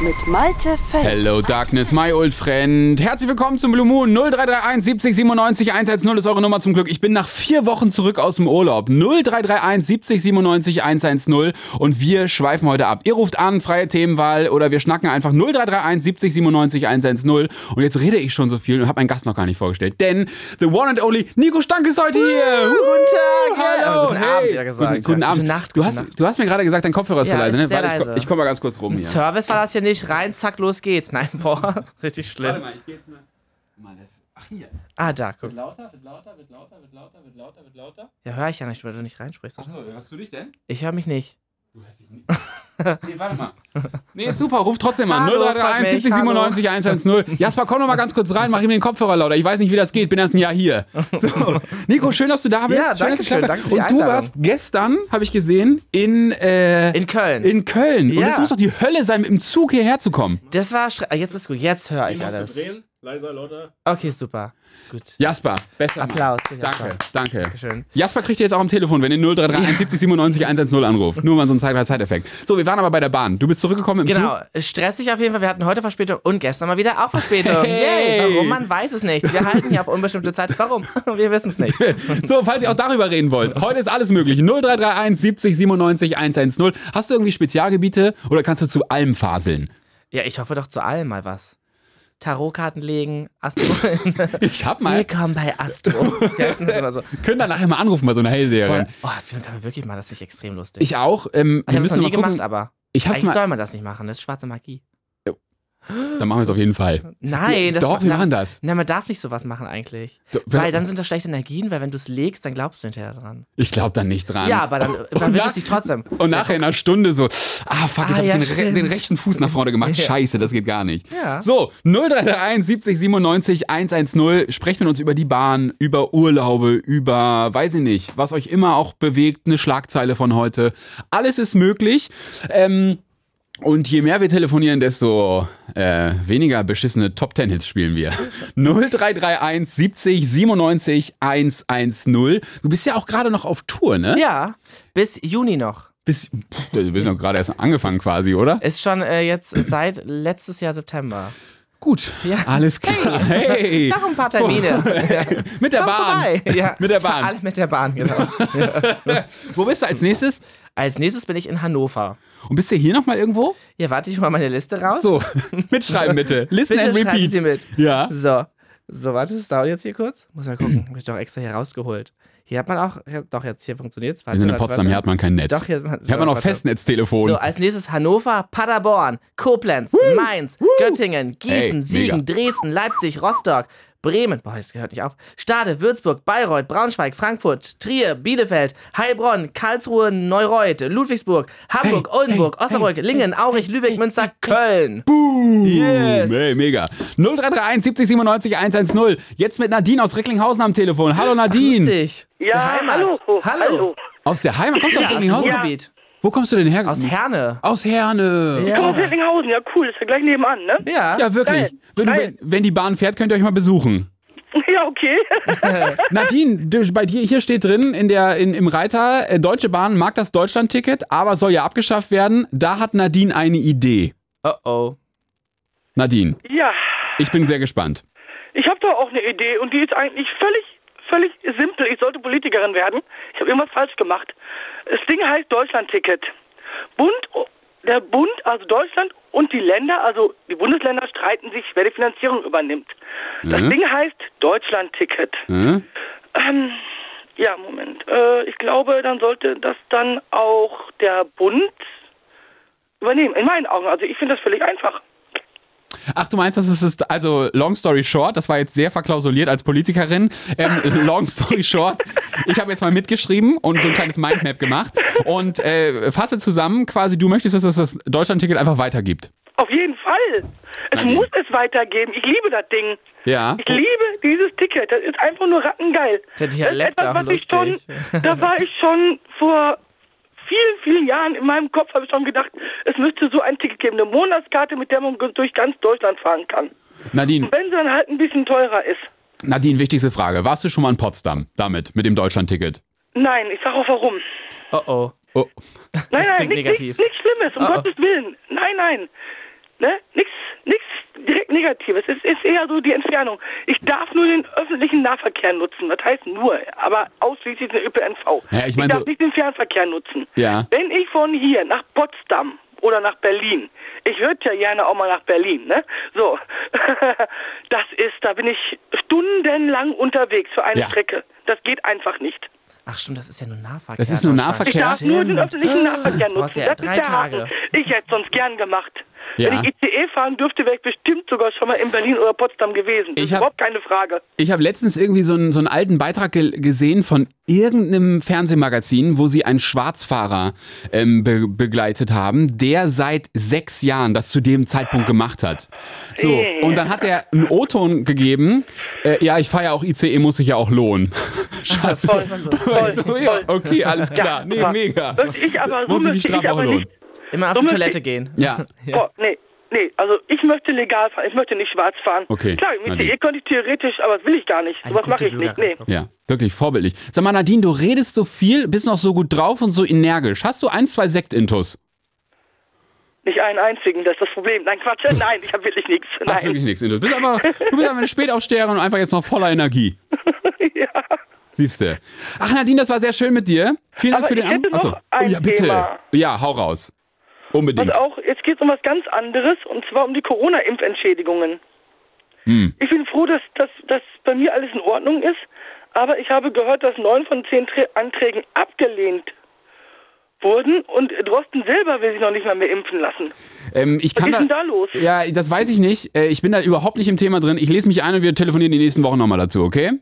mit Malte Fels. Hello Darkness, my old friend. Herzlich willkommen zum Blue Moon 0331 70 97 110 ist eure Nummer zum Glück. Ich bin nach vier Wochen zurück aus dem Urlaub. 0331 70 97 110 und wir schweifen heute ab. Ihr ruft an, freie Themenwahl oder wir schnacken einfach 0331 70 97 110 und jetzt rede ich schon so viel und habe meinen Gast noch gar nicht vorgestellt, denn the one and only Nico Stank ist heute hier. Guten Tag, Hallo, guten hey. Abend, ja gesagt. Guten, Abend. gute Nacht, du, gute hast, Nacht. du hast mir gerade gesagt, dein Kopfhörer ist zu Ja, leise, ist ne? sehr Warte, ich, leise. komm- ich komme mal ganz kurz rum hier. Service war das hier nicht. Rein, zack, los geht's. Nein, boah, richtig schlimm. mal, ich gehe jetzt mal. mal das, ach hier. Ah, da, guck. Wird lauter, wird lauter, wird lauter, wird lauter, wird lauter, wird lauter. Ja, höre ich ja nicht, weil du nicht reinsprichst. Achso, hörst du dich denn? Ich höre mich nicht. Du hörst dich nicht. nee, warte mal. Nee, super, ruf trotzdem an. Hallo, 0331 freut mich, 70 97 110. Jasper, komm noch mal ganz kurz rein, mach ihm den Kopfhörer lauter. Ich weiß nicht, wie das geht, bin erst ein Jahr hier. So. Nico, schön, dass du da bist. Ja, schön, danke dass schön, danke hat. für die Und du warst gestern, habe ich gesehen, in, äh, In Köln. in Köln. Und Ja. es muss doch die Hölle sein, mit dem Zug hierher zu kommen. das war stre- ah, Jetzt ist gut, jetzt höre ich alles. drehen? Leiser, lauter. Okay, super. Gut. Jasper, bester Mann. Applaus für Jasper. Danke, danke. Dankeschön. Jasper kriegt ihr jetzt auch am Telefon, wenn ihr 0331 70 97 110 anruft. Nur mal so ein Zeit- Zeiteffekt. So, wir waren aber bei der Bahn. Du bist zurückgekommen im Genau, Zug. stressig auf jeden Fall. Wir hatten heute Verspätung und gestern mal wieder auch Verspätung. Hey. Yay. Warum? Man weiß es nicht. Wir halten hier auf unbestimmte Zeit. Warum? Wir wissen es nicht. So, falls ihr auch darüber reden wollt. Heute ist alles möglich. 0331 70 97 110. Hast du irgendwie Spezialgebiete oder kannst du zu allem faseln? Ja, ich hoffe doch zu allem mal was. Tarotkarten legen, Astro. Ich hab mal. Willkommen bei Astro. Das immer so. Können dann nachher mal anrufen bei so einer Hellseherin. Oh, das kann man wirklich mal, das finde ich extrem lustig. Ich auch. Ähm, ich habe müssen noch nie gucken. gemacht, aber Ich hab's eigentlich mal. soll man das nicht machen. Das ist schwarze Magie. Dann machen wir es auf jeden Fall. Nein, das Doch, wir na, machen das. Na, man darf nicht sowas machen eigentlich. Do- Weil dann sind das schlechte Energien, weil wenn du es legst, dann glaubst du hinterher dran. Ich glaube dann nicht dran. Ja, aber dann, dann wird es dich trotzdem. Und nachher in einer Stunde so, ah fuck, jetzt Ah, hab ich ja, den, re stimmt. den rechten Fuß nach vorne gemacht. Scheiße, das geht gar nicht. Ja. So, 0331 70 97 110. Sprecht mit uns über die Bahn, über Urlaube, über, weiß ich nicht, was euch immer auch bewegt, eine Schlagzeile von heute. Alles ist möglich. Ähm, und je mehr wir telefonieren, desto äh, weniger beschissene Top Ten Hits spielen wir. 0331 70 97 110. Du bist ja auch gerade noch auf Tour, ne? Ja, bis Juni noch. Bis, pff, du bist noch gerade erst angefangen quasi, oder? Ist schon äh, jetzt seit letztes Jahr September. Gut, Ja. alles klar. Hey, Noch ein paar Termine. mit der Komm Bahn. Ja, Mit der Bahn. Alles mit der Bahn, genau. Wo bist du als nächstes? Als nächstes bin ich in Hannover. Und bist du hier nochmal irgendwo? Ja, warte ich mal meine Liste raus. So, mitschreiben bitte. Listen Bitte and schreiben repeat. Sie mit. Ja. So, so, warte, das dauert jetzt hier kurz. Muss mal gucken. Hab ich doch extra hier rausgeholt. Hier hat man auch, doch, jetzt hier funktioniert es. Wir sind in Potsdam, hier hat man kein Netz. Doch, hier, hier hat man auch warte. Festnetztelefon. So, als nächstes Hannover, Paderborn, Koblenz, Mainz, Göttingen, Gießen, Ey, Siegen, mega. Dresden, Leipzig, Rostock, Bremen, boah, das gehört nicht auf, Stade, Würzburg, Bayreuth, Braunschweig, Frankfurt, Trier, Bielefeld, Heilbronn, Karlsruhe, Neureuth, Ludwigsburg, Hamburg, Oldenburg, Osnabrück, Lingen, Aurich, Lübeck, Münster, Köln. Yes. Hey, mega. 0331 70 97 110. Jetzt mit Nadine aus Recklinghausen am Telefon. Hallo Nadine. Lustig. Aus der Ja, Heimat. hallo. Hallo. Aus der Heimat? Kommst du aus Ja, aus dem Recklinghausen? Ruhrgebiet. Wo kommst du denn her? Aus Herne. Aus Herne. Ja. Oh, Recklinghausen, ja cool, ist ja gleich nebenan, ne? Ja. Ja, wirklich. Wenn, wenn, wenn die Bahn fährt, könnt ihr euch mal besuchen. Ja, okay. Nadine, du, bei dir hier steht drin in der, in, im Reiter, äh, Deutsche Bahn mag das Deutschland-Ticket, aber soll ja abgeschafft werden. Da hat Nadine eine Idee. Oh oh. Nadine, ja, ich bin sehr gespannt. ich habe da auch eine Idee und die ist eigentlich völlig, völlig simpel. Ich sollte Politikerin werden. Ich habe irgendwas falsch gemacht. Das Ding heißt Deutschlandticket. Bund, der Bund, also Deutschland und die Länder, also die Bundesländer streiten sich, wer die Finanzierung übernimmt. Das Mhm. Ding heißt Deutschlandticket. Hm? Ähm, ja, Moment. Äh, ich glaube, dann sollte das dann auch der Bund übernehmen. In meinen Augen. Also ich finde das völlig einfach. Ach, du meinst, das ist, also long story short, das war jetzt sehr verklausuliert als Politikerin. Ähm, long story short, ich habe jetzt mal mitgeschrieben und so ein kleines Mindmap gemacht und äh, fasse zusammen, quasi, du möchtest, dass es das Deutschland-Ticket einfach weitergibt. Auf jeden Fall. Es Nadine. muss es weitergeben. Ich liebe das Ding. Ja. Ich liebe dieses Ticket. Das ist einfach nur rattengeil. Der Dialekt das ist etwas, was ich schon, da war ich schon vor vielen, vielen Jahren in meinem Kopf habe ich schon gedacht, es müsste so ein Ticket geben, eine Monatskarte, mit der man durch ganz Deutschland fahren kann. Nadine, Wenn sie dann halt ein bisschen teurer ist. Nadine, wichtigste Frage. Warst du schon mal in Potsdam damit, mit dem Deutschlandticket? Nein, ich sag auch warum. Oh oh. Oh, Nein, Das nein, klingt nichts negativ. nichts- nichts Schlimmes, um Oh, oh. Gottes Willen. Nein, nein. Ne? Nichts nichts direkt Negatives. Es ist eher so die Entfernung. Ich darf nur den öffentlichen Nahverkehr nutzen. Das heißt nur, aber ausschließlich den ÖPNV. Ja, ich mein darf so- nicht den Fernverkehr nutzen. Ja. Wenn ich von hier nach Potsdam oder nach Berlin, ich würde ja gerne auch mal nach Berlin, ne? So, das ist, da bin ich stundenlang unterwegs für eine Ja. Strecke. Das geht einfach nicht. Ach stimmt, das ist ja nur Nahverkehr. Das ist nur. Nahverkehr. Ich darf nur den öffentlichen Nahverkehr nutzen. ja das drei ist der Tage. Haken. Ich hätte sonst gern gemacht. Ja. Wenn ich ICE fahren dürfte, wäre ich bestimmt sogar schon mal in Berlin oder Potsdam gewesen. Das Ich ist hab- überhaupt keine Frage. Ich habe letztens irgendwie so einen, so einen alten Beitrag ge gesehen von irgendeinem Fernsehmagazin, wo sie einen Schwarzfahrer ähm, be begleitet haben, der seit sechs Jahren das zu dem Zeitpunkt gemacht hat. So, Äh. und dann hat er einen O-Ton gegeben. Äh, ja, ich fahre ja auch ICE, muss sich ja auch lohnen. Scheiße. Toll, toll, So, ja, okay, alles klar. Nee, aber mega. ich aber- muss sich die ich Strafe auch lohnen. nicht. Immer auf So die Toilette ich- gehen. Ja. Boah, nee, nee, also ich möchte legal fahren. Ich möchte nicht schwarz fahren. Okay, Klar, mit Nadine. ICE könnte ich theoretisch, aber das will ich gar nicht. Eine Sowas mache ich nicht. Bürgerin. Nee. Ja, wirklich vorbildlich. Sag mal, Nadine, du redest so viel, bist noch so gut drauf und so energisch. Hast du ein, zwei Sektintus? Nicht einen einzigen, das ist das Problem. Nein, Quatsch, nein, ich habe wirklich nichts. Hast Nein. wirklich nichts. Du bist aber, du bist aber eine Spätaufsteherin und einfach jetzt noch voller Energie. ja. Siehst du. Ach, Nadine, das war sehr schön mit dir. Vielen Dank Aber für den Anruf. Achso. oh, ja, bitte. Thema. Ja, hau raus. Unbedingt. Und auch, jetzt geht es um was ganz anderes, und zwar um die Corona-Impfentschädigungen. Hm. Ich bin froh, dass, dass, dass bei mir alles in Ordnung ist, aber ich habe gehört, dass neun von zehn Trä Anträgen abgelehnt wurden und Drosten selber will sich noch nicht mal mehr impfen lassen. Ähm, ich Was kann ist denn da, da los? ja, das weiß ich nicht. Äh, Ich bin da überhaupt nicht im Thema drin. Ich lese mich ein und wir telefonieren die nächsten Wochen nochmal dazu, okay?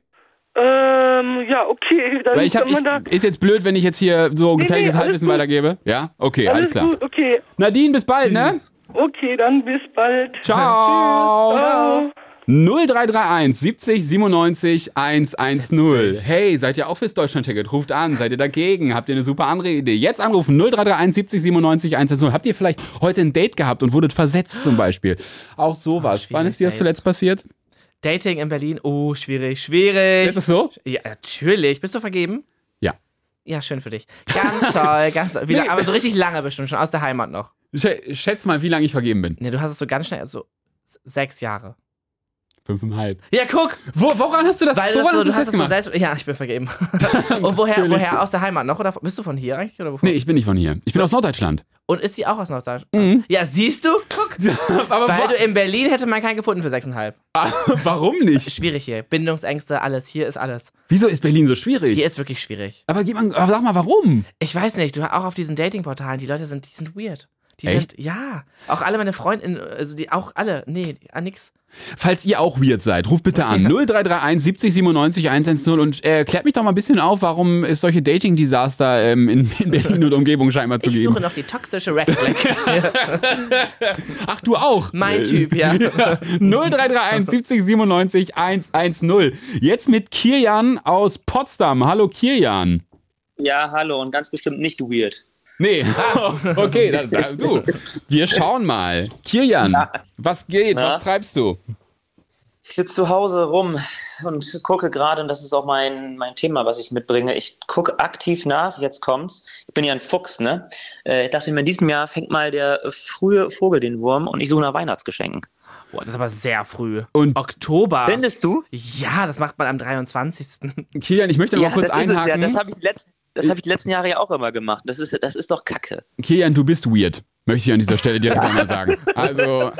Ähm, ja, okay, dann Weil ich hab, man da... ich, ist jetzt blöd, wenn ich jetzt hier so gefährliches nee, Halbwissen gut. weitergebe. Ja? Okay, alles, Alles klar. gut, okay. Nadine, bis bald, ne? Süß. Okay, dann bis bald. Ciao. Ciao. 0331 70 97 110. Hey, seid ihr auch fürs Deutschlandticket? Ruft an. Seid ihr dagegen? Habt ihr eine super andere Idee? Jetzt anrufen 0331 70 97 110. Habt ihr vielleicht heute ein Date gehabt und wurdet versetzt zum Beispiel? Auch sowas. Wann ist dir das zuletzt passiert? Dating in Berlin, oh, schwierig, schwierig. Ist es so? Ja, natürlich. Bist du vergeben? Ja. Ja, schön für dich. Ganz toll, ganz toll. Nee. aber so richtig lange bestimmt, schon aus der Heimat noch. Sch- Schätz mal, wie lange ich vergeben bin. Nee, du hast es so ganz schnell, so sechs Jahre. Fünfeinhalb. Ja, guck! Wo, woran hast du das, Weil das woran so, hast du so festgemacht? selbst. Ja, ich bin vergeben. Und woher, woher aus der Heimat noch? Oder bist du von hier eigentlich? Oder wovon? Nee, ich bin nicht von hier. Ich bin aus Norddeutschland. Und ist sie auch aus Norddeutschland? Mhm. Ja, siehst du? Guck! Aber Weil du in Berlin hätte man keinen gefunden für sechseinhalb. warum nicht? Schwierig hier. Bindungsängste, alles. Hier ist alles. Wieso ist Berlin so schwierig? Hier ist wirklich schwierig. Aber, gib mal, aber sag mal, warum? Ich weiß nicht, du auch auf diesen Datingportalen, die Leute sind, die sind weird. Die Echt? sind, ja. Auch alle meine Freundinnen, also die auch alle, nee, ah, nix. Falls ihr auch weird seid, ruft bitte an 0331 70 97 110 und äh, klärt mich doch mal ein bisschen auf, warum es solche Dating-Desaster ähm, in, in Berlin und Umgebung scheinbar zu Ich geben. suche noch die toxische Red Flag. Ach, du auch? mein Typ, ja. Ja, 0331 70 97 110. Jetzt mit Kirjan aus Potsdam. Hallo Kirjan. Ja, hallo und ganz bestimmt nicht weird. Nee, okay, da, da, du. Wir schauen mal. Kirjan, was geht? Na? Was treibst du? Ich sitze zu Hause rum und gucke gerade, und das ist auch mein, mein Thema, was ich mitbringe. Ich gucke aktiv nach, jetzt kommt's. Ich bin ja ein Fuchs, ne? Äh, Ich dachte mir, in diesem Jahr fängt mal der frühe Vogel den Wurm und ich suche nach Weihnachtsgeschenken. Boah, das ist aber sehr früh. Und- Oktober. Findest du? Ja, das macht man am 23. Kilian, ich möchte noch mal kurz das ist es ja. einhaken. Das habe ich, die letzten- das hab ich die letzten Jahre ja auch immer gemacht. Das ist, das ist doch Kacke. Kilian, du bist weird. Möchte ich an dieser Stelle direkt einmal sagen. Also,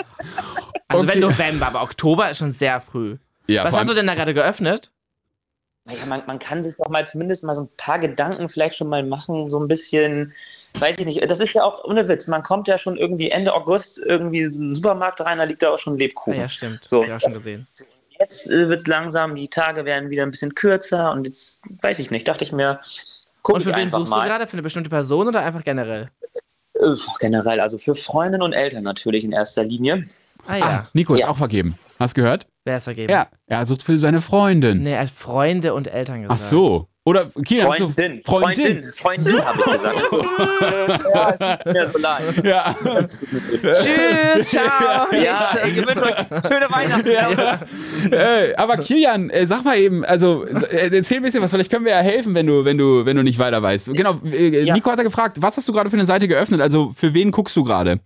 Also Okay. wenn November, aber Oktober ist schon sehr früh. ja, Was hast du denn da gerade geöffnet? Naja, man, man kann sich doch mal zumindest mal so ein paar Gedanken vielleicht schon mal machen, so ein bisschen, weiß ich nicht, das ist ja auch ohne Witz, man kommt ja schon irgendwie Ende August irgendwie in den Supermarkt rein, da liegt da auch schon Ah, Lebkuchen. ja, stimmt. So. Hab ich auch schon gesehen. Jetzt äh, wird es langsam, die Tage werden wieder ein bisschen kürzer und jetzt, weiß ich nicht, dachte ich mir, guck Und ich für wen suchst du mal. gerade? Für eine bestimmte Person oder einfach generell? Äh, generell, also für Freundinnen und Eltern natürlich in erster Linie. Ah ja, ah, Nico ist Ja. auch vergeben. Hast gehört? wer ist vergeben? Ja, er sucht für seine Freundin. Nee, als Freunde und Eltern Ach gesagt. so. Oder Kilian, hast du Freundin. Freundin. Freundin, Freundin habe ich gesagt. ja, es tut mir so leid. Ja. Tschüss, ciao. Ja, ich wünsche euch schöne Weihnachten. äh, aber Kilian, äh, sag mal eben, also äh, erzähl ein bisschen was, vielleicht können wir ja helfen, wenn du, wenn du, wenn du nicht weiter weißt. Genau, äh, Ja. Nico hat ja gefragt, was hast du gerade für eine Seite geöffnet? Also für wen guckst du gerade?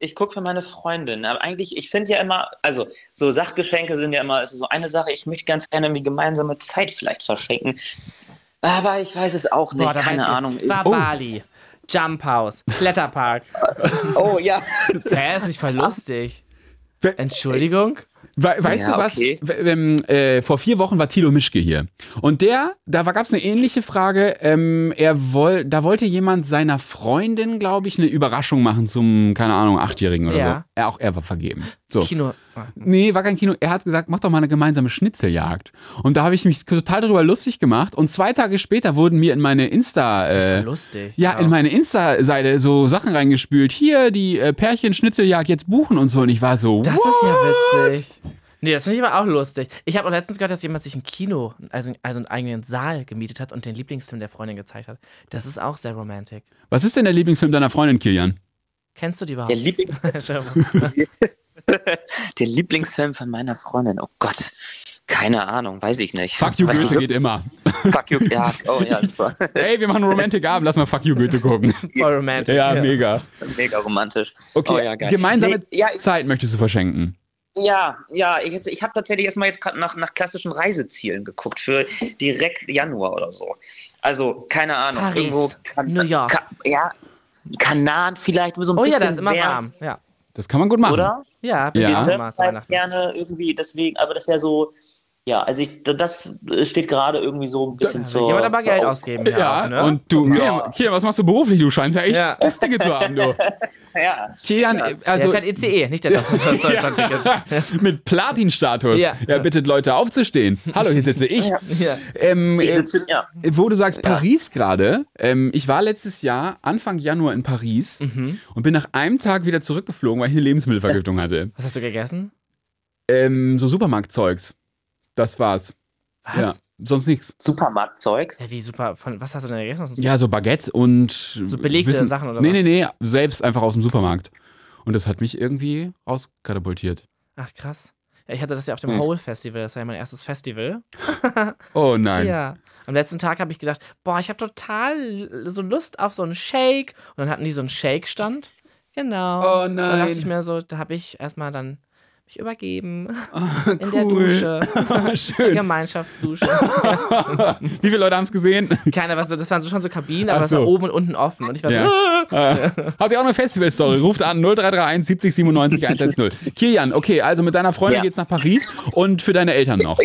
Ich gucke für meine Freundin. Aber eigentlich, ich finde ja immer, also so Sachgeschenke sind ja immer, es ist so eine Sache, ich möchte ganz gerne irgendwie gemeinsame Zeit vielleicht verschenken. Aber ich weiß es auch nicht, Boah, keine. Ahnung. War Bali, Jump House, Kletterpark. Oh ja. Hä, ist nicht voll lustig. Entschuldigung? We weißt Ja, du was? okay. Ähm, äh, vor vier Wochen war Thilo Mischke hier. Und der, da gab es eine ähnliche Frage. Ähm, er woll, da wollte jemand seiner Freundin, glaube ich, eine Überraschung machen zum, keine Ahnung, Achtjährigen oder Ja. so. Er, auch er war vergeben. So. Kino. Nee, war kein Kino. Er hat gesagt, mach doch mal eine gemeinsame Schnitzeljagd. Und da habe ich mich total darüber lustig gemacht. Und zwei Tage später wurden mir in meine Insta, Das ist äh, lustig. ja, in meine Insta-Seite so Sachen reingespült. Hier, die äh, Pärchen Schnitzeljagd jetzt buchen und so. Und ich war so, Das what? ist ja witzig. Nee, das finde ich aber auch lustig. Ich habe auch letztens gehört, dass jemand sich ein Kino, also, also einen eigenen Saal gemietet hat und den Lieblingsfilm der Freundin gezeigt hat. Das ist auch sehr romantic. Was ist denn der Lieblingsfilm deiner Freundin, Kilian? Kennst du die Der, überhaupt? Lieblings Schau der Lieblingsfilm von meiner Freundin. Oh Gott. Keine Ahnung, weiß ich nicht. Fuck you Weiß Goethe nicht, geht immer. Fuck you, ja. Oh ja, super. Ey, wir machen einen Romantic Abend, lass mal Fuck you Goethe gucken. Voll romantic. Ja, mega. Mega romantisch. Okay, Oh ja, gemeinsame Nee, ja, ich- Zeit möchtest du verschenken. Ja, ja, ich, ich habe tatsächlich erstmal jetzt gerade nach, nach klassischen Reisezielen geguckt für direkt Januar oder so. Also, keine Ahnung. Paris, irgendwo kan New York. Ka ja, Kanaren vielleicht, so ein Oh ja, bisschen da ist immer warm. Ja. Das kann man gut machen. Oder? Ja, Ja. Wir ja. surfen zu halt gerne irgendwie, deswegen, aber das wäre so, ja, also ich, das steht gerade irgendwie so ein bisschen Da zur. will jemand aber Geld Aus- ausgeben. Ja, Ja, ne? und du, Ja. Kilian, Kilian, was machst du beruflich? Du scheinst ja echt Ja. das Ticket zu haben, du. Ja. Kilian, äh, der also fährt ECE, nicht der das Deutschland-Ticket. mit Platin-Status. Ja. Er bittet Leute aufzustehen. Hallo, hier sitze ich. Ja. Ähm, Ich äh, sitze, ja. wo du sagst Paris gerade, ähm, ich war letztes Jahr, Anfang Januar in Paris Mhm. und bin nach einem Tag wieder zurückgeflogen, weil ich eine Lebensmittelvergiftung hatte. Was hast du gegessen? Ähm, so Supermarktzeugs. Das war's. Was? Sonst nichts. Supermarktzeug. Ja, wie super. Von, was hast du denn gegessen? Ja, so Baguettes und. So belegte Sachen oder nee, was? Nee, nee, selbst einfach aus dem Supermarkt. Und das hat mich irgendwie rauskatapultiert. Ach, krass. Ja, ich hatte das ja auf dem Echt? Hole Festival. Das war ja mein erstes Festival. Oh nein. Ja. Am letzten Tag habe ich gedacht, boah, ich habe total so Lust auf so einen Shake. Und dann hatten die so einen Shake-Stand. Genau. Oh Und dann dachte nein. ich mir so, da habe ich erstmal dann mich übergeben. Ah, In der cool. Dusche. Ah, Der Schön. Gemeinschaftsdusche. Wie viele Leute haben es gesehen? Keiner, was so, das waren so schon so Kabinen, aber es so. war oben und unten offen. Und ich war Ja. so, ah. Äh, habt ihr auch eine Festival-Story? Ruft an 0331 70 97 110. Kilian, okay, also mit deiner Freundin Ja. geht's nach Paris und für deine Eltern noch.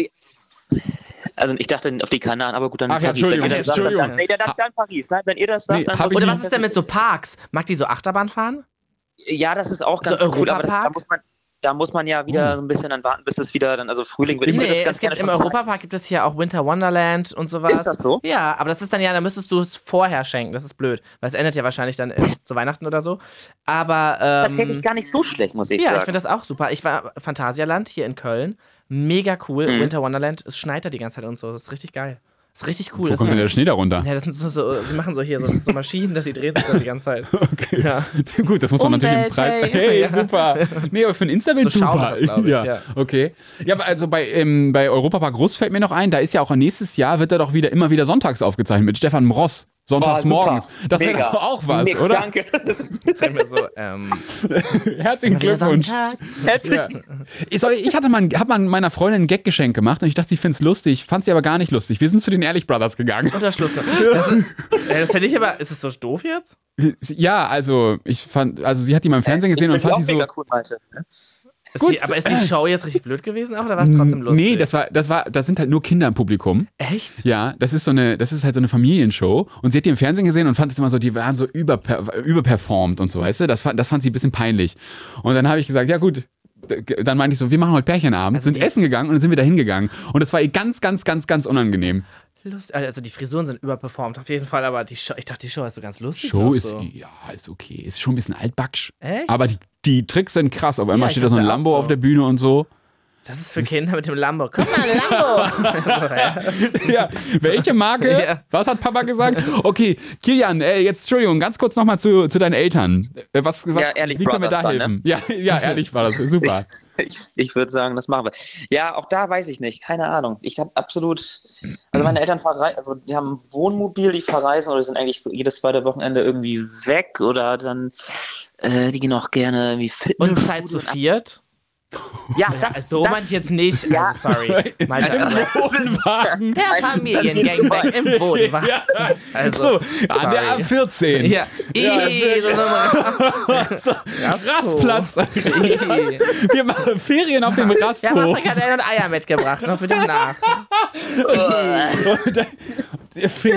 Also ich dachte auf die Kanaren, aber gut, dann Ach ja, Paris. Wenn Entschuldigung, das sagt, Entschuldigung. Dann, nee, dann, dann, dann Paris. Nein, wenn ihr das sagt, Nee, dann ich Oder was ist denn mit so Parks? Mag die so Achterbahn fahren? Ja, das ist auch So ganz cool, aber das, da muss man da muss man ja wieder so ein bisschen dann warten, bis es wieder dann also Frühling wird. Ich nee, das ganz es gibt im. Europapark gibt es hier auch Winter Wonderland und sowas. Ist das so? Ja, aber das ist dann ja, da müsstest du es vorher schenken. Das ist blöd, weil es endet ja wahrscheinlich dann äh, zu Weihnachten oder so. Aber ähm, Das hätte ich gar nicht so schlecht, muss ich ja, ich sagen. finde das auch super. Ich war Phantasialand hier in Köln, mega cool. Mhm. Winter Wonderland, es schneit da die ganze Zeit und so. Das ist richtig geil. Das ist richtig cool. Wo Das kommt denn der Schnee darunter? ja, das sind so, so, die machen so hier so, so Maschinen, dass die drehen sich da die ganze Zeit. Okay. Ja. Gut, das muss man natürlich im Umwelt, Preis. hey. Hey, Ja. super. Nee, aber für ein Insta-Bild So super. das, ich, ja. ja. okay. Ja, aber also bei, ähm, bei Europapark Russ fällt mir noch ein, da ist ja auch nächstes Jahr wird er doch wieder immer wieder sonntags aufgezeichnet mit Stefan Mross. Sonntags morgens. Das wäre doch auch was, Mega, oder? Danke. So, ähm, Herzlichen Glückwunsch. Sonntags. Ja. Ich, soll, ich hatte mal, hab mal meiner Freundin ein Gaggeschenk gemacht und ich dachte, sie findet es lustig. Fand sie aber gar nicht lustig. Wir sind zu den Ehrlich Brothers gegangen. Unter Schluss. Das, ist, äh, das hätte ich aber. Ist es so doof jetzt? Ja, also ich fand, also sie hat die mal im Fernsehen gesehen und ich fand auch die so. mega cool, Malte. Ist Gut. Die, aber ist die Show jetzt richtig blöd gewesen auch oder war es trotzdem lustig? Nee, das war, das war, das sind halt nur Kinder im Publikum. Echt? Ja, das ist so eine, das ist halt so eine Familienshow. Und sie hat die im Fernsehen gesehen und fand es immer so, die waren so überper, überperformt und so, weißt du? Das fand, das fand sie ein bisschen peinlich. Und dann habe ich gesagt, ja gut. Dann meinte ich so, wir machen heute Pärchenabend, Also sind essen gegangen und dann sind wir da hingegangen. Und das war ihr ganz, ganz, ganz, ganz unangenehm. Lust, also die Frisuren sind überperformt auf jeden Fall, aber die Show, ich dachte, die Show ist so ganz lustig. Show ist, so. ja, ist okay. Ist schon ein bisschen altbacksch. Echt? Aber die, die Tricks sind krass. Auf einmal Ja, steht da so ein Lambo so. auf der Bühne und so. Das ist für Kinder mit dem Lambo. Guck mal, Lambo. Ja, welche Marke? Ja. Was hat Papa gesagt? Okay, Kilian, äh, jetzt Entschuldigung, ganz kurz nochmal zu, zu deinen Eltern. Äh, was, was, Ja, ehrlich, wie können wir da war, helfen? Ja, ja, ehrlich war das, super. Ich, ich würde sagen, das machen wir. Ja, auch da weiß ich nicht, keine Ahnung. Ich habe absolut, also meine Eltern verreisen, also die haben ein Wohnmobil, die verreisen oder sind eigentlich so jedes zweite Wochenende irgendwie weg oder dann, äh, die gehen auch gerne irgendwie Fitness. Und Zeit zu viert? Ja, das, Also, so das, meinte ich jetzt nicht. Ja. Also, sorry. Meinte Im Wohnwagen. Der Familiengangbang im Wohnwagen. Ja. Also, so, an der sorry. A14. Ja. Ih, so nochmal. Rastplatz. Wir machen Ferien auf dem Ja, Rasthof. Patrick hat Eier und Eier mitgebracht, noch für die Nacht. Dann-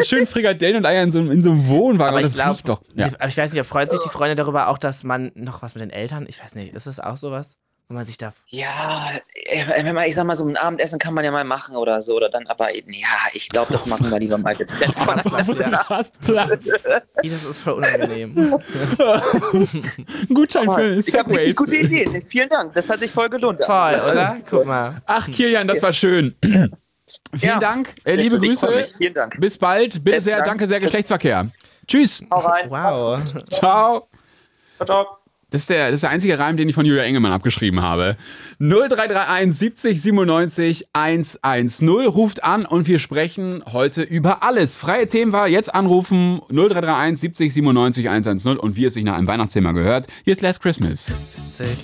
Schön Frikadellen und Eier in so, in so einem Wohnwagen. Aber Aber ich riecht doch. Ja. aber ich weiß nicht, freut sich die Freunde darüber auch, dass man noch was mit den Eltern, ich weiß nicht, ist das auch sowas? Wo man sich da. ja, äh, wenn man, ich sag mal, so ein Abendessen kann man ja mal machen oder so, oder dann, aber ja, ich glaube, das machen wir lieber mal getrennt. Rastplatz. Ih, Das ist voll unangenehm. Ein Gutschein für Ich habe Segways. gute Ideen. Vielen Dank, das hat sich voll gelohnt. Voll, oder? Guck mal. Ach, Kilian, das war schön. Vielen Ja. Dank. Äh, liebe Grüße. Vielen Dank. Bis bald. Bitte Besten sehr. Dank. Danke sehr. Geschlechtsverkehr. Tschüss. Hau rein. Wow. Ciao. Ciao, ciao. Das ist, der, das ist der einzige Reim, den ich von Julia Engelmann abgeschrieben habe. 0331 70 97 110 ruft an und wir sprechen heute über alles. Freie Themen war jetzt anrufen 0331 70 97 110 und wie es sich nach einem Weihnachtsthema gehört. Hier ist Last Christmas. Witzig.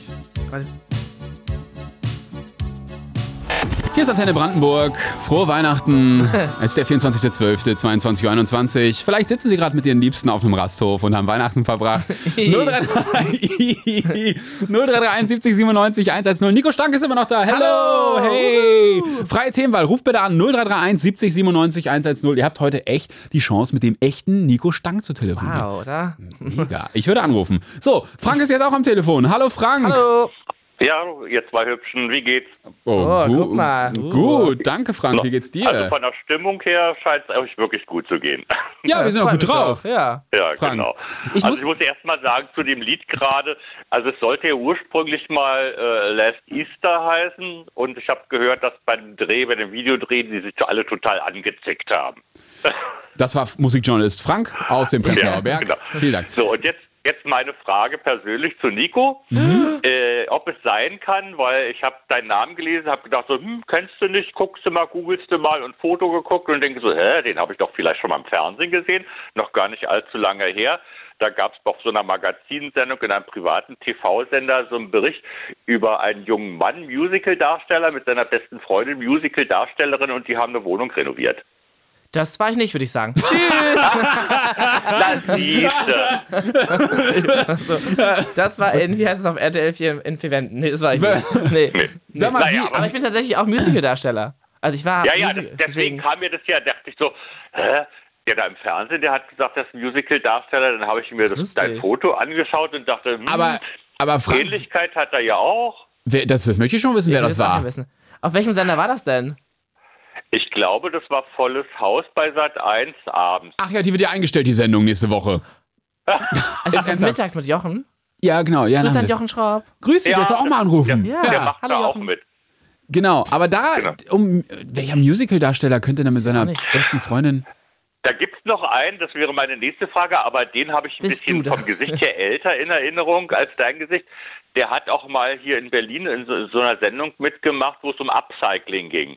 Hier ist Antenne Brandenburg. Frohe Weihnachten. Es ist der 24.12.22.21 Vielleicht sitzen Sie gerade mit Ihren Liebsten auf einem Rasthof und haben Weihnachten verbracht. 0331 0331 70 97 110. Nico Stank ist immer noch da. Hello. Hallo. Hey. Freie Themenwahl. Ruft bitte an 0331 70 97 110. Ihr habt heute echt die Chance, mit dem echten Nico Stank zu telefonieren. Wow, oder? Mega. Ich würde anrufen. So, Frank ist jetzt auch am Telefon. Hallo Frank. Hallo. Ja, ihr zwei Hübschen, wie geht's? Oh, gu- guck mal. Gut, danke Frank. Wie geht's dir? Also von der Stimmung her scheint es euch wirklich gut zu gehen. ja, wir das sind auch gut drauf. Ja. ja, Frank, genau. ich also muss- ich muss erst mal sagen zu dem Lied gerade, also es sollte ja ursprünglich mal äh, Last Easter heißen und ich habe gehört, dass beim Dreh, bei dem Videodreh, die sich alle total angezickt haben. Das war Musikjournalist Frank aus dem Prenzlauer Ja, Berg. genau. Vielen Dank. So, und jetzt, jetzt meine Frage persönlich zu Nico. Mhm. Äh, ob es sein kann, weil ich habe deinen Namen gelesen, habe gedacht so, hm, kennst du nicht, guckst du mal, googelst du mal und Foto geguckt und denke so, hä, den habe ich doch vielleicht schon mal im Fernsehen gesehen, noch gar nicht allzu lange her. Da gab es auf so einer Magazinsendung in einem privaten TV-Sender so einen Bericht über einen jungen Mann, Musical-Darsteller mit seiner besten Freundin, Musical-Darstellerin und die haben eine Wohnung renoviert. Das war ich nicht, würde ich sagen. Tschüss. Siehste. Das war in, wie heißt es auf RTL 4 in Viventen? Nee, das war ich nicht. Nee. Sag mal, Naja, wie, aber- Aber ich bin tatsächlich auch Musical-Darsteller. Also ich war Ja, ja, Musical- das, deswegen kam mir das ja, dachte ich so, hä? Der da im Fernsehen, der hat gesagt, das ist ein Musical-Darsteller, dann habe ich mir das, Lustig. dein Foto angeschaut und dachte, hm, aber, aber Frank, Ähnlichkeit hat er ja auch. wer, das, das möchte ich schon wissen, wer Ich will das auch war. Auf welchem Sender war das denn? Ich glaube, das war volles Haus bei Sat 1 abends. Ach ja, die wird ja eingestellt, die Sendung nächste Woche. Also ist das ernsthaft? mittags mit Jochen? Ja, genau. Ja, Grüß an Nachmittag. Jochen Schraub. Grüß dich, Ja, der soll auch mal anrufen. Ja. Der macht hallo da auch Jochen. mit. Genau, aber da, Genau. um welcher Musical-Darsteller könnte denn mit seiner besten Freundin. Da gibt's noch einen, das wäre meine nächste Frage, aber den habe ich ein Bist bisschen vom Gesicht her älter in Erinnerung als dein Gesicht. Der hat auch mal hier in Berlin in so, so einer Sendung mitgemacht, wo es um Upcycling ging.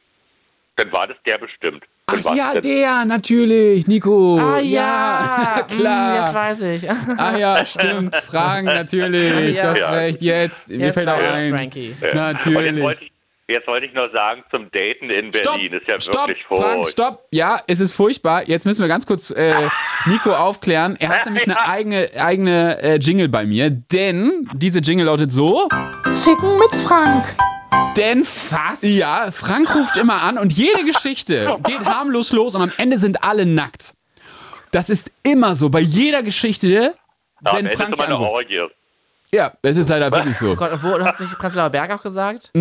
Dann war das der bestimmt. Dann Ach ja, der- natürlich, Nico. Ah ja, Hm, klar. Jetzt weiß ich. Ah ja, stimmt, Frank, natürlich, Ja. du hast Ja. recht, jetzt, mir Jetzt fällt auch ein. Frankie. Ja. Natürlich. wollte, ich, jetzt wollte ich noch sagen, zum Daten in Stopp, Berlin ist ja stopp, wirklich Frank, furchtbar. stopp. Ja, es ist furchtbar. Jetzt müssen wir ganz kurz äh, Nico aufklären. Er hat nämlich eine eigene, eigene äh, Jingle bei mir, denn diese Jingle lautet so. Ficken mit Frank. Denn was? Ja, Frank ruft immer an und jede Geschichte geht harmlos los und am Ende sind alle nackt. Das ist immer so bei jeder Geschichte, Ja, wenn Frank ist immer anruft. Orgie. Ja, das ist leider wirklich so. Oh Gott, wo hast du nicht Prenzlauer Berg auch gesagt?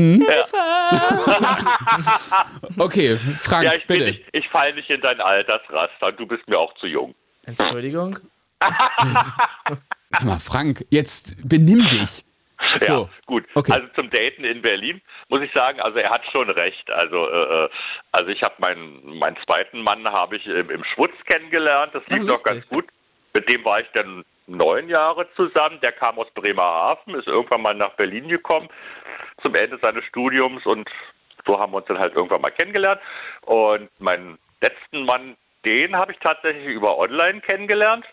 Okay, Frank, Ja, ich, bin bitte. nicht, ich falle nicht in dein Altersraster. Du bist mir auch zu jung. Entschuldigung. Sag mal, Frank, jetzt benimm dich. Ja, So, gut. okay. Also zum Daten in Berlin muss ich sagen, also er hat schon recht. Also, äh, äh, also ich habe meinen meinen zweiten Mann habe ich im, im Schwutz kennengelernt. Das lief Ach, doch ganz gut. Mit dem war ich dann neun Jahre zusammen. Der kam aus Bremerhaven, ist irgendwann mal nach Berlin gekommen zum Ende seines Studiums und so haben wir uns dann halt irgendwann mal kennengelernt. Und meinen letzten Mann, den habe ich tatsächlich über online kennengelernt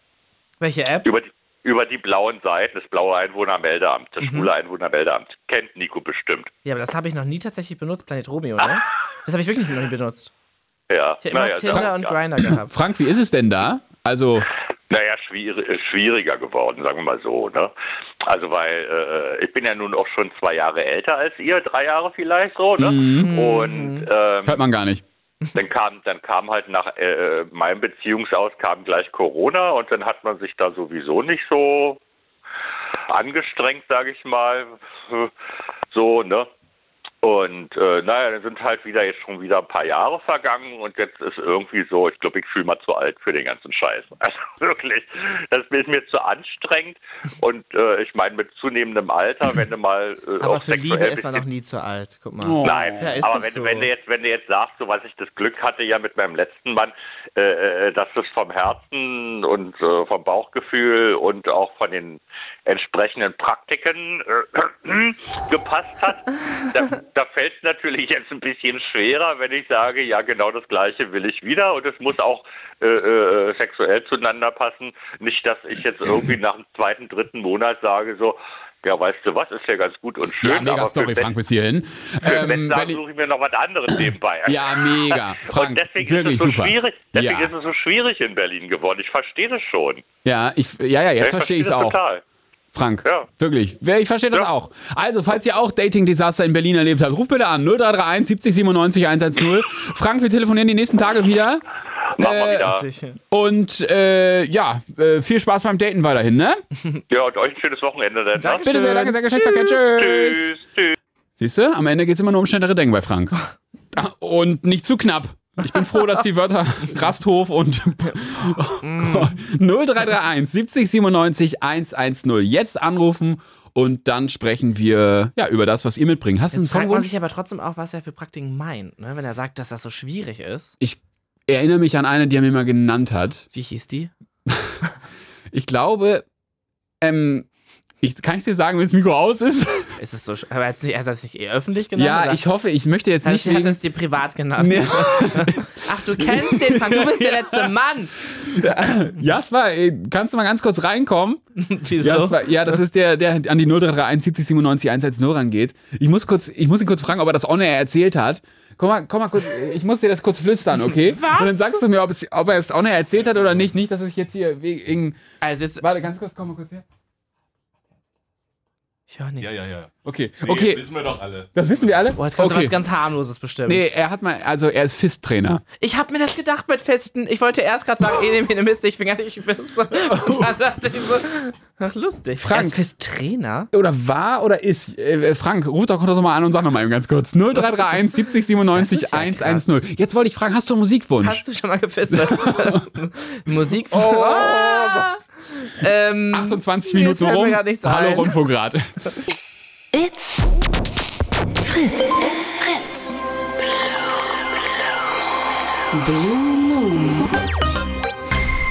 Welche App? über die, über die blauen Seiten, das blaue Einwohnermeldeamt, das schwule Einwohnermeldeamt. Kennt Nico bestimmt. Ja, aber das habe ich noch nie tatsächlich benutzt, Planet Romeo, ne? Das habe ich wirklich noch nie benutzt. Ja, Ich habe immer naja, Tinder ja, und ja. Grindr gehabt. Frank, wie ist es denn da? Also, Naja, schwierig, äh, schwieriger geworden, sagen wir mal so. Ne? Also weil äh, ich bin ja nun auch schon zwei Jahre älter als ihr, drei Jahre vielleicht so. Ne? Und ähm, hört man gar nicht. Dann kam dann kam halt nach äh, meinem Beziehungsaus kam gleich Corona und dann hat man sich da sowieso nicht so angestrengt, sage ich mal, so ne. Und äh, naja, dann sind halt wieder jetzt schon wieder ein paar Jahre vergangen und jetzt ist irgendwie so, ich glaube, ich fühle mal zu alt für den ganzen Scheiß. Also wirklich, das ist mir zu anstrengend und äh, ich meine mit zunehmendem Alter, wenn du mal äh, Aber auch für Liebe ist man noch nie zu alt. Guck mal. Oh. Nein, Ja, ist aber wenn, so. wenn du jetzt, wenn du jetzt sagst, so was ich das Glück hatte ja mit meinem letzten Mann, äh, äh, dass es vom Herzen und äh, vom Bauchgefühl und auch von den entsprechenden Praktiken äh, gepasst hat, da, da fällt es natürlich jetzt ein bisschen schwerer, wenn ich sage, ja genau das Gleiche will ich wieder und es muss auch äh, äh, sexuell zueinander passen. Nicht, dass ich jetzt irgendwie nach dem zweiten, dritten Monat sage so, ja, weißt du was, ist ja ganz gut und schön, Ja, mega aber Story, Frank, bis hierhin. Ähm, wenn ich- suche ich mir noch was anderes nebenbei. ja, mega. Frank, und deswegen wirklich ist es so super. schwierig. Deswegen ja. ist es so schwierig in Berlin geworden. Ich verstehe das schon. ja, ich, ja, ja, jetzt ich verstehe ich es auch. total. Frank, Ja. wirklich. Ich verstehe das Ja. auch. Also, falls ihr auch Dating-Desaster in Berlin erlebt habt, ruft bitte an 0331 70 97 110. Frank, wir telefonieren die nächsten Tage wieder. Machen wir Äh, wieder. Sicher. Und äh, ja, äh, viel Spaß beim Daten weiterhin, ne? Ja, und euch ein schönes Wochenende dann. ne? Danke. Bitte sehr, danke sehr, Geschäftsverkehr. Tschüss. Tschüss. Tschüss. Siehst du, am Ende geht es immer nur um schnellere Denken bei Frank. Und nicht zu knapp. Ich bin froh, dass die Wörter Rasthof und 0331 70 97 110 jetzt anrufen und dann sprechen wir ja über das, was ihr mitbringt. Hast du einen Jetzt fragt man sich aber trotzdem auch, was er für Praktiken meint, ne? wenn er sagt, dass das so schwierig ist. Ich erinnere mich an eine, die er mir mal genannt hat. Wie hieß die? Ich glaube, ähm, ich, kann ich dir sagen, wenn das Mikro aus ist? Ist es so, aber er hat er hat das nicht eh öffentlich genannt? ja, oder? ich hoffe, ich möchte jetzt Hat nicht hat wegen, es dir privat genannt? Nee. Ach, du kennst den Frank, du bist der letzte Mann. Jasper, ey, kannst du mal ganz kurz reinkommen? Wieso? Jasper, ja, das ist der, der an die 0331 70 97 110 rangeht. Ich muss kurz, ich muss ihn kurz fragen, ob er das on-air erzählt hat. Komm mal, komm mal kurz, ich muss dir das kurz flüstern, okay? Was? Und dann sagst du mir, ob, es, ob er es on-air erzählt hat oder nicht. Nicht, dass ich jetzt hier wegen. also jetzt, Warte, ganz kurz, komm mal kurz her. Ich höre nicht. Ja, ja, ja. Okay, Nee, okay, Wissen wir doch alle. das wissen wir alle. Boah, jetzt kommt okay. was ganz harmloses bestimmt. Nee, er hat mal, also er ist Fist-Trainer. Ich habe mir das gedacht mit Festen. Ich wollte erst gerade sagen, eh, nehme Mist, ich bin gar nicht Fist. Und dann dachte ich so, ach lustig. Frank. Er ist Fist-Trainer? Oder war oder ist? Äh, Frank, ruf doch doch mal an und sag noch mal eben ganz kurz. 0331 70 97 Das ist ja 110. Jetzt wollte ich fragen, hast du einen Musikwunsch? Hast du schon mal gefistet? Musik? Oh. Ah. Ähm, 28 nee, Minuten rum. Hallo ein. Rundfunkrat. It's Fritz. It's Fritz. Blue Moon.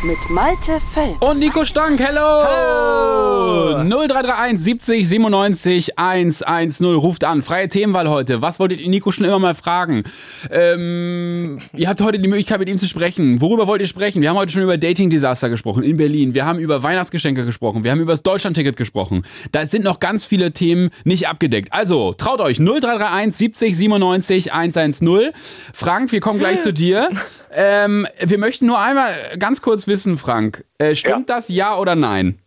Mit Malte Fels. Und Nico Stank, hello! 0331 70 97 110 ruft an. Freie Themenwahl heute. Was wolltet ihr Nico schon immer mal fragen? Ähm, ihr habt heute die Möglichkeit, mit ihm zu sprechen. Worüber wollt ihr sprechen? Wir haben heute schon über Dating-Desaster gesprochen in Berlin. Wir haben über Weihnachtsgeschenke gesprochen. Wir haben über das Deutschlandticket gesprochen. Da sind noch ganz viele Themen nicht abgedeckt. Also, traut euch. 0331 70 97 110. Frank, wir kommen gleich zu dir. Ähm, wir möchten nur einmal ganz kurz wissen, Frank. Äh, stimmt das ja oder nein?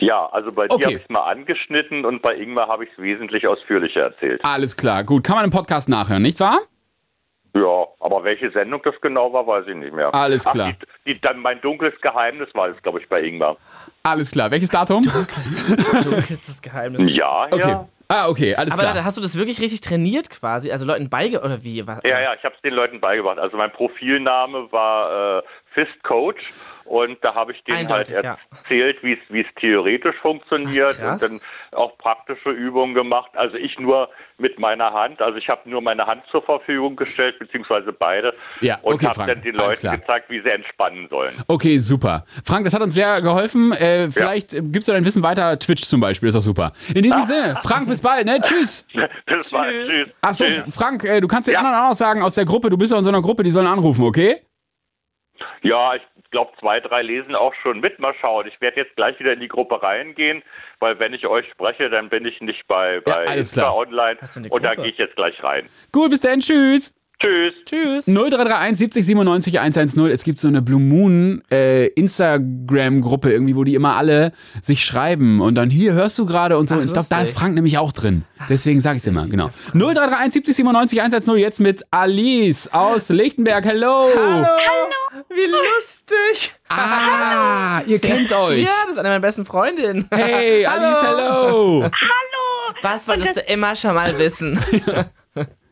Ja, also bei dir Okay. habe ich es mal angeschnitten und bei Ingmar habe ich es wesentlich ausführlicher erzählt. Alles klar, gut. Kann man im Podcast nachhören, nicht wahr? Ja, aber welche Sendung das genau war, weiß ich nicht mehr. Alles klar. Ach, die, die, dann mein dunkles Geheimnis war es, glaube ich, bei Ingmar. Alles klar. Welches Datum? Dunkles Geheimnis. Ja, Okay. ja. Ah, okay, alles Aber klar. Leute, hast du das wirklich richtig trainiert quasi? Also Leuten beige oder wie? Ja, ja, ich habe es den Leuten beigebracht. Also mein Profilname war äh, Pacifist-Coach und da habe ich denen Eindeutig, halt ja. erzählt, wie es wie es theoretisch funktioniert Ach, und dann auch praktische Übungen gemacht. Also ich nur mit meiner Hand, also ich habe nur meine Hand zur Verfügung gestellt, beziehungsweise beide Ja, und okay, habe dann den Leuten gezeigt, wie sie entspannen sollen. Okay, super. Frank, das hat uns sehr geholfen. Äh, vielleicht äh, gibst du dein Wissen weiter. Twitch zum Beispiel ist doch super. In diesem Sinne, Frank, bis bald, ne? Tschüss. Das war tschüss. Achso. Frank, äh, du kannst den Ja. anderen auch sagen aus der Gruppe, du bist ja in so einer Gruppe, die sollen anrufen, okay? Ja, ich glaube, zwei, drei lesen auch schon mit. Mal schauen. Ich werde jetzt gleich wieder in die Gruppe reingehen, weil wenn ich euch spreche, dann bin ich nicht bei, bei alles Insta klar. online. Und da gehe ich jetzt gleich rein. Gut, bis dann, tschüss. Tschüss. Tschüss. 0331 70 97 110. Es gibt so eine Blue Moon äh, Instagram-Gruppe irgendwie, wo die immer alle sich schreiben und dann hier hörst du gerade und so. Ach, und ich glaube, da ist. Frank nämlich auch drin. Deswegen sage ich es immer, genau. 0331 70 97 110 jetzt mit Alice aus Lichtenberg. Hello. Hallo. Wie lustig. Ah, ihr kennt euch. Ja, das ist eine meiner besten Freundinnen. Hey, Alice, hello. Hallo! Was wolltest du immer schon mal wissen?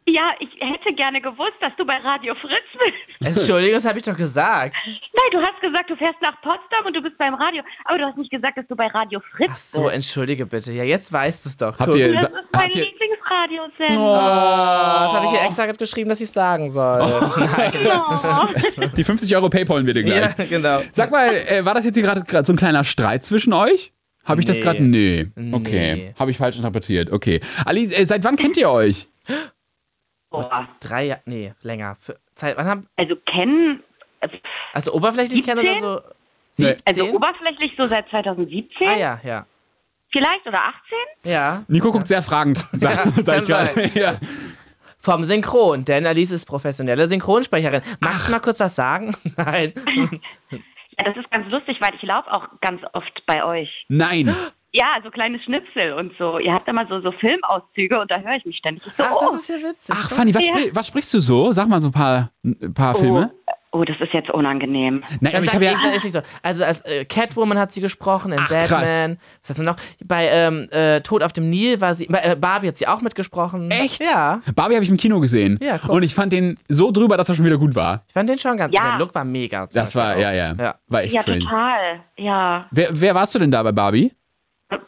Ja, ich hätte gerne gewusst, dass du bei Radio Fritz bist. Entschuldigung, das habe ich doch gesagt. Nein, du hast gesagt, du fährst nach Potsdam und du bist beim Radio. Aber du hast nicht gesagt, dass du bei Radio Fritz Ach so, bist. entschuldige bitte. Ja, jetzt weißt du es doch. Habt Guck. ihr, Das ist mein Lieblingsradiosender. Oh, das habe ich hier extra geschrieben, dass ich sagen soll. Oh. die 50 Euro Paypal bitte gleich. ja, genau. Sag mal, äh, war das jetzt hier gerade so ein kleiner Streit zwischen euch? Habe ich das Nee. gerade? Nee. Okay. Nee. Habe ich falsch interpretiert. Okay. Alice, äh, seit wann kennt ihr euch? Boah. Drei Jahre, nee, länger. Für Zeit, wann haben, Also kennen, also oberflächlich kennen oder 17? so? Nee. 17? also oberflächlich so seit 2017 ah ja, ja. vielleicht oder 18? Ja. Nico guckt sehr fragend. Sag, Ja, sag ich gerade. Ja. Vom Synchron, denn Alice ist professionelle Synchronsprecherin. Magst du mal kurz was sagen? Nein. Ja, das ist ganz lustig, weil ich laufe auch ganz oft bei euch. Nein. Ja, so kleine Schnipsel und so. Ihr habt immer so, so Filmauszüge und da höre ich mich ständig. Ich so, Ach, oh, das ist ja witzig. Ach, Fanny, was, Ja. spri was sprichst du so? Sag mal so ein paar, ein paar Filme. oh, oh, das ist jetzt unangenehm. Nein, aber ich habe ja. ist nicht so. Also als äh, Catwoman hat sie gesprochen, in Ach, krass. Batman. Was hast du noch? Bei ähm, äh, Tod auf dem Nil war sie. Bei äh, Barbie hat sie auch mitgesprochen. Echt? Ja. Barbie habe ich im Kino gesehen. Ja, guck. Und ich fand den so drüber, dass er schon wieder gut war. Ich fand den schon ganz. Ja. Sein Look war mega. Das war, ja, ja. ja. War echt Ja, crazy. total. Ja. Wer, wer warst du denn da bei Barbie?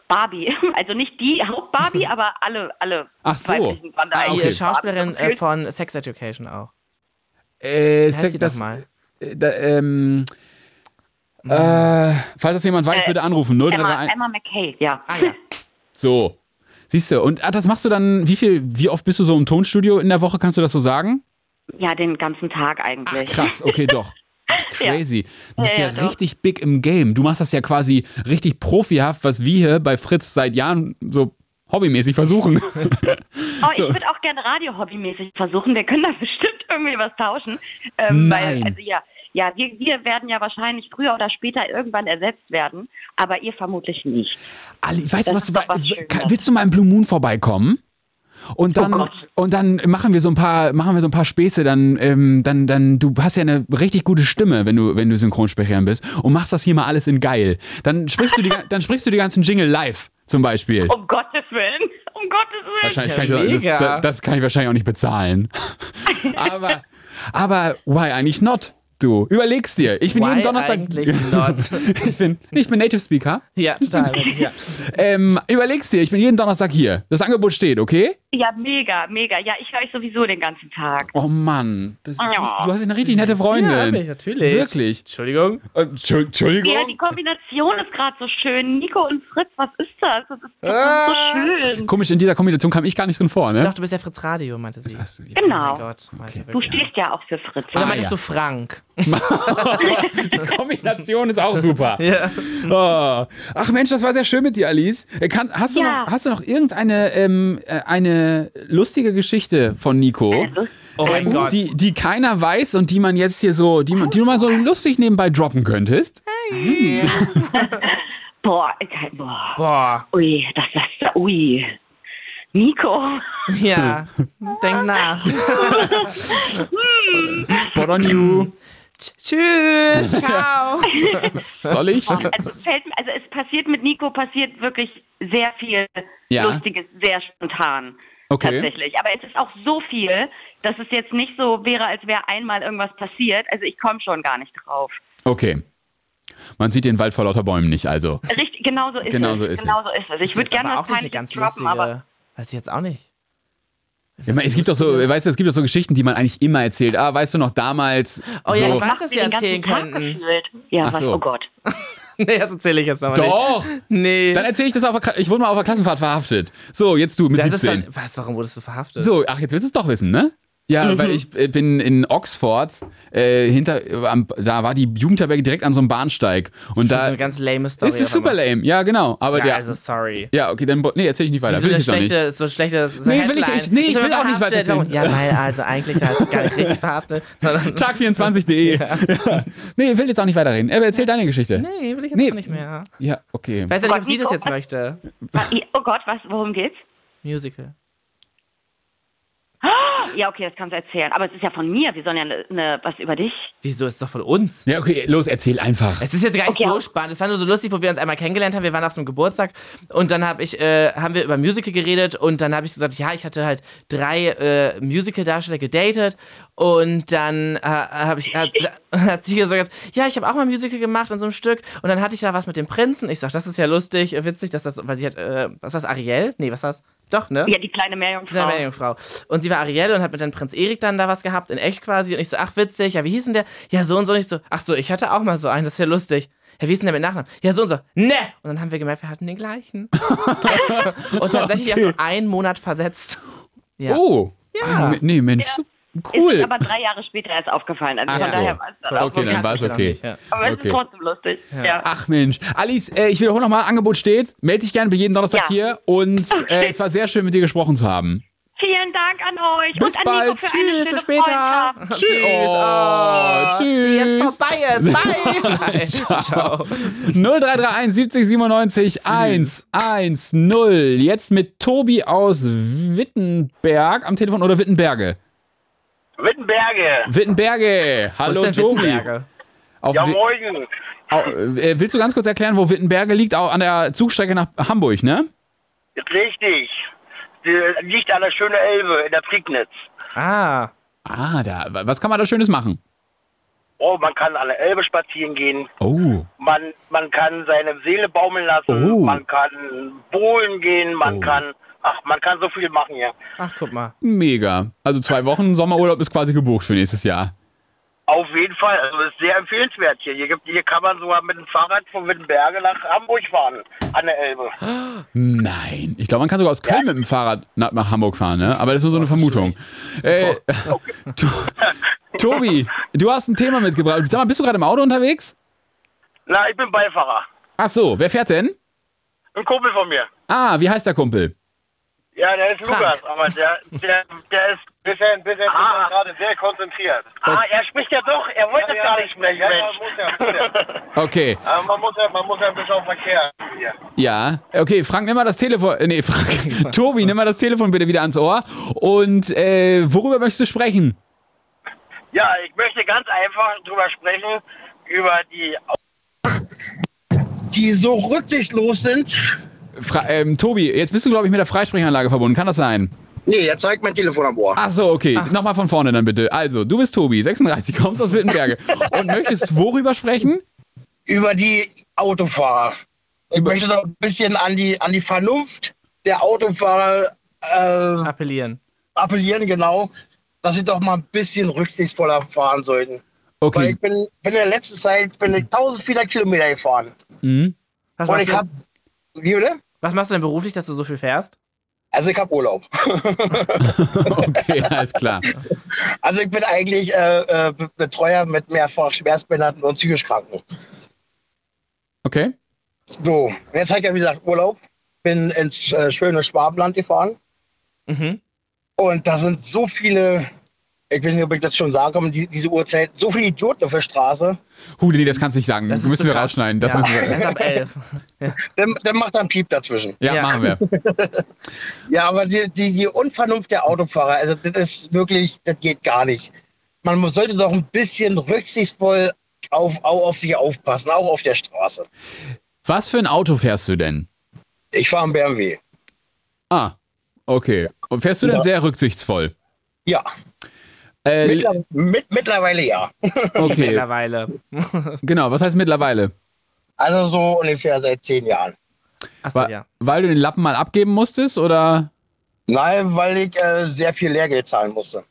Barbie. Also nicht die Haupt-Barbie, aber alle, alle Ach so. Ah, Die okay. äh, Schauspielerin äh, von Sex Education auch. Äh, Sex, sie das, mal? äh, da, ähm, äh, falls das jemand weiß, Äh, bitte anrufen. Emma, 0331. Emma McKay, ja. Ah ja. So. Siehst du, und ah, das machst du dann, wie viel, wie oft bist du so im Tonstudio in der Woche, kannst du das so sagen? Ja, den ganzen Tag Ach, eigentlich. krass, okay, doch. Ach, crazy. Du bist ja, Ja, ja, doch. richtig big im Game. Du machst das ja quasi richtig profihaft, was wir hier bei Fritz seit Jahren so hobbymäßig versuchen. Oh, ich So. würde auch gerne Radio-Hobbymäßig versuchen. Wir können da bestimmt irgendwie was tauschen. Ähm, Nein. Weil, also ja, ja wir, wir werden ja wahrscheinlich früher oder später irgendwann ersetzt werden, aber ihr vermutlich nicht. Ali, weißt du was, was willst du mal im Blue Moon vorbeikommen? Und dann, Oh und dann machen wir so ein paar, machen wir so ein paar Späße, dann, ähm, dann, dann, du hast ja eine richtig gute Stimme, wenn du, wenn du Synchronsprecherin bist und machst das hier mal alles in geil. Dann sprichst du die, dann sprichst du die ganzen Jingle live, zum Beispiel. Um Gottes Willen. Um Gottes Willen. Wahrscheinlich Ja, kann ich das, das, das kann ich wahrscheinlich auch nicht bezahlen. aber, aber why eigentlich not? Du überlegst dir. Ich bin Why jeden Donnerstag. ich bin, ich bin Native Speaker. Ja, total. ja. Ähm, überlegst dir, ich bin jeden Donnerstag hier. Das Angebot steht, okay? Ja, mega, mega. Ja, ich höre euch sowieso den ganzen Tag. Oh Mann, das, Ja. du hast eine richtig nette Freundin. Ja, natürlich. Wirklich. Entschuldigung. Äh, Entschu- Entschuldigung. Ja, die Kombination ist gerade so schön. Nico und Fritz, was ist das? Das ist, das Ah. so schön. Komisch, in dieser Kombination kam ich gar nicht drin vor, ne? Doch, du bist ja Fritz Radio, meinte sie. Das- ja. Oh Genau. mein Gott. Meinte Du stehst ja auch für Fritz. Oder Ah, meintest ja. du Frank? Die Kombination ist auch super. Ja. Oh. Ach Mensch, das war sehr schön mit dir, Alice. Äh, Kann, hast, du Ja. noch, hast du noch irgendeine ähm, äh, eine lustige Geschichte von Nico, Oh mein ähm, Gott. die, die keiner weiß und die man jetzt hier so, die, man- die du mal so lustig nebenbei droppen könntest? Boah, ich- boah. Boah. Ui, das ist, ui. Nico. Ja. Denk nach. Spot on you. Tschüss. Ciao. Soll ich? Also, es fällt, also es passiert mit Nico, passiert wirklich sehr viel Ja. Lustiges, sehr spontan. Okay. Tatsächlich. Aber es ist auch so viel, dass es jetzt nicht so wäre, als wäre einmal irgendwas passiert. Also ich komme schon gar nicht drauf. Okay. Man sieht den Wald vor lauter Bäumen nicht, also. Richtig, genau so ist Genau es. so ist genau so ist es. Ich würde gerne was Peinliches droppen, lustige. aber Weiß ich jetzt auch nicht. Ja, man, es gibt doch so, weißt du, es gibt doch so Geschichten, die man eigentlich immer erzählt. Ah, weißt du noch damals? Oh so. ja, ich weiß, dass sie wir den ganzen erzählen könnten. gefühlt. Ja, Ach was, so. oh Gott. Nee, das erzähle ich jetzt aber nicht. Doch! Nee. Dann erzähle ich das auf der, ich wurde mal auf der Klassenfahrt verhaftet. So, jetzt du mit das ist 17. dann, was, warum wurdest du verhaftet? So, ach, jetzt willst du es doch wissen, ne? Ja, Mhm. weil ich äh, bin in Oxford, äh, hinter, äh, am, da war die Jugendherberge direkt an so einem Bahnsteig. Und das ist da eine ganz lame Story. ist es auf super lame, ja genau. Aber Ja, der, also sorry. ja, okay, dann, nee, erzähl ich nicht weiter. So Will ich jetzt auch nicht. schlechte, so schlechte so Nee, will ich echt- nee, ich bin will auch nicht weiter. Ja, weil also eigentlich da ist gar nicht richtig verhaftet. Sondern Tag24.de. Ja. Nee, will jetzt auch nicht weiterreden. Aber erzähl deine Geschichte. nee, will ich jetzt Nee. auch nicht mehr. Ja, okay. Weiß ja nicht, ob sie Nico, das jetzt was- möchte. Oh Gott, was, worum geht's? Musical. Ja, okay, das kannst du erzählen. Aber es ist ja von mir. Wir sollen ja ne, ne, was über dich. Wieso ist es doch von uns? Ja, okay, los, erzähl einfach. Es ist jetzt gar nicht Okay. so spannend. Es war nur so lustig, wo wir uns einmal kennengelernt haben. Wir waren auf so einem Geburtstag und dann hab ich, äh, haben wir über Musical geredet und dann habe ich gesagt, ja, ich hatte halt drei äh, Musical-Darsteller gedatet und dann äh, habe ich, hat, hat sie gesagt, ja, ich habe auch mal ein Musical gemacht in so einem Stück und dann hatte ich da was mit dem Prinzen. Ich sag, das ist ja lustig, witzig, dass das, weil sie hat, äh, was war das, Ariel? Nee, was war das? Doch, ne? Ja, die kleine Meerjungfrau. Kleine Meerjungfrau. Und sie war Ariel und hat mit dem Prinz Erik dann da was gehabt, in echt quasi. Und ich so, ach witzig, ja, wie hieß denn der? Ja, so und so. Und ich so, ach so, ich hatte auch mal so einen, das ist ja lustig. Ja, wie ist denn der mit Nachnamen? Ja, so und so. Ne! Und dann haben wir gemerkt, wir hatten den gleichen. und tatsächlich auch nur einen Monat versetzt. Ja. Oh. Ah, nee, Mensch, so cool. Ist aber drei Jahre später erst aufgefallen. Also Ach von so. daher war es dann auch Okay, dann war es okay. nicht, Aber es Okay. ist trotzdem lustig. Ja. Ach Mensch. Alice, äh, ich wiederhole nochmal, Angebot steht. Melde dich gerne bei jeden Donnerstag Ja. hier. Und äh, es war sehr schön, mit dir gesprochen zu haben. Vielen Dank an euch Bis und an bald. Nico für eine Tschüss, schöne bis später. Freundschaft. Tschüss. Oh, tschüss. Die jetzt vorbei ist. Bye. Ciao. 0331 70 97 110. Jetzt mit Tobi aus Wittenberg am Telefon oder Wittenberge? Wittenberge. Wittenberge. Hallo Tobi. Auf Ja, moin. äh, willst du ganz kurz erklären, wo Wittenberge liegt? Auch an der Zugstrecke nach Hamburg, ne? Richtig. Die liegt an der schönen Elbe in der Prignitz. Ah. Ah, da. Was kann man da Schönes machen? Oh, man kann an der Elbe spazieren gehen. Oh. Man, man kann seine Seele baumeln lassen. Oh. Man kann bowlen gehen. Man Oh. kann, ach, man kann so viel machen hier. Ach, guck mal. Mega. Also zwei Wochen Sommerurlaub ist quasi gebucht für nächstes Jahr. Auf jeden Fall. Also, ist sehr empfehlenswert hier. Hier, gibt, hier kann man sogar mit dem Fahrrad von Wittenberge nach Hamburg fahren. An der Elbe. Nein. Ich glaube, man kann sogar aus Köln mit dem Fahrrad nach, nach Hamburg fahren, ne? Aber das ist nur so eine Vermutung. Äh, to Tobi, du hast ein Thema mitgebracht. Sag mal, bist du gerade im Auto unterwegs? Na, ich bin Beifahrer. Ach so, wer fährt denn? Ein Kumpel von mir. Ah, wie heißt der Kumpel? Ja, der ist Frank. Lukas, aber der, der, der ist bisschen, bisschen, Ah. gerade sehr konzentriert. Ah, er spricht ja doch. Er wollte Ja, gar ja. nicht sprechen, Ja, Mensch. man muss ja, muss ja. Okay, Aber man muss ja, man muss ja ein bisschen auf Verkehr hier. ja. Okay, Frank, nimm mal das Telefon. äh, Nee, Frank. Tobi, nimm mal das Telefon bitte wieder ans Ohr. Und äh, worüber möchtest du sprechen? Ja, ich möchte ganz einfach drüber sprechen, über die Die so rücksichtslos sind. Fra ähm, Tobi, jetzt bist du, glaube ich, mit der Freisprechanlage verbunden. Kann das sein? Nee, jetzt zeigt mein Telefon am Ohr. Ach so, okay. Nochmal von vorne dann bitte. Also, du bist Tobi, 36, kommst aus Wittenberge und möchtest worüber sprechen? Über die Autofahrer. Ich möchte doch ein bisschen an die, an die Vernunft der Autofahrer äh, Appellieren. appellieren, genau, dass sie doch mal ein bisschen rücksichtsvoller fahren sollten. Weil Okay. ich bin, bin in der letzten Zeit bin ich 1400 Kilometer gefahren. Mhm. Was Und ich du, hab, wie bitte? Was machst du denn beruflich, dass du so viel fährst? Also ich habe Urlaub. Okay, alles klar. Also ich bin eigentlich äh, äh, Be- Betreuer mit mehrfach Schwerstbehinderten und psychisch Kranken. Okay. So, und jetzt habe ich ja wie gesagt Urlaub. Bin ins äh, schöne Schwabenland gefahren. Mhm. Und da sind so viele, ich weiß nicht, ob ich das schon sagen kann, die, diese Uhrzeit, so viele Idioten auf der Straße. Huh, nee, das kannst du nicht sagen. Das müssen wir krass. rausschneiden. Das ja. müssen wir. Das ist ab 11. Der, der macht dann Piep dazwischen. Ja, Ja. machen wir. Ja, aber die, die, die Unvernunft der Autofahrer, also das ist wirklich, das geht gar nicht. Man muss- sollte doch ein bisschen rücksichtsvoll auf, auf, auf sich aufpassen, auch auf der Straße. Was für ein Auto fährst du denn? Ich fahre einen BMW. Ah, Okay. Und fährst du denn Ja. sehr rücksichtsvoll? Ja. Äh, Mittler mit, mittlerweile ja. okay. Mittlerweile. Genau, was heißt mittlerweile? Also so ungefähr seit zehn Jahren. Achso, ja. Weil du den Lappen mal abgeben musstest oder? Nein, weil ich äh, sehr viel Lehrgeld zahlen musste.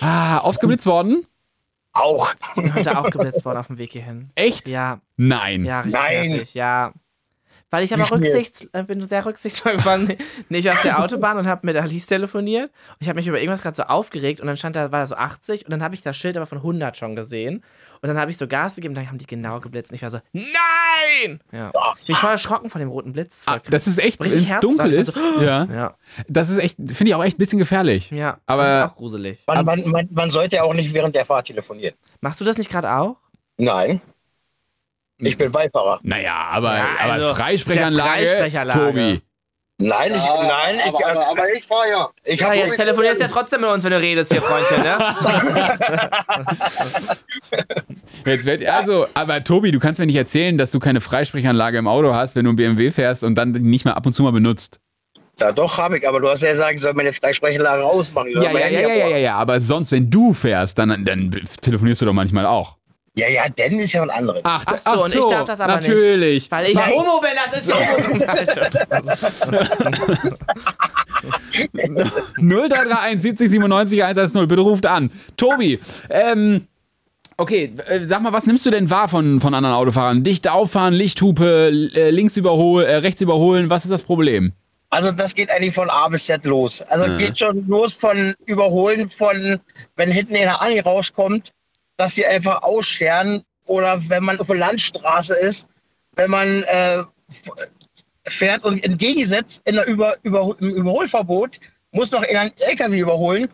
Ah, aufgeblitzt worden? Auch. Heute auch geblitzt worden auf dem Weg hierhin. Echt? Ja, Nein. ja, richtig Nein. nervig, ja. Weil ich aber rücksichts, äh, bin sehr rücksichtsvoll gefahren, nicht auf der Autobahn und habe mit Alice telefoniert. Und ich habe mich über irgendwas gerade so aufgeregt und dann stand da, war da so 80 und dann habe ich das Schild aber von 100 schon gesehen. Und dann habe ich so Gas gegeben und dann haben die genau geblitzt und ich war so, nein! Ja. Ich bin voll erschrocken von dem roten Blitz. Ah, das ist echt, wenn es dunkel ist. so, ja. Ja, Das ist echt, finde ich auch echt ein bisschen gefährlich. ja. Aber- das ist auch gruselig. Man, man, man, man sollte ja auch nicht während der Fahrt telefonieren. Machst du das nicht gerade auch? Nein. Ich bin Beifahrer. Naja, aber, Ja, also, aber Freisprechanlage, ja Freisprechanlage. Tobi. Nein, ich, nein, ich, aber, aber, aber ich fahre ja. ich Ja, habe jetzt telefonierst du ja trotzdem mit uns, wenn du redest hier, Freundchen, ne? Also, aber Tobi, du kannst mir nicht erzählen, dass du keine Freisprechanlage im Auto hast, wenn du einen BMW fährst und dann nicht mal ab und zu mal benutzt. Ja, doch, habe ich, aber du hast ja gesagt, ich soll meine Freisprechanlage ausmachen. Ja, ja, ja, ja, ja, ja, ja, aber sonst, wenn du fährst, dann, dann telefonierst du doch manchmal auch. Ja, ja, denn ist ja was anderes. Ach, Ach so, und ich darf das aber nicht. natürlich. Weil ich. Homo bin, das ist ja Homo. 0331 70 97 110, bitte ruft an. Tobi, ähm, okay, äh, sag mal, was nimmst du denn wahr von, von anderen Autofahrern? Dicht auffahren, Lichthupe, äh, links überholen, äh, rechts überholen, was ist das Problem? Also das geht eigentlich von A bis Z los. Also Ja. geht schon los von Überholen von, wenn hinten in der Ani rauskommt, dass sie einfach ausscheren oder wenn man auf der Landstraße ist, wenn man äh, fährt und entgegengesetzt in der Über, Über, im Überholverbot muss noch in einen LKW überholen,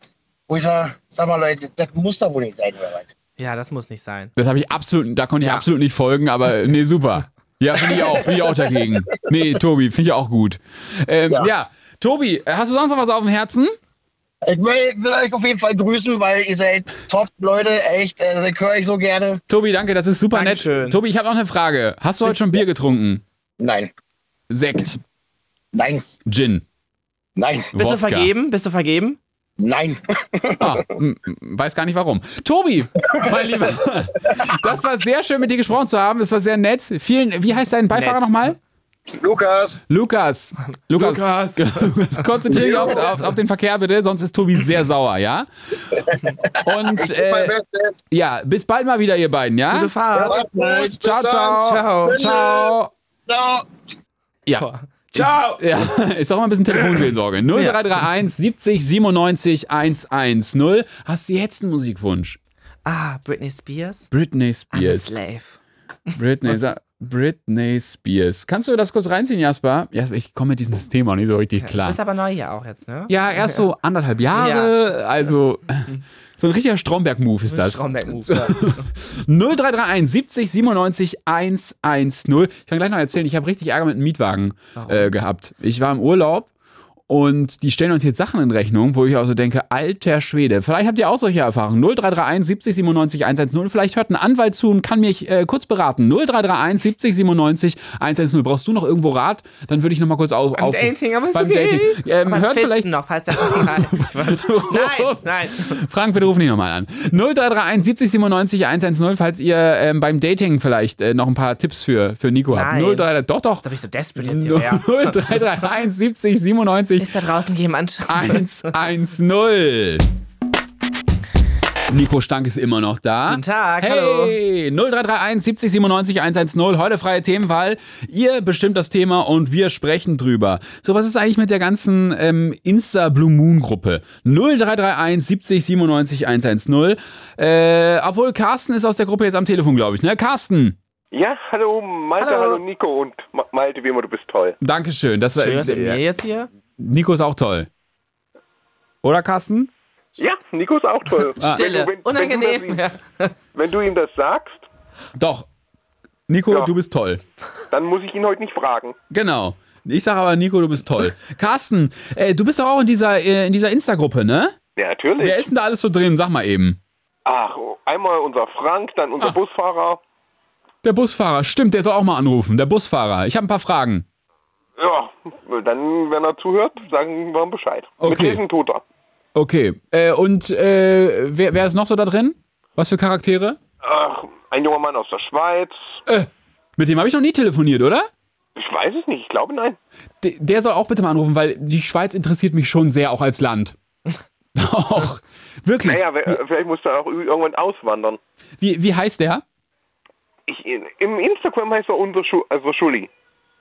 wo ich sage, sag mal Leute, das muss doch wohl nicht sein, oder was? Ja, das muss nicht sein. Das habe ich absolut, da konnte ich Ja. absolut nicht folgen, aber nee, super. Ja, finde ich auch, bin ich auch dagegen. Nee, Tobi, finde ich auch gut. Ähm, ja. Ja. Tobi, hast du sonst noch was auf dem Herzen? Ich will, will euch auf jeden Fall grüßen, weil ihr seid top, Leute, echt, äh, das höre ich so gerne. Tobi, danke, das ist super Dankeschön. nett. Tobi, ich habe noch eine Frage. Hast du heute schon Bier getrunken? Nein, Sekt, nein, Gin, nein, Bist du vergeben? Bist du vergeben? nein. Ah, m- m- weiß gar nicht warum. Tobi, mein Lieber, das war sehr schön mit dir gesprochen zu haben. Das war sehr nett. Vielen, wie heißt dein Beifahrer nochmal? Lukas, Lukas. Lukas. Lukas. Konzentriere dich auf, auf, auf den Verkehr bitte, sonst ist Tobi sehr sauer, ja? Und äh, ja, bis bald mal wieder, ihr beiden, ja? Gute Fahrt. Gut. Ciao, ciao. Ciao. Ciao. Ciao. Ja. Ciao. Ja, ist auch mal ein bisschen Telefonseelsorge. 0331 70 97 110. Hast du jetzt einen Musikwunsch? Ah, Britney Spears. Britney I'm a Spears. slave. Britney, sa- Britney Spears. Kannst du das kurz reinziehen, Jasper? Ja, ich komme mit diesem Thema nicht so richtig Du klar. bist aber neu hier auch jetzt, ne? Ja, erst so anderthalb Jahre. Also, so ein richtiger Stromberg-Move ist das. Stromberg-Move, So. ja. 0331 70 97 110. Ich kann gleich noch erzählen, ich habe richtig Ärger mit einem Mietwagen äh, gehabt. Ich war im Urlaub und die stellen uns jetzt Sachen in Rechnung, wo ich auch so denke, alter Schwede. Vielleicht habt ihr auch solche Erfahrungen. 0331 70 97 110. Vielleicht hört ein Anwalt zu und kann mich äh, kurz beraten. 0331 70 97 110. Brauchst du noch irgendwo Rat? Dann würde ich noch mal kurz auf. Beim auf Dating, aber beim okay. Dating. Ähm, Beim hört Fisten vielleicht noch, falls der Nein, nein. Frank, bitte ruf ihn nochmal an. 0331 70 97 110, falls ihr ähm, beim Dating vielleicht äh, noch ein paar Tipps für, für Nico habt. Nein. 03, doch, doch. Jetzt hab ich so desperate jetzt hier. Ja. 0331 70 97 Ist da draußen jemand? 110. Nico Stank ist immer noch da. Guten Tag, hallo. hey, 0331 70 97 110. Heute freie Themenwahl. Ihr bestimmt das Thema und wir sprechen drüber. So, was ist eigentlich mit der ganzen ähm, Insta Blue Moon Gruppe? 0331 70 97 110. Äh, obwohl Carsten ist aus der Gruppe jetzt am Telefon, glaube ich, ne? Carsten. Ja, hallo Malte, Hallo. hallo, Nico und Ma Malte, wie immer, du bist toll. Dankeschön. Das, Schön, dass ihr äh, mir jetzt hier. Nico ist auch toll. Oder Carsten? Ja, Nico ist auch toll. Stille. Wenn du, wenn, Unangenehm. Wenn du, das, wenn du ihm das sagst, Doch. Nico, Ja. du bist toll. dann muss ich ihn heute nicht fragen. Genau. Ich sage aber, Nico, du bist toll. Carsten, äh, du bist doch auch in dieser, äh, in dieser Insta-Gruppe, ne? Ja, natürlich. Wer ist denn da alles so drin? Sag mal eben. Ach, einmal unser Frank, dann unser Ah. Busfahrer. Der Busfahrer, stimmt, der soll auch mal anrufen. Der Busfahrer. Ich habe ein paar Fragen. Ja, dann, wenn er zuhört, sagen wir ihm Bescheid. Mit Okay. Lesen tut er. Okay. Äh, und äh, wer, wer ist noch so da drin? Was für Charaktere? Ach, ein junger Mann aus der Schweiz. Mit dem habe ich noch nie telefoniert, oder? Ich weiß es nicht, ich glaube nein. D der soll auch bitte mal anrufen, weil die Schweiz interessiert mich schon sehr, auch als Land. Doch, wirklich. Naja, vielleicht muss er auch irgendwann auswandern. Wie, wie heißt der? Ich, Im Instagram heißt er unser Schu also Schulli.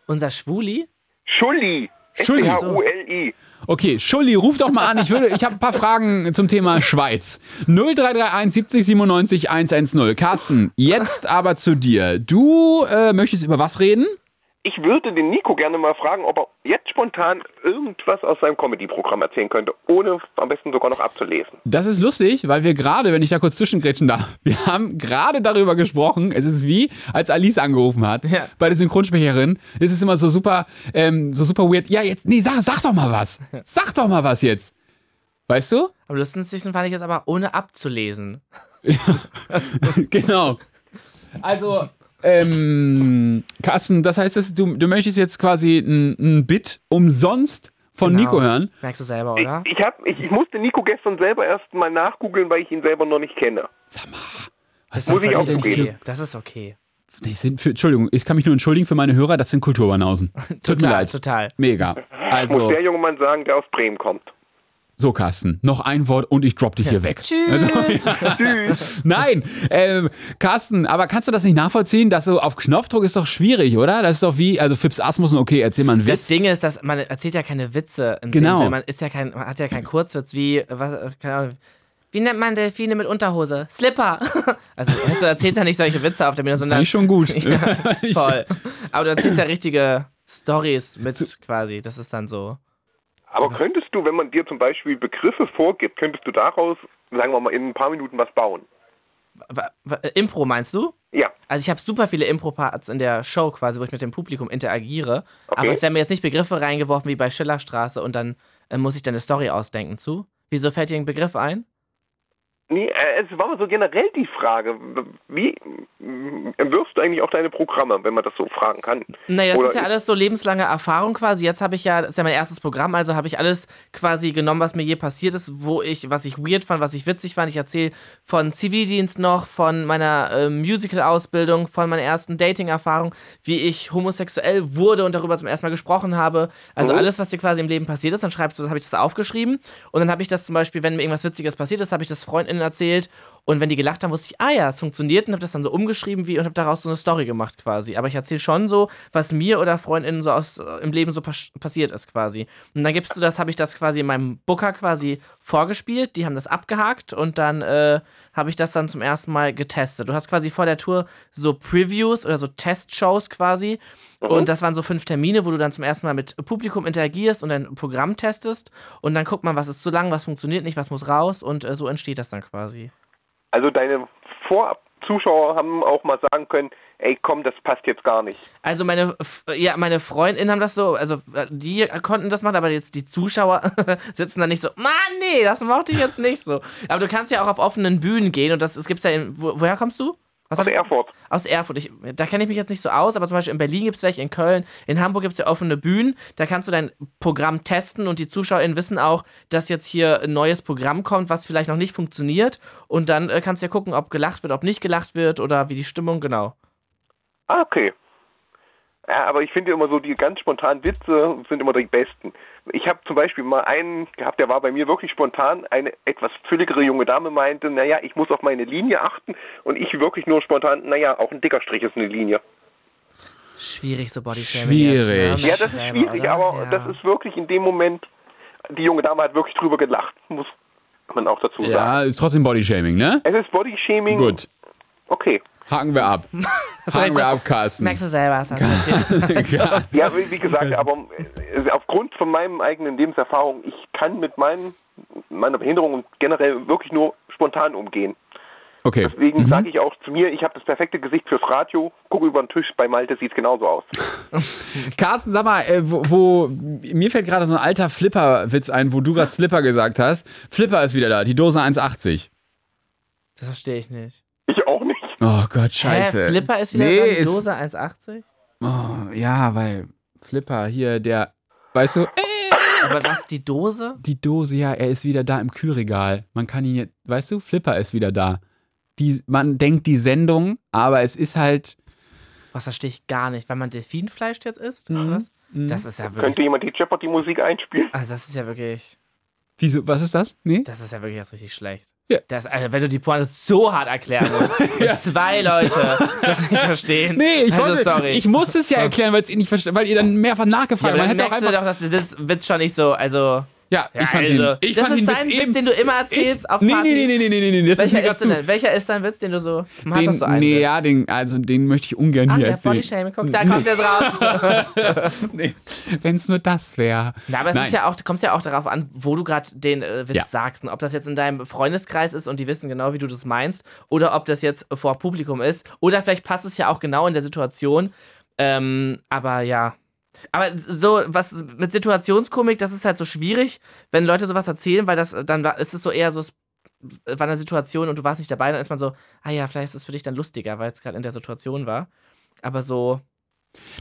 Unser Schwuli? Schulli. Schulli. S-C-H-U-L-I. Okay, Schulli, ruf doch mal an. Ich, würde, ich habe ein paar Fragen zum Thema Schweiz. 0331 70 97 110. Carsten, jetzt aber zu dir. Du äh, möchtest über was reden? Ich würde den Nico gerne mal fragen, ob er jetzt spontan irgendwas aus seinem Comedy-Programm erzählen könnte, ohne am besten sogar noch abzulesen. Das ist lustig, weil wir gerade, wenn ich da kurz zwischengrätschen darf, wir haben gerade darüber gesprochen. Es ist wie, als Alice angerufen hat, Ja. bei der Synchronsprecherin. Es ist immer so super, ähm, so super weird. Ja, jetzt, nee, sag, sag doch mal was. Sag doch mal was jetzt. Weißt du? Am lustigsten fand ich jetzt aber ohne abzulesen. genau. Also, ähm, Carsten, das heißt, dass du, du möchtest jetzt quasi ein, ein Bit umsonst von Genau. Nico hören. Merkst du selber, Ich, oder? ich, hab, ich, ich musste Nico gestern selber erst mal nachgoogeln, weil ich ihn selber noch nicht kenne. Was Muss ich auch Okay, das ist okay. Die sind für, Entschuldigung, ich kann mich nur entschuldigen für meine Hörer, das sind Kulturbanausen. Tut mir Total, leid. total. Mega. Muss Also, der junge Mann sagen, der aus Bremen kommt. So Carsten, noch ein Wort und ich drop dich hier weg. Tschüss. Also, Nein, ähm, Carsten, aber kannst du das nicht nachvollziehen, dass so auf Knopfdruck ist doch schwierig, oder? Das ist doch wie, also Fips Asmussen, okay, erzähl mal einen Das Witz. Ding ist, dass man erzählt ja keine Witze. Im Genau. Sinne, man ist ja kein, man hat ja keinen Kurzwitz wie, was, keine Ahnung. Wie nennt man Delfine mit Unterhose? Slipper. Also weißt du erzählst ja nicht solche Witze auf der Bühne, sondern Fand ich schon gut. ja, voll. Aber du erzählst ja richtige Stories mit quasi. Das ist dann so. Aber könntest du, wenn man dir zum Beispiel Begriffe vorgibt, könntest du daraus, sagen wir mal, in ein paar Minuten was bauen? Äh, Impro meinst du? Ja. Also ich habe super viele Impro-Parts in der Show quasi, wo ich mit dem Publikum interagiere. Okay. Aber es werden mir jetzt nicht Begriffe reingeworfen wie bei Schillerstraße und dann äh, muss ich dann eine Story ausdenken zu. Wieso fällt dir ein Begriff ein? Nee, äh, es war mal so generell die Frage, wie entwirfst du eigentlich auch deine Programme, wenn man das so fragen kann? Nee, das Oder ist ja alles so lebenslange Erfahrung quasi. Jetzt habe ich ja, das ist ja mein erstes Programm, also habe ich alles quasi genommen, was mir je passiert ist, wo ich, was ich weird fand, was ich witzig fand. Ich erzähle von Zivildienst noch, von meiner äh, Musical-Ausbildung, von meiner ersten Dating-Erfahrung, wie ich homosexuell wurde und darüber zum ersten Mal gesprochen habe. Also Mhm. alles, was dir quasi im Leben passiert ist, dann schreibst du, das habe ich das aufgeschrieben und dann habe ich das zum Beispiel, wenn mir irgendwas Witziges passiert ist, habe ich das FreundInnen erzählt und wenn die gelacht haben, wusste ich, ah ja, es funktioniert und habe das dann so umgeschrieben wie und habe daraus so eine Story gemacht quasi. Aber ich erzähle schon so, was mir oder Freundinnen so aus, äh, im Leben so pas passiert ist quasi. Und dann gibst du das, habe ich das quasi in meinem Booker quasi vorgespielt, die haben das abgehakt und dann äh, habe ich das dann zum ersten Mal getestet. Du hast quasi vor der Tour so Previews oder so Testshows quasi und das waren so fünf Termine, wo du dann zum ersten Mal mit Publikum interagierst und dein Programm testest und dann guckt man, was ist zu lang, was funktioniert nicht, was muss raus und äh, so entsteht das dann quasi. Also deine Vorzuschauer haben auch mal sagen können, ey komm, das passt jetzt gar nicht. Also meine, ja, meine Freundinnen haben das so, also äh, die konnten das machen, aber jetzt die Zuschauer sitzen da nicht so, Mann, nee, das mochte ich jetzt nicht so. Aber du kannst ja auch auf offenen Bühnen gehen und das, es gibt's ja in, wo, woher kommst du? Aus du- Erfurt. Aus Erfurt. Ich, da kenne ich mich jetzt nicht so aus, aber zum Beispiel in Berlin gibt es welche, in Köln, in Hamburg gibt es ja offene Bühnen. Da kannst du dein Programm testen und die ZuschauerInnen wissen auch, dass jetzt hier ein neues Programm kommt, was vielleicht noch nicht funktioniert. Und dann äh, kannst du ja gucken, ob gelacht wird, ob nicht gelacht wird oder wie die Stimmung, genau. Ah, okay. Ja, aber ich finde immer so, die ganz spontanen Witze sind immer die besten. Ich habe zum Beispiel mal einen gehabt, der war bei mir wirklich spontan. Eine etwas fülligere junge Dame meinte, naja, ich muss auf meine Linie achten. Und ich wirklich nur spontan, naja, auch ein dicker Strich ist eine Linie. Schwierig, so Bodyshaming. Schwierig. Jetzt, ne? Ja, das ist schwierig, oder? aber Ja. das ist wirklich in dem Moment, die junge Dame hat wirklich drüber gelacht, muss man auch dazu sagen. Ja, ist trotzdem Bodyshaming, ne? Es ist Bodyshaming. Gut. Okay. Haken wir ab. Haken wir ab, Carsten. Merkst du selber, was hast du. Ja. Ja, wie gesagt, aber äh, aufgrund von meinem eigenen Lebenserfahrung, ich kann mit meinen, meiner Behinderung und generell wirklich nur spontan umgehen. Okay. Deswegen sage ich auch zu mir, ich habe das perfekte Gesicht fürs Radio, gucke über den Tisch, bei Malte sieht es genauso aus. Carsten, sag mal, äh, wo, wo mir fällt gerade so ein alter Flipper-Witz ein, wo du gerade Slipper gesagt hast. Flipper ist wieder da, die Dose 1,80. Das verstehe ich nicht. Ich auch nicht. Oh Gott, scheiße. Hä, Flipper ist wieder nee, ist, Dose 1,80? Oh, ja, weil Flipper, hier, der, weißt du, Aber was, die Dose? die Dose, ja, er ist wieder da im Kühlregal. Man kann ihn jetzt, weißt du, Flipper ist wieder da. Die, man denkt die Sendung, aber es ist halt, Was verstehe ich gar nicht, weil man Delfinfleisch jetzt isst? Mhm. Oder was? Mhm. Das ist ja wirklich. Könnte jemand die Jeopardy-Musik einspielen? Also, das ist ja wirklich. wieso, was ist das? Nee? Das ist ja wirklich jetzt richtig schlecht. Ja. Das, also, wenn du die Pointe so hart erklären musst, und zwei Leute das nicht verstehen. Nee, ich, also, wollte, sorry. ich muss es ja erklären, weil ihr nicht weil ihr dann mehrfach ja, nachgefragt habt. dann Man hätte auch einfach, doch, dass der Witz schon nicht so, also. Ja, Ja, ich fand also, ihn, ich das fand ist ihn dein eben, Witz, den du immer erzählst ich, auf nee, Party. nee, nee, nee, nee, nee, nee, das ist mir Welcher ist denn zu. Welcher ist dein Witz, den du so. Man hat Den, so einen nee, Witz. ja, den, also den möchte ich ungern Ach, hier der erzählen. Bodyshaming, guck, da kommt jetzt raus. nee, wenn es nur das wäre. Na, aber es Nein. ist ja auch, kommt ja auch darauf an, wo du gerade den äh, Witz Ja. sagst. Und ob das jetzt in deinem Freundeskreis ist und die wissen genau, wie du das meinst, oder ob das jetzt vor Publikum ist. Oder vielleicht passt es ja auch genau in der Situation. Ähm, aber ja. Aber so, was mit Situationskomik, das ist halt so schwierig, wenn Leute sowas erzählen, weil das dann ist es so eher so, es war eine Situation und du warst nicht dabei, dann ist man so, ah ja, vielleicht ist es für dich dann lustiger, weil es gerade in der Situation war. Aber so,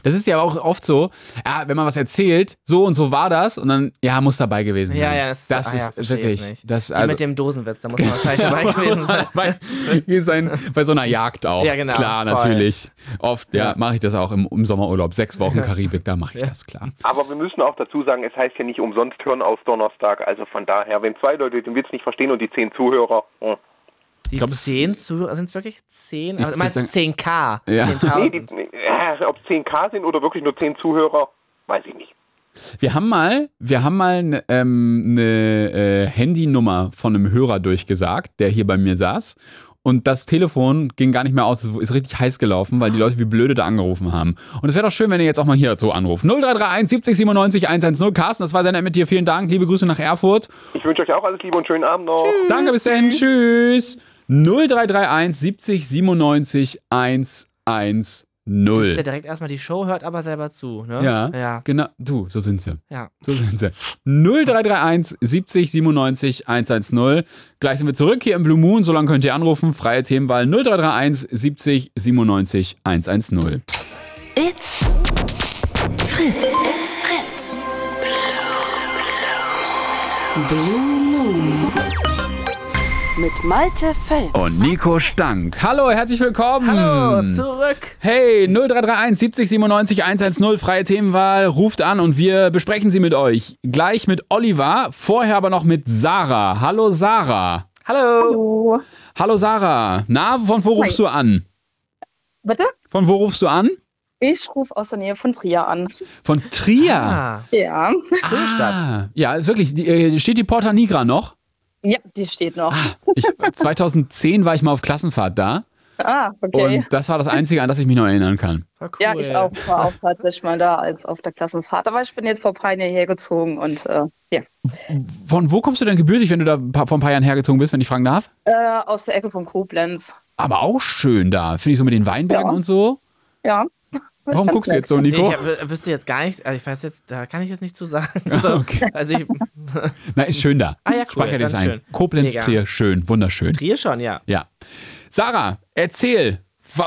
Das ist ja auch oft so, ja, wenn man was erzählt, so und so war das und dann, ja, muss dabei gewesen Ja, sein. ja, das- das ah ja, ist versteh wirklich, das wie also, mit dem Dosenwitz, da muss man wahrscheinlich dabei gewesen sein. bei, sein, bei so einer Jagd auch. Ja, genau, Klar, voll. natürlich. Oft, ja, Ja. mache ich das auch im, im Sommerurlaub. Sechs Wochen Karibik, da mache ich das, klar. Aber wir müssen auch dazu sagen, es heißt ja nicht umsonst Hören aus Donnerstag. Also von daher, wenn zwei Leute den Witz nicht verstehen und die zehn Zuhörer, hm. Die glaub, es- 10 Zuhörer, sind es wirklich 10? Ich würd meinst 10k? Ja. nee, 10.000? die, nee, äh, ob es 10k sind oder wirklich nur zehn Zuhörer, weiß ich nicht. Wir haben mal, wir haben mal eine ähm, ne, äh, Handynummer von einem Hörer durchgesagt, der hier bei mir saß. Und das Telefon ging gar nicht mehr aus. Es ist richtig heiß gelaufen, weil die Leute wie blöde da angerufen haben. Und es wäre doch schön, wenn ihr jetzt auch mal hier so anruft. 0331 70 97 110. Carsten, das war sehr nett mit dir. Vielen Dank. Liebe Grüße nach Erfurt. Ich wünsche euch auch alles Liebe und schönen Abend noch. Danke, bis dahin. Tschüss. 0331 70 97 110. Dass der direkt erstmal die Show hört, aber selber zu, ne? Ja, Ja. genau. Du, so sind sie. ja. So sind sie. 0331 70 97 110. Gleich sind wir zurück hier im Blue Moon. So lange könnt ihr anrufen. Freie Themenwahl 0331 70 97 110. It's Fritz. It's Fritz. Blue Moon. Mit Malte Fels. Und Nico Stank. Hallo, herzlich willkommen. Hallo, zurück. Hey, 0331 70 97 110, freie Themenwahl. Ruft an und wir besprechen sie mit euch. Gleich mit Oliver, vorher aber noch mit Sarah. Hallo Sarah. Hallo. Hallo Sarah. Na, von wo rufst du an? Bitte? Von wo rufst du an? Ich rufe aus der Nähe von Trier an. Von Trier. Ah, Ja. schöne Stadt. Ah, ja, wirklich. Die, äh, steht die Porta Nigra noch? Ja, die steht noch. Ich, 2010 war ich mal auf Klassenfahrt da. Ah, okay. Und das war das Einzige, an das ich mich noch erinnern kann. Cool. Ja, ich auch. War auch tatsächlich mal da als auf der Klassenfahrt. Aber ich bin jetzt vor ein paar Jahren hierher gezogen und äh, ja. Von wo kommst du denn gebürtig, wenn du da vor ein paar Jahren hergezogen bist, wenn ich fragen darf? Äh, aus der Ecke von Koblenz. Aber auch schön da. Finde ich so mit den Weinbergen Ja. und so. Ja. Warum guckst du jetzt so, Nee, Nico? ich wü- wüsste jetzt gar nicht, also ich weiß jetzt, da kann ich jetzt nicht zu sagen. Ah, So, okay. Also ich, Na, ist schön da. Ah ja, cool, Speicher das ein. schön. Koblenz, Mega. Trier, schön, wunderschön. Trier schon, ja. Ja. Sarah, erzähl.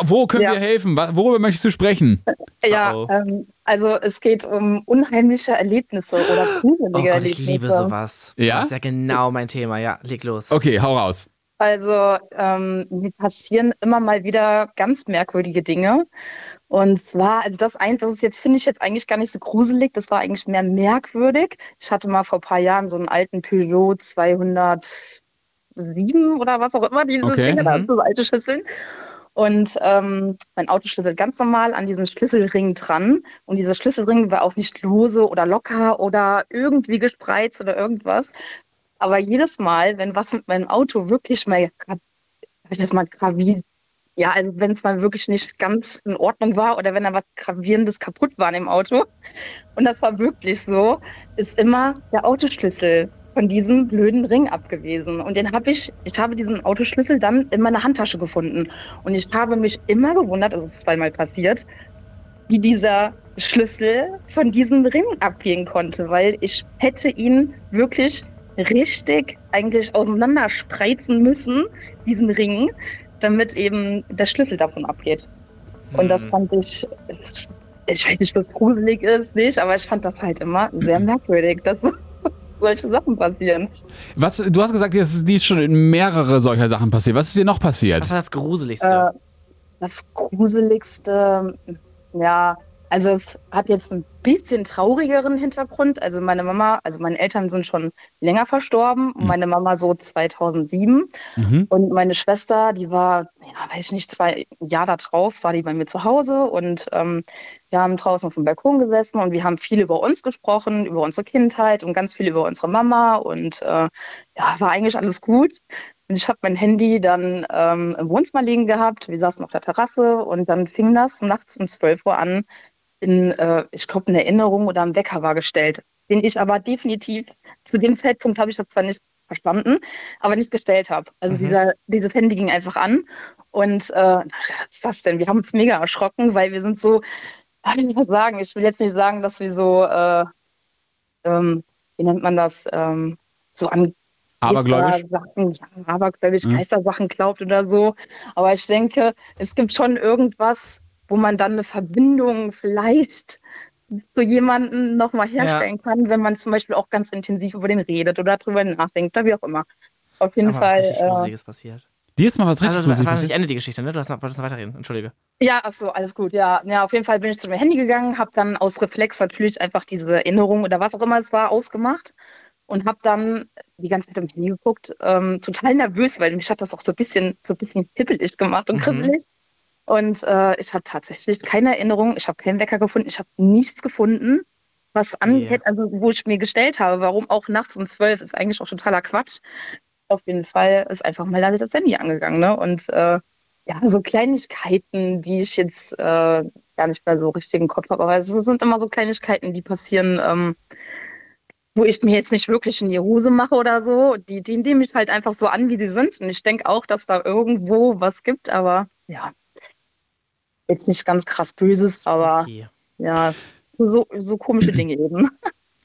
Wo können Ja. wir helfen? Worüber möchtest du sprechen? Ja, Oh. ähm, also es geht um unheimliche Erlebnisse oder gruselige Oh Gott, ich liebe sowas. Ja? Das ist ja genau mein Thema, ja. Leg los. Okay, hau raus. Also ähm, mir passieren immer mal wieder ganz merkwürdige Dinge. Und zwar, also das eins, das ist jetzt, finde ich jetzt eigentlich gar nicht so gruselig, das war eigentlich mehr merkwürdig. Ich hatte mal vor ein paar Jahren so einen alten Peugeot 207 oder was auch immer, diese Okay. Dinge, da Mhm. so alte Schüsseln. Und ähm, mein Auto schlüsselt ganz normal an diesen Schlüsselring dran. Und dieser Schlüsselring war auch nicht lose oder locker oder irgendwie gespreizt oder irgendwas. Aber jedes Mal, wenn was mit meinem Auto wirklich mal, sag ich das mal graviert, ja, also wenn es mal wirklich nicht ganz in Ordnung war oder wenn da was Gravierendes kaputt war im Auto, und das war wirklich so, ist immer der Autoschlüssel von diesem blöden Ring abgewesen. Und den habe ich, ich habe diesen Autoschlüssel dann in meiner Handtasche gefunden. Und ich habe mich immer gewundert, also es ist zweimal passiert, wie dieser Schlüssel von diesem Ring abgehen konnte, weil ich hätte ihn wirklich richtig eigentlich auseinanderspreizen müssen, diesen Ring, damit eben der Schlüssel davon abgeht. Und das Hm. fand ich ich weiß nicht, was gruselig ist, nicht, aber ich fand das halt immer sehr merkwürdig, dass solche Sachen passieren. Was, du hast gesagt, dir ist schon mehrere solcher Sachen passiert. Was ist dir noch passiert? Was war das Gruseligste? Äh, das Gruseligste, ja, also es hat jetzt ein bisschen traurigeren Hintergrund. Also meine Mama, also meine Eltern sind schon länger verstorben. Mhm. Meine Mama so 2007. Mhm. Und meine Schwester, die war, ja, weiß ich nicht, zwei Jahre darauf, war die bei mir zu Hause und ähm, wir haben draußen auf dem Balkon gesessen und wir haben viel über uns gesprochen, über unsere Kindheit und ganz viel über unsere Mama und äh, ja, war eigentlich alles gut. Und ich habe mein Handy dann ähm, im Wohnzimmer liegen gehabt. Wir saßen auf der Terrasse und dann fing das nachts um 12 Uhr an, in, äh, ich glaube, eine Erinnerung oder ein Wecker war gestellt, den ich aber definitiv, zu dem Zeitpunkt habe ich das zwar nicht verstanden, aber nicht gestellt habe. Also Mhm. dieser, dieses Handy ging einfach an und äh, was ist das denn? Wir haben uns mega erschrocken, weil wir sind so, wie soll ich das sagen? Ich will jetzt nicht sagen, dass wir so, äh, ähm, wie nennt man das, ähm, so an Abergläubisch? Sachen, ja, abergläubisch, Mhm. Geistersachen glaubt oder so. Aber ich denke, es gibt schon irgendwas, wo man dann eine Verbindung vielleicht zu jemandem nochmal herstellen kann, wenn man zum Beispiel auch ganz intensiv über den redet oder drüber nachdenkt oder wie auch immer. Auf jeden was Fall. richtig Äh, Gruseliges passiert. Dir ist mal was richtig also, das war nicht Ende die Geschichte, ne? Du hast noch, wolltest noch weiterreden. Entschuldige. Ja, ach so, alles gut. Ja, ja, auf jeden Fall bin ich zu meinem Handy gegangen, habe dann aus Reflex natürlich einfach diese Erinnerung oder was auch immer es war ausgemacht und habe dann die ganze Zeit am Handy geguckt, ähm, total nervös, weil mich hat das auch so ein bisschen, so ein bisschen hippelig gemacht und Mhm. Und äh, ich hatte tatsächlich keine Erinnerung, ich habe keinen Wecker gefunden, ich habe nichts gefunden, was angeht, also wo ich mir gestellt habe, warum auch nachts um zwölf ist eigentlich auch totaler Quatsch. Auf jeden Fall ist einfach mal da das Handy angegangen, ne? Und äh, ja, so Kleinigkeiten, die ich jetzt äh, gar nicht mehr so richtig im Kopf habe, aber es sind immer so Kleinigkeiten, die passieren, ähm, wo ich mir jetzt nicht wirklich in die Hose mache oder so. Die, die nehme ich halt einfach so an, wie sie sind. Und ich denke auch, dass da irgendwo was gibt, aber ja, jetzt nicht ganz krass Böses, aber ja, so, so komische Dinge eben.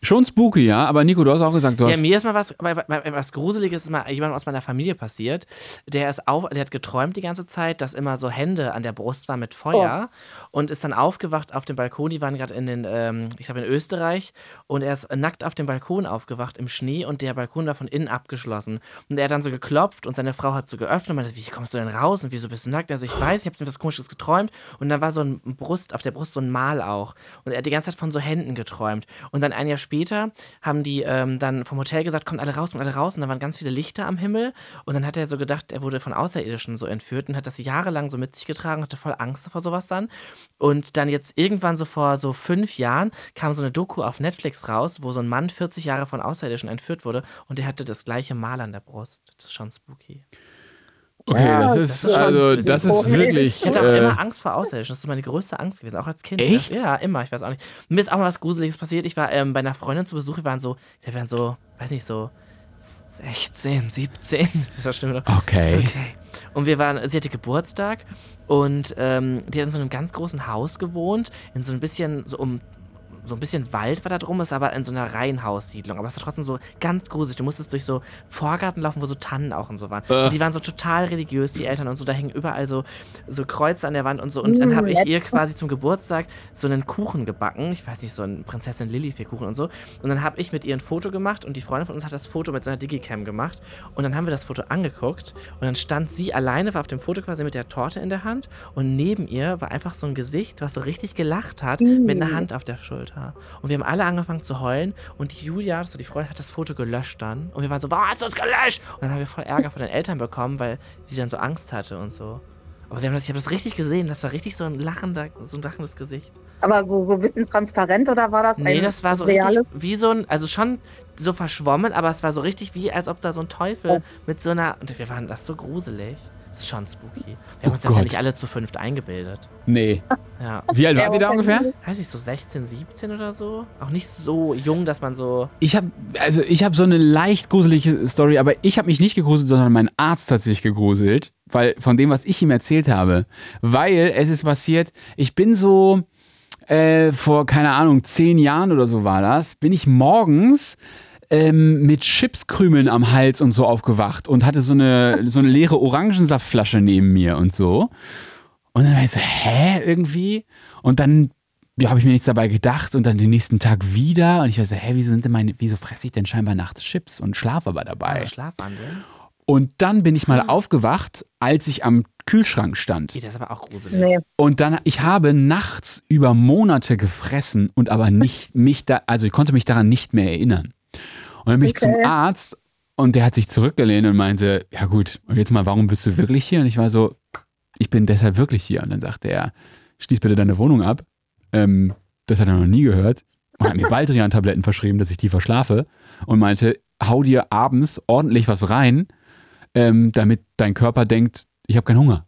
Schon spooky, ja. Aber Nico, du hast auch gesagt, du Ja, hast. mir ist mal was, was Gruseliges ist mal jemand aus meiner Familie passiert. Der ist auf, der hat geträumt die ganze Zeit, dass immer so Hände an der Brust waren mit Feuer und ist dann aufgewacht auf dem Balkon. Die waren gerade in den, ähm, ich glaube in Österreich und er ist nackt auf dem Balkon aufgewacht im Schnee und der Balkon war von innen abgeschlossen. Und er hat dann so geklopft und seine Frau hat so geöffnet und meinte, wie kommst du denn raus und wieso bist du nackt? Also ich weiß, ich habe etwas Komisches geträumt und dann war so ein Brust, auf der Brust so ein Mal auch. Und er hat die ganze Zeit von so Händen geträumt. Und dann ein Jahr später haben die ähm, dann vom Hotel gesagt, kommt alle raus, kommt alle raus. Und da waren ganz viele Lichter am Himmel. Und dann hat er so gedacht, er wurde von Außerirdischen so entführt und hat das jahrelang so mit sich getragen, hatte voll Angst vor sowas dann. Und dann jetzt irgendwann so vor so fünf Jahren kam so eine Doku auf Netflix raus, wo so ein Mann 40 Jahre von Außerirdischen entführt wurde und der hatte das gleiche Mal an der Brust. Das ist schon spooky. Okay, das ist, also, das ist wirklich. Ich hatte auch äh, immer Angst vor Außerirdischen. Das ist meine größte Angst gewesen, auch als Kind. Echt? Ja, immer. Ich weiß auch nicht. Mir ist auch mal was Gruseliges passiert. Ich war ähm, bei einer Freundin zu Besuch. Wir waren so, wir waren so, weiß nicht, so 16, 17. Das ist ja stimmt. oder? Okay. Okay. Und wir waren, sie hatte Geburtstag und ähm, die hat in so einem ganz großen Haus gewohnt, in so ein bisschen, so um so ein bisschen Wald war da drum, ist aber in so einer Reihenhaussiedlung. Aber es war trotzdem so ganz gruselig. Du musstest durch so Vorgarten laufen, wo so Tannen auch und so waren. Äh. Und die waren so total religiös, die Eltern und so. Da hängen überall so, so Kreuze an der Wand und so. Und dann habe ich ihr quasi zum Geburtstag so einen Kuchen gebacken. Ich weiß nicht, so einen Prinzessin Lillifee-Kuchen und so. Und dann habe ich mit ihr ein Foto gemacht und die Freundin von uns hat das Foto mit so einer Digicam gemacht. Und dann haben wir das Foto angeguckt und dann stand sie alleine, war auf dem Foto quasi mit der Torte in der Hand und neben ihr war einfach so ein Gesicht, was so richtig gelacht hat, mit einer Hand auf der Schulter. Und wir haben alle angefangen zu heulen und die Julia, so die Freundin, hat das Foto gelöscht dann. Und wir waren so, warum hast du es gelöscht? Und dann haben wir voll Ärger von den Eltern bekommen, weil sie dann so Angst hatte und so. Aber wir haben das, ich habe das richtig gesehen, das war richtig so ein lachender, so ein lachendes Gesicht. Aber so, so ein bisschen transparent oder war das Nee, das war so reales? richtig wie so ein, also schon so verschwommen, aber es war so richtig wie, als ob da so ein Teufel Oh. mit so einer, und wir waren das so gruselig. Das ist schon spooky. Wir haben Oh uns das ja Gott. nicht alle zu fünft eingebildet. Nee. Ja. Wie alt wart ihr da ungefähr? Weiß ich, so 16, 17 oder so. Auch nicht so jung, dass man so. Ich habe also ich habe so eine leicht gruselige Story, aber ich habe mich nicht gegruselt, sondern mein Arzt hat sich gegruselt, weil von dem, was ich ihm erzählt habe, weil es ist passiert, ich bin so äh, vor keine Ahnung zehn Jahren oder so war das, bin ich morgens ähm, mit Chipskrümeln am Hals und so aufgewacht und hatte so eine so eine leere Orangensaftflasche neben mir und so. Und dann war ich so, hä, irgendwie? Und dann ja, habe ich mir nichts dabei gedacht und dann den nächsten Tag wieder und ich war so, hä, wieso sind denn meine, wieso fresse ich denn scheinbar nachts Chips und schlafe aber dabei? Also Schlafwandel. Und dann bin ich mal aufgewacht, als ich am Kühlschrank stand. Das ist aber auch gruselig. Nee. Und dann, ich habe nachts über Monate gefressen und aber nicht mich da, also ich konnte mich daran nicht mehr erinnern. Und dann bin ich zum. Arzt und der hat sich zurückgelehnt und meinte, ja gut, und jetzt mal, warum bist du wirklich hier? Und ich war so, ich bin deshalb wirklich hier. Und dann sagte er, schließ bitte deine Wohnung ab. Ähm, das hat er noch nie gehört. Und hat mir Baldrian-Tabletten verschrieben, dass ich die verschlafe. Und meinte, hau dir abends ordentlich was rein, ähm, damit dein Körper denkt, ich habe keinen Hunger.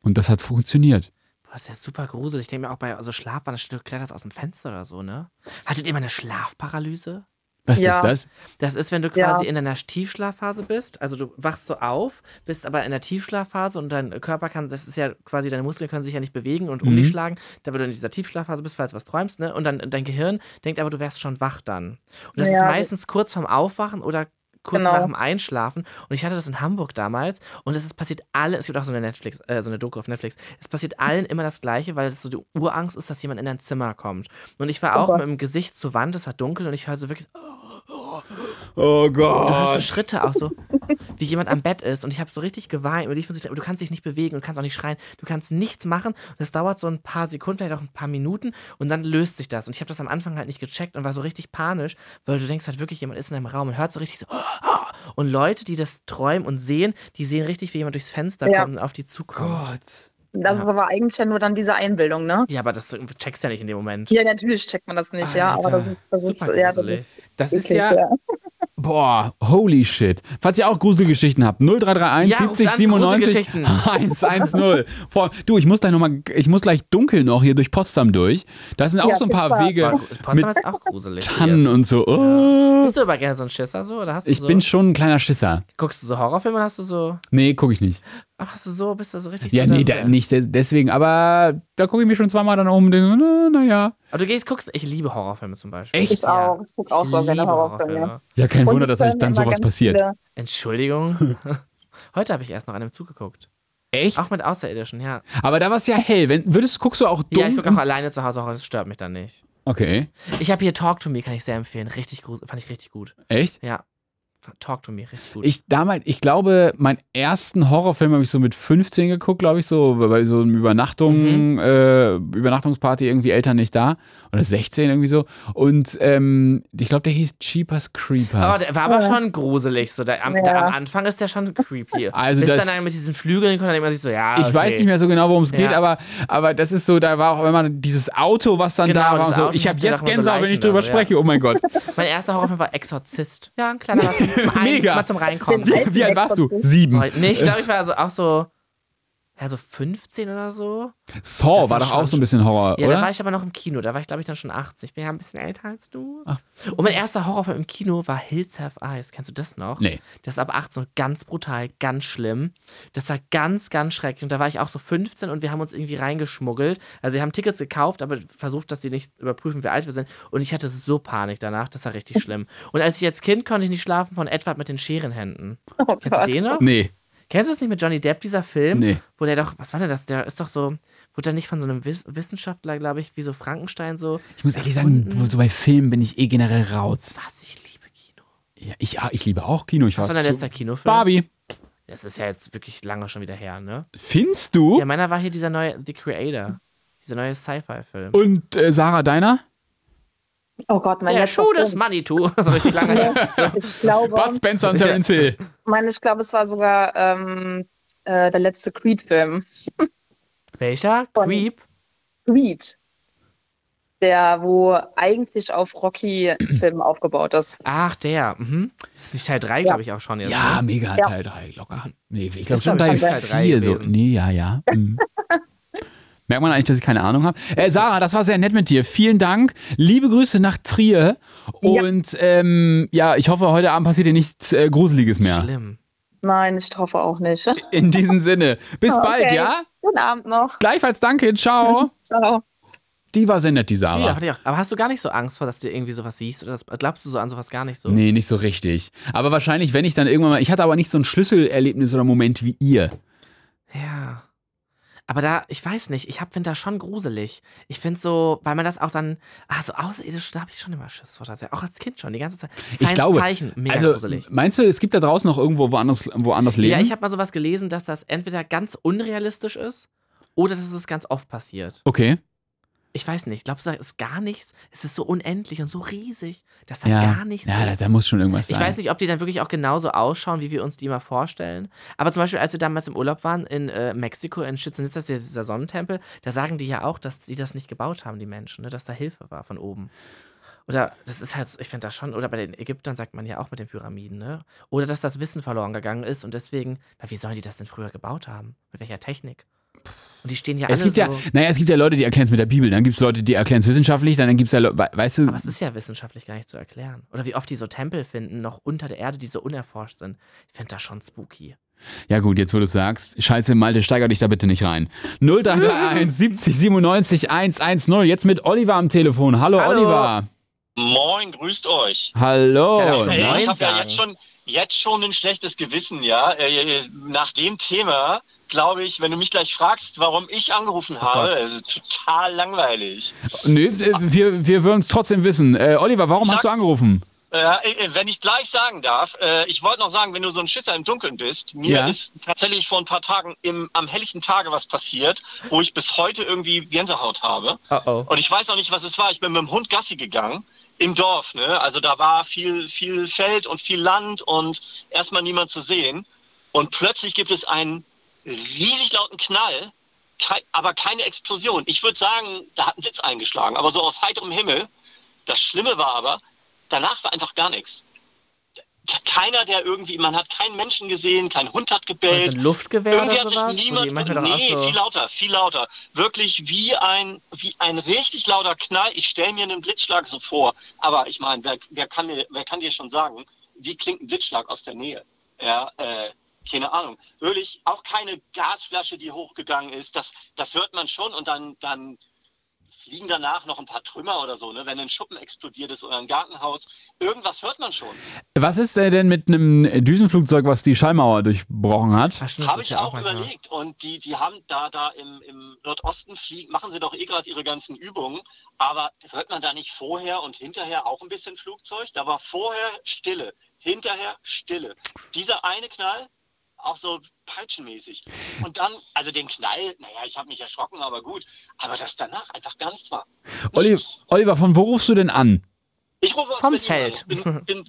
Und das hat funktioniert. Boah, ist ja super gruselig. Ich denke mir auch bei so Schlafwandel, du kletterst aus dem Fenster oder so, ne? Hattet ihr mal eine Schlafparalyse? Was Ja. ist das? Das ist, wenn du Ja. quasi in einer Tiefschlafphase bist. Also du wachst so auf, bist aber in der Tiefschlafphase und dein Körper kann, das ist ja quasi, deine Muskeln können sich ja nicht bewegen und um Mhm. dich schlagen, da du in dieser Tiefschlafphase bist, falls du was träumst, ne? Und dann dein Gehirn denkt aber, du wärst schon wach dann. Und das ist Ja. meistens kurz vorm Aufwachen oder kurz Genau. nach dem Einschlafen. Und ich hatte das in Hamburg damals und es ist passiert alle, es gibt auch so eine Netflix, äh, so eine Doku auf Netflix, es passiert allen immer das Gleiche, weil es so die Urangst ist, dass jemand in dein Zimmer kommt. Und ich war Oh auch Gott. mit dem Gesicht zur Wand, es war dunkel und ich höre so wirklich, Oh und du hast so Gott. Schritte auch so, wie jemand am Bett ist. Und ich habe so richtig geweint. Und ich muss du kannst dich nicht bewegen und kannst auch nicht schreien. Du kannst nichts machen. Und das dauert so ein paar Sekunden, vielleicht auch ein paar Minuten. Und dann löst sich das. Und ich habe das am Anfang halt nicht gecheckt und war so richtig panisch, weil du denkst halt wirklich, jemand ist in einem Raum und hört so richtig so. Und Leute, die das träumen und sehen, die sehen richtig, wie jemand durchs Fenster Ja. kommt und auf die zukommt. Gott. Das ist aber eigentlich ja nur dann diese Einbildung, ne? Ja, aber das checkst du ja nicht in dem Moment. Ja, natürlich checkt man das nicht, ja. Aber das Alter, ist, das ist, super ja, das ist Das ist eklig, ja, boah, holy shit. Falls ihr auch Gruselgeschichten habt, 0331 Ja, ruft 70 an, 97 Gruselgeschichten. 110. Vor, du, ich muss gleich noch mal, ich muss gleich dunkel noch hier durch Potsdam durch. Da sind auch Ja, so ein paar Potsdam. Wege Boah, mit Potsdam ist auch gruselig. Tannen und so. Oh. Bist du aber gerne so ein Schisser so? Oder hast du Ich so, bin schon ein kleiner Schisser. Guckst du so Horrorfilme oder hast du so. Nee, gucke ich nicht. Ach, hast du so, bist du so richtig Ja, so nee, da- da, nicht de- deswegen, aber da gucke ich mir schon zweimal dann um und denke, na, naja. Aber du gehst, guckst, ich liebe Horrorfilme zum Beispiel. Echt? Ich auch. Ich gucke auch so liebe gerne Horrorfilme. Ja, kein Und Wunder, dass euch es dann sowas passiert. viele- Entschuldigung. Heute habe ich erst noch einem zugeguckt. Echt? Auch mit Außerirdischen, ja. Aber da war es ja hell. Wenn, würdest, guckst du auch dumm? Ja, ich gucke auch alleine zu Hause, auch das stört mich dann nicht. Okay. Ich habe hier Talk to Me, kann ich sehr empfehlen. Richtig fand ich richtig gut. Echt? Ja. Talk to Me, richtig gut. Ich damals, ich glaube, meinen ersten Horrorfilm habe ich so mit 15 geguckt, glaube ich, so bei so einem Übernachtung, Mhm. äh, Übernachtungsparty, irgendwie Eltern nicht da. Oder 16 irgendwie so. Und ähm, ich glaube, der hieß Cheapers Creepers. aber der war aber schon gruselig. So. Der, am, Ja. der, am Anfang ist der schon creepy. Also Bis das- dann einer mit diesen Flügeln denkt man sich so, ja. Ich okay. weiß nicht mehr so genau, worum es geht, Ja. aber, aber das ist so, da war auch immer dieses Auto, was dann Genau, da war und so. Auto, Ich habe da jetzt Gänsehaut, wenn ich drüber da, ja. spreche. Oh mein Gott. Mein erster Horrorfilm war Exorzist. Ja, ein kleiner war Mega. Mal zum Reinkommen. Wie, alt warst du? Sieben. Nee, ich glaube, ich war so, auch so, ja, so 15 oder so. Saw war doch auch so ein bisschen Horror, Ja, oder? da war ich aber noch im Kino. Da war ich, glaube ich, dann schon 18. Ich bin ja ein bisschen älter als du. Ach. Und mein erster Horrorfilm im Kino war Hills Have Eyes. Kennst du das noch? Nee. Das ist ab 18 ganz brutal, ganz schlimm. Das war ganz, ganz schrecklich. Und da war ich auch so 15 und wir haben uns irgendwie reingeschmuggelt. Also wir haben Tickets gekauft, aber versucht, dass die nicht überprüfen, wie alt wir sind. Und ich hatte so Panik danach. Das war richtig schlimm. Und als ich als Kind konnte ich nicht schlafen von Edward mit den Scherenhänden. Oh Kennst du den noch? Nee. Kennst du das nicht mit Johnny Depp, dieser Film? Nee. Wo der doch, was war denn das? Der ist doch so, wurde der nicht von so einem Wiss Wissenschaftler, glaube ich, wie so Frankenstein so. Ich muss ehrlich sagen, so bei Filmen bin ich eh generell raus. Was, ich liebe Kino. Ja, ich, ja, ich liebe auch Kino. Ich Was war dein letzter Kinofilm? Barbie. Das ist ja jetzt wirklich lange schon wieder her, ne? Findest du? Ja, meiner war hier dieser neue The Creator. Dieser neue Sci-Fi-Film. Und äh, Sarah, deiner? Oh Gott, mein Der Schuh des Film. Manitou. So richtig lange her. Ich glaube, Bud Spencer und Terence Hill. Mein, ich glaube, es war sogar ähm, äh, der letzte Creed-Film. Welcher? Creep? Creed. Der, wo eigentlich auf Rocky-Filmen aufgebaut ist. Ach, der. Mhm. Das ist nicht Teil 3, glaube ich, auch schon jetzt. Ja, ne? mega, Ja. Teil 3, locker. Nee, ich glaube schon Teil ich, Teil drei 4. So. Nee, ja, ja. Mhm. Merkt man eigentlich, dass ich keine Ahnung habe. Äh, Sarah, das war sehr nett mit dir. Vielen Dank. Liebe Grüße nach Trier. Und ähm, ja, ich hoffe, heute Abend passiert dir nichts äh, Gruseliges mehr. Schlimm. Nein, ich hoffe auch nicht. In diesem Sinne. Bis Okay. bald, ja? Guten Abend noch. Gleichfalls danke. Ciao. Ciao. Die war sehr nett, die Sarah. Ja, hatte ich auch. Aber hast du gar nicht so Angst vor, dass du irgendwie sowas siehst? Oder das, glaubst du so an sowas gar nicht so? Nee, nicht so richtig. Aber wahrscheinlich, wenn ich dann irgendwann mal. Ich hatte aber nicht so ein Schlüsselerlebnis oder Moment wie ihr. Ja. Aber da, ich weiß nicht, ich finde das schon gruselig. Ich finde so, weil man das auch dann, ah, so außerirdisch, da habe ich schon immer Schiss vor. tatsächlich. Auch als Kind schon, die ganze Zeit. Ich glaube, Zeichen, mega also gruselig. meinst du, es gibt da draußen noch irgendwo woanders, woanders Leben? Ja, ich habe mal sowas gelesen, dass das entweder ganz unrealistisch ist oder dass es ganz oft passiert. okay. Ich weiß nicht, glaubst du, da ist gar nichts? Es ist so unendlich und so riesig, dass da Ja, gar nichts ja da, ist. da muss schon irgendwas Ich sein. weiß nicht, ob die dann wirklich auch genauso ausschauen, wie wir uns die mal vorstellen. Aber zum Beispiel, als wir damals im Urlaub waren in äh, Mexiko, in Chichen Itza, dieser Sonnentempel, da sagen die ja auch, dass sie das nicht gebaut haben, die Menschen, ne? dass da Hilfe war von oben. Oder das ist halt, ich finde das schon, oder bei den Ägyptern sagt man ja auch mit den Pyramiden, ne? Oder dass das Wissen verloren gegangen ist und deswegen, na, wie sollen die das denn früher gebaut haben? Mit welcher Technik? Und die stehen ja es alle gibt so. ja, naja, es gibt ja Leute, die erklären es mit der Bibel, dann gibt es Leute, die erklären es wissenschaftlich, dann gibt es ja, Le- we- weißt du, Aber es ist ja wissenschaftlich gar nicht zu erklären. Oder wie oft die so Tempel finden, noch unter der Erde, die so unerforscht sind. Ich finde das schon spooky. ja gut, jetzt wo du es sagst, scheiße, Malte, steiger dich da bitte nicht rein. 0331 70 97 110, jetzt mit Oliver am Telefon. Hallo, Hallo. Oliver. Moin, grüßt euch. Hallo. Ey, ich Moin habe ja jetzt schon, jetzt schon ein schlechtes Gewissen, ja. Äh, Nach dem Thema, glaube ich, wenn du mich gleich fragst, warum ich angerufen habe, Gott. es ist total langweilig. Nee, äh, wir, wir würden es trotzdem wissen. Äh, Oliver, warum hast du angerufen? Äh, äh, wenn ich gleich sagen darf, äh, ich wollte noch sagen, wenn du so ein Schisser im Dunkeln bist, mir Ja. ist tatsächlich vor ein paar Tagen im, am helllichten Tage was passiert, wo ich bis heute irgendwie Gänsehaut habe. Oh oh. Und ich weiß auch nicht, was es war. Ich bin mit dem Hund Gassi gegangen im Dorf. Ne? Also da war viel, viel Feld und viel Land und erstmal niemand zu sehen. Und plötzlich gibt es einen riesig lauten Knall, aber keine Explosion. Ich würde sagen, da hat ein Blitz eingeschlagen, aber so aus heiterem Himmel. Das Schlimme war aber, danach war einfach gar nichts. Keiner, der irgendwie, man hat keinen Menschen gesehen, kein Hund hat gebellt. ein Luftgewehr Irgendwie oder hat sowas? sich niemand. Nee, so- viel lauter, viel lauter. Wirklich wie ein, wie ein richtig lauter Knall. Ich stelle mir einen Blitzschlag so vor. Aber ich meine, wer, wer, kann mir, wer kann dir schon sagen, wie klingt ein Blitzschlag aus der Nähe? Ja, äh, keine Ahnung. Wirklich auch keine Gasflasche, die hochgegangen ist. Das, das hört man schon und dann, dann fliegen danach noch ein paar Trümmer oder so, ne? wenn ein Schuppen explodiert ist oder ein Gartenhaus. Irgendwas hört man schon. Was ist denn mit einem Düsenflugzeug, was die Schallmauer durchbrochen hat? Habe ich ja auch überlegt. Und die, die haben da, da im, im Nordosten fliegen, machen sie doch eh gerade ihre ganzen Übungen. Aber hört man da nicht vorher und hinterher auch ein bisschen Flugzeug? Da war vorher Stille, hinterher Stille. Dieser eine Knall, auch so peitschenmäßig. Und dann, also den Knall, naja, ich habe mich erschrocken, aber gut. Aber dass danach einfach gar nichts war. Oli. Oliver, von wo rufst du denn an? Ich rufe aus Vom Berlin Feld. An. Bin, bin,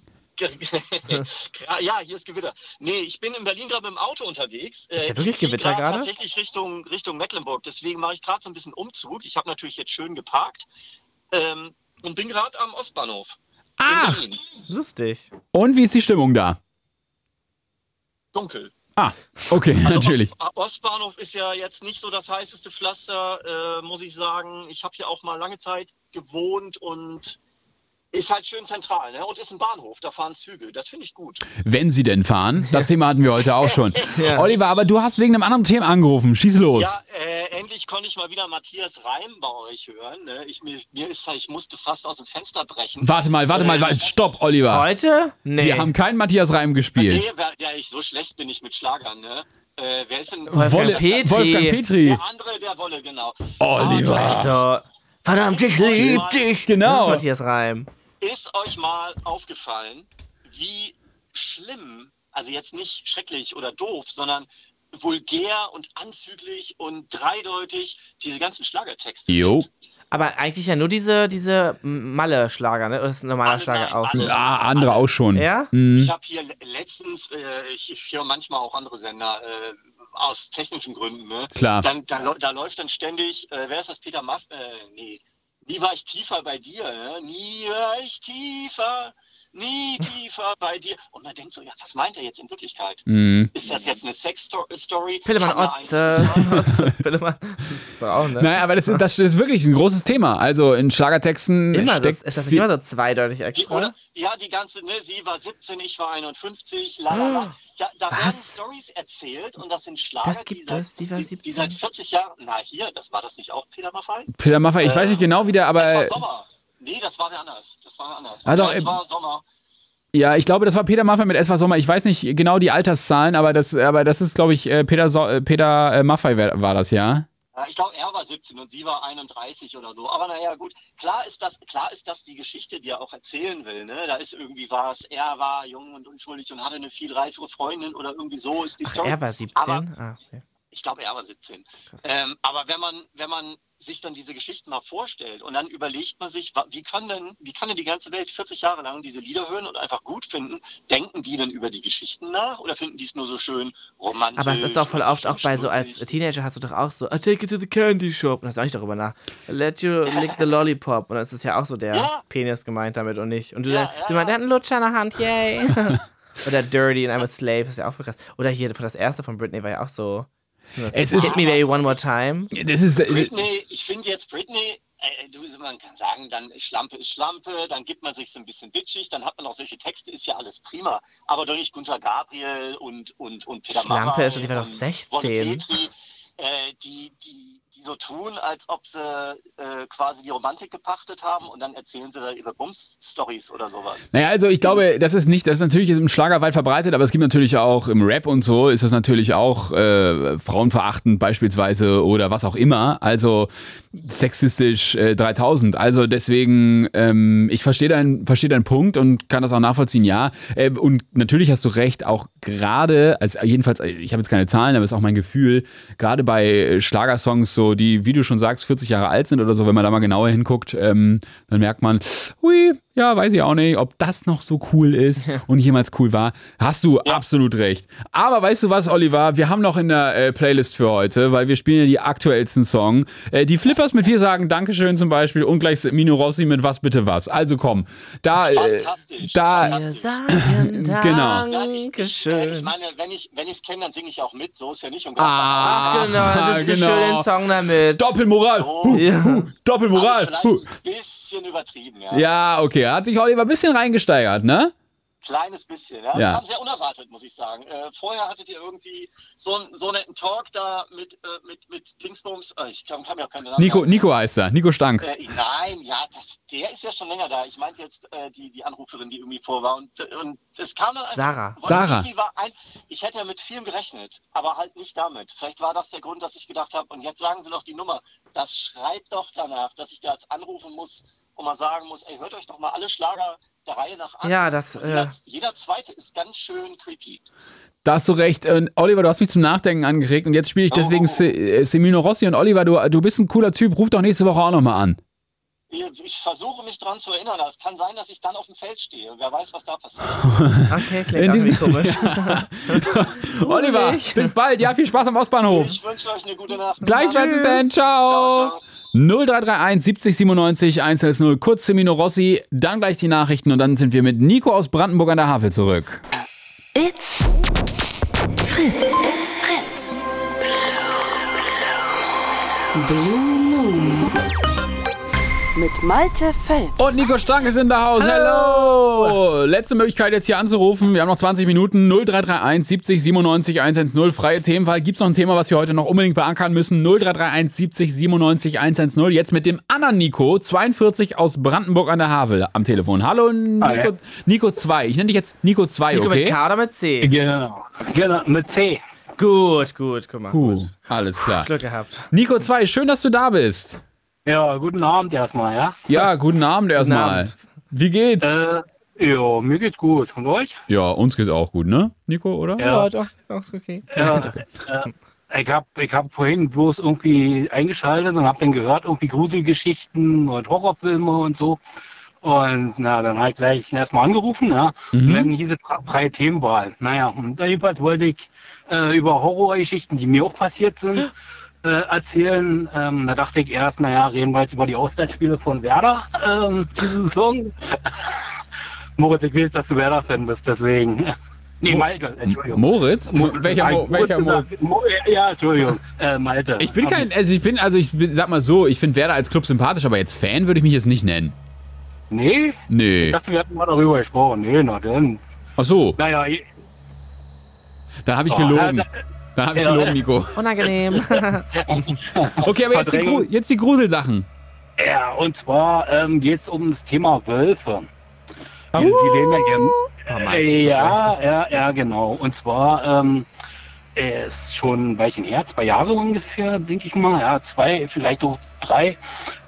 ja, hier ist Gewitter. Nee, ich bin in Berlin gerade mit dem Auto unterwegs. Äh, Ist da wirklich ich zieh Gewitter grad gerade? Tatsächlich Richtung, Richtung Mecklenburg. Deswegen mache ich gerade so ein bisschen Umzug. Ich habe natürlich jetzt schön geparkt ähm, und bin gerade am Ostbahnhof. Ah. Lustig. Und wie ist die Stimmung da? Dunkel. Ah, okay, Also natürlich. Ost, Ostbahnhof ist ja jetzt nicht so das heißeste Pflaster, äh, muss ich sagen. Ich habe hier auch mal lange Zeit gewohnt und ist halt schön zentral. Ne? Und ist ein Bahnhof, da fahren Züge. Das finde ich gut. Wenn sie denn fahren. Das Thema hatten wir heute auch schon. Ja. Oliver, aber du hast wegen einem anderen Thema angerufen. Schieß los. Ja, äh, endlich konnte ich mal wieder Matthias Reim bei euch hören. Ne? Ich, mir, mir ist, ich musste fast aus dem Fenster brechen. Warte mal, warte mal, warte, stopp, Oliver. Heute? Nee. Wir haben keinen Matthias Reim gespielt. Nee, wer, ja, ich, so schlecht bin ich mit Schlagern. Ne? Äh, wer ist denn? Wolfgang Wolle, Petri. Wolfgang Petri. Der andere, der Wolle, genau. Oliver. Also, verdammt, ich lieb dich. Genau. Das ist Matthias Reim. Ist euch mal aufgefallen, wie schlimm, also jetzt nicht schrecklich oder doof, sondern vulgär und anzüglich und dreideutig diese ganzen Schlagertexte Jo. sind? Aber eigentlich ja nur diese, diese Malle-Schlager, ne? Das ist ein normaler Alle, Schlager auch. alle. Ah, andere auch schon. Ja? Mhm. Ich habe hier le- letztens, äh, ich, ich höre manchmal auch andere Sender äh, aus technischen Gründen. Ne? Klar. Dann, da, da läuft dann ständig, äh, wer ist das, Peter Maff? Äh, nee, nie war ich tiefer bei dir. Ne? Nie war ich tiefer, nie tiefer bei dir. Und man denkt so, ja, was meint er jetzt in Wirklichkeit? Mhm. Ist das jetzt eine Sex-Story? Pillemann Otze. Otze. Pillemann. Das ist doch auch, ne? Naja, aber das, das ist wirklich ein großes Thema. Also in Schlagertexten Immer so, ist das nicht immer so zweideutig Die, extra? oder, ja, die ganze, ne, sie war 17, ich war 51, la la la. Da, da werden Was? Stories erzählt und das sind Schlager, Das gibt die, seit, es, die war die, die 17? seit 40 Jahren, na hier, das war das nicht auch Peter Maffay? Peter Maffay, ich weiß nicht genau wie der, aber Das war äh, Sommer. Nee, das war wer anders. Das war anders. Ah, doch, das äh, war Sommer. ja, ich glaube, das war Peter Maffay mit Es war Sommer. Ich weiß nicht genau die Alterszahlen, aber das, aber das ist, glaube ich, äh, Peter, so äh, Peter Maffay war das, ja. Ja, ich glaube, er war 17 und sie war 31 oder so. Aber naja, gut. Klar ist das, klar ist das die Geschichte, die er auch erzählen will. Ne? Da ist irgendwie was. Er war jung und unschuldig und hatte eine viel reifere Freundin oder irgendwie so ist die Story. Er war 17. Aber ah, okay. Ich glaube, er war 17. Ähm, aber wenn man, wenn man sich dann diese Geschichten mal vorstellt und dann überlegt man sich, wie kann denn, wie kann denn die ganze Welt 40 Jahre lang diese Lieder hören und einfach gut finden? Denken die denn über die Geschichten nach oder finden die es nur so schön romantisch? Aber es ist doch voll und so oft auch bei so als Teenager hast du doch auch so, I take it to the candy shop. Und hast auch nicht darüber nach. Let you lick the lollipop. Und das ist ja auch so der Ja. Penis gemeint damit und nicht. Und du, Ja, ja, ja, du meinst, der hat einen Lutscher in der Hand, yay. Oder Dirty and I'm a Slave, das ist ja auch voll krass. Oder hier, das erste von Britney war ja auch so. Es Hit ist- me baby one more time. Das ist, Britney, ich finde jetzt Britney, äh, du, man kann sagen, dann Schlampe ist Schlampe, dann gibt man sich so ein bisschen bitchig, dann hat man auch solche Texte, ist ja alles prima. Aber doch nicht Gunther Gabriel und, und, und Peter Schlampe Maffay ist, die war doch und Ronny 16. Petri, äh, die, die, die so tun, als ob sie äh, quasi die Romantik gepachtet haben und dann erzählen sie da ihre Bums-Stories oder sowas. Naja, also ich glaube, das ist nicht, das ist natürlich im Schlager weit verbreitet, aber es gibt natürlich auch im Rap und so ist das natürlich auch äh, frauenverachtend beispielsweise oder was auch immer. Also sexistisch äh, 3000. Also deswegen, ähm, ich verstehe deinen verstehe deinen Punkt und kann das auch nachvollziehen, ja. Äh, und natürlich hast du recht, auch gerade, also jedenfalls, ich habe jetzt keine Zahlen, aber es ist auch mein Gefühl, gerade bei Schlagersongs, so die, wie du schon sagst, 40 Jahre alt sind oder so, wenn man da mal genauer hinguckt, ähm, dann merkt man, hui, ja, weiß ich auch nicht, ob das noch so cool ist und jemals cool war. Hast du absolut recht. Aber weißt du was, Oliver? Wir haben noch in der äh, Playlist für heute, weil wir spielen ja die aktuellsten Song. Äh, die Flippers mit Wir sagen Dankeschön zum Beispiel und gleich Mino Rossi mit Was bitte was. Also komm, da, äh, da, genau. Ja, ich, ich, äh, ich meine, wenn ich es kenne, dann singe ich auch mit. So ist ja nicht. Und Ah, genau, das ist so schön den Song damit. Doppelmoral. Huh, huh, Doppelmoral. Vielleicht Huh. ein bisschen übertrieben, ja. Ja, okay. Hat sich Oliver ein bisschen reingesteigert, ne? Kleines bisschen, ja. Ja. Das kam sehr unerwartet, muss ich sagen. Äh, vorher hattet ihr irgendwie so, einen- so einen netten Talk da mit, äh, mit, mit Dingsbums. Äh, ich kann, kann mir auch keine Namen Nico. Nico heißt er. Nico Stank. Äh, nein, ja, das, der ist ja schon länger da. Ich meinte jetzt äh, die, die Anruferin, die irgendwie vor war. Und, und es kam dann. Sarah. Sarah. Ein, ich hätte ja mit vielem gerechnet, aber halt nicht damit. Vielleicht war das der Grund, dass ich gedacht habe, und jetzt sagen Sie doch die Nummer. Das schreit doch danach, dass ich da jetzt anrufen muss und mal sagen muss, ey, hört euch doch mal alle Schlager der Reihe nach an. Ja, das, jeder, äh, jeder zweite ist ganz schön creepy. Da hast du recht. Und Oliver, du hast mich zum Nachdenken angeregt und jetzt spiele ich deswegen Se äh, Semino Rossi und Oliver, du, du bist ein cooler Typ, ruf doch nächste Woche auch nochmal an. Ich versuche mich dran zu erinnern. Es kann sein, dass ich dann auf dem Feld stehe. Wer weiß, was da passiert. Okay, In klingt diesem- komisch. Oliver, bis bald. Ja, viel Spaß am Ostbahnhof. Ich wünsche euch eine gute Nacht. Gleichfalls bis dann. Ciao. 0331 70 97 110. Kurz Semino Rossi, dann gleich die Nachrichten und dann sind wir mit Nico aus Brandenburg an der Havel zurück. It's Fritz. It's Fritz. Blue Moon. Mit Malte Fels. Und Nico Stank ist in der Haus. Hello. Letzte Möglichkeit jetzt hier anzurufen. Wir haben noch 20 Minuten. 0331 70 97 110. Freie Themenwahl. Gibt es noch ein Thema, was wir heute noch unbedingt beankern müssen? 0331 70 97 110. Jetzt mit dem anderen Nico, 42 aus Brandenburg an der Havel am Telefon. Hallo Nico, Hi. Nico 2. Ich nenne dich jetzt Nico 2, Nico okay? mit K oder mit C? Genau, genau mit C. Gut, gut, guck mal. Puh, alles klar. Glück gehabt. Nico 2, schön, dass du da bist. Ja, guten Abend erstmal, ja? Ja, guten Abend erstmal. Abend. Wie geht's? Äh, ja, mir geht's gut. Und euch? Ja, uns geht's auch gut, ne, Nico, oder? Ja. doch, doch, ist okay. Ja, äh, ich habe ich hab vorhin bloß irgendwie eingeschaltet und habe dann gehört, irgendwie Gruselgeschichten und Horrorfilme und so. Und na, dann halt gleich erstmal angerufen, ja. Mhm. Und dann hieß es freie Themenwahl. Naja, und da jedenfalls wollte ich äh, über Horrorgeschichten, die mir auch passiert sind, äh, erzählen. Ähm, da dachte ich erst, naja, reden wir jetzt über die Auswärtsspiele von Werder, ähm, diese Saison. Moritz, ich weiß, dass du Werder-Fan bist, deswegen. Nee, Malte, Entschuldigung. Moritz? Welcher, Mo welcher Moritz? Mo ja, Entschuldigung, äh, Malte. Ich bin kein, also ich bin, also ich bin, sag mal so, ich finde Werder als Club sympathisch, aber jetzt Fan würde ich mich jetzt nicht nennen. Nee? Nee. Ich dachte, wir hatten mal darüber gesprochen. Nee, na dann. Ach so, Naja, dann habe ich Oh, gelogen. also- Dann habe ich Ja. gelogen, Nico. Unangenehm. Okay, aber jetzt die, jetzt die Gruselsachen. ja, und zwar ähm, geht es um das Thema Wölfe. Die, die leben ja hier. Äh, ja, ja, ja, genau. Und zwar ähm, ist schon ein Weilchen her, zwei Jahre ungefähr, denke ich mal. Ja, zwei, vielleicht auch drei.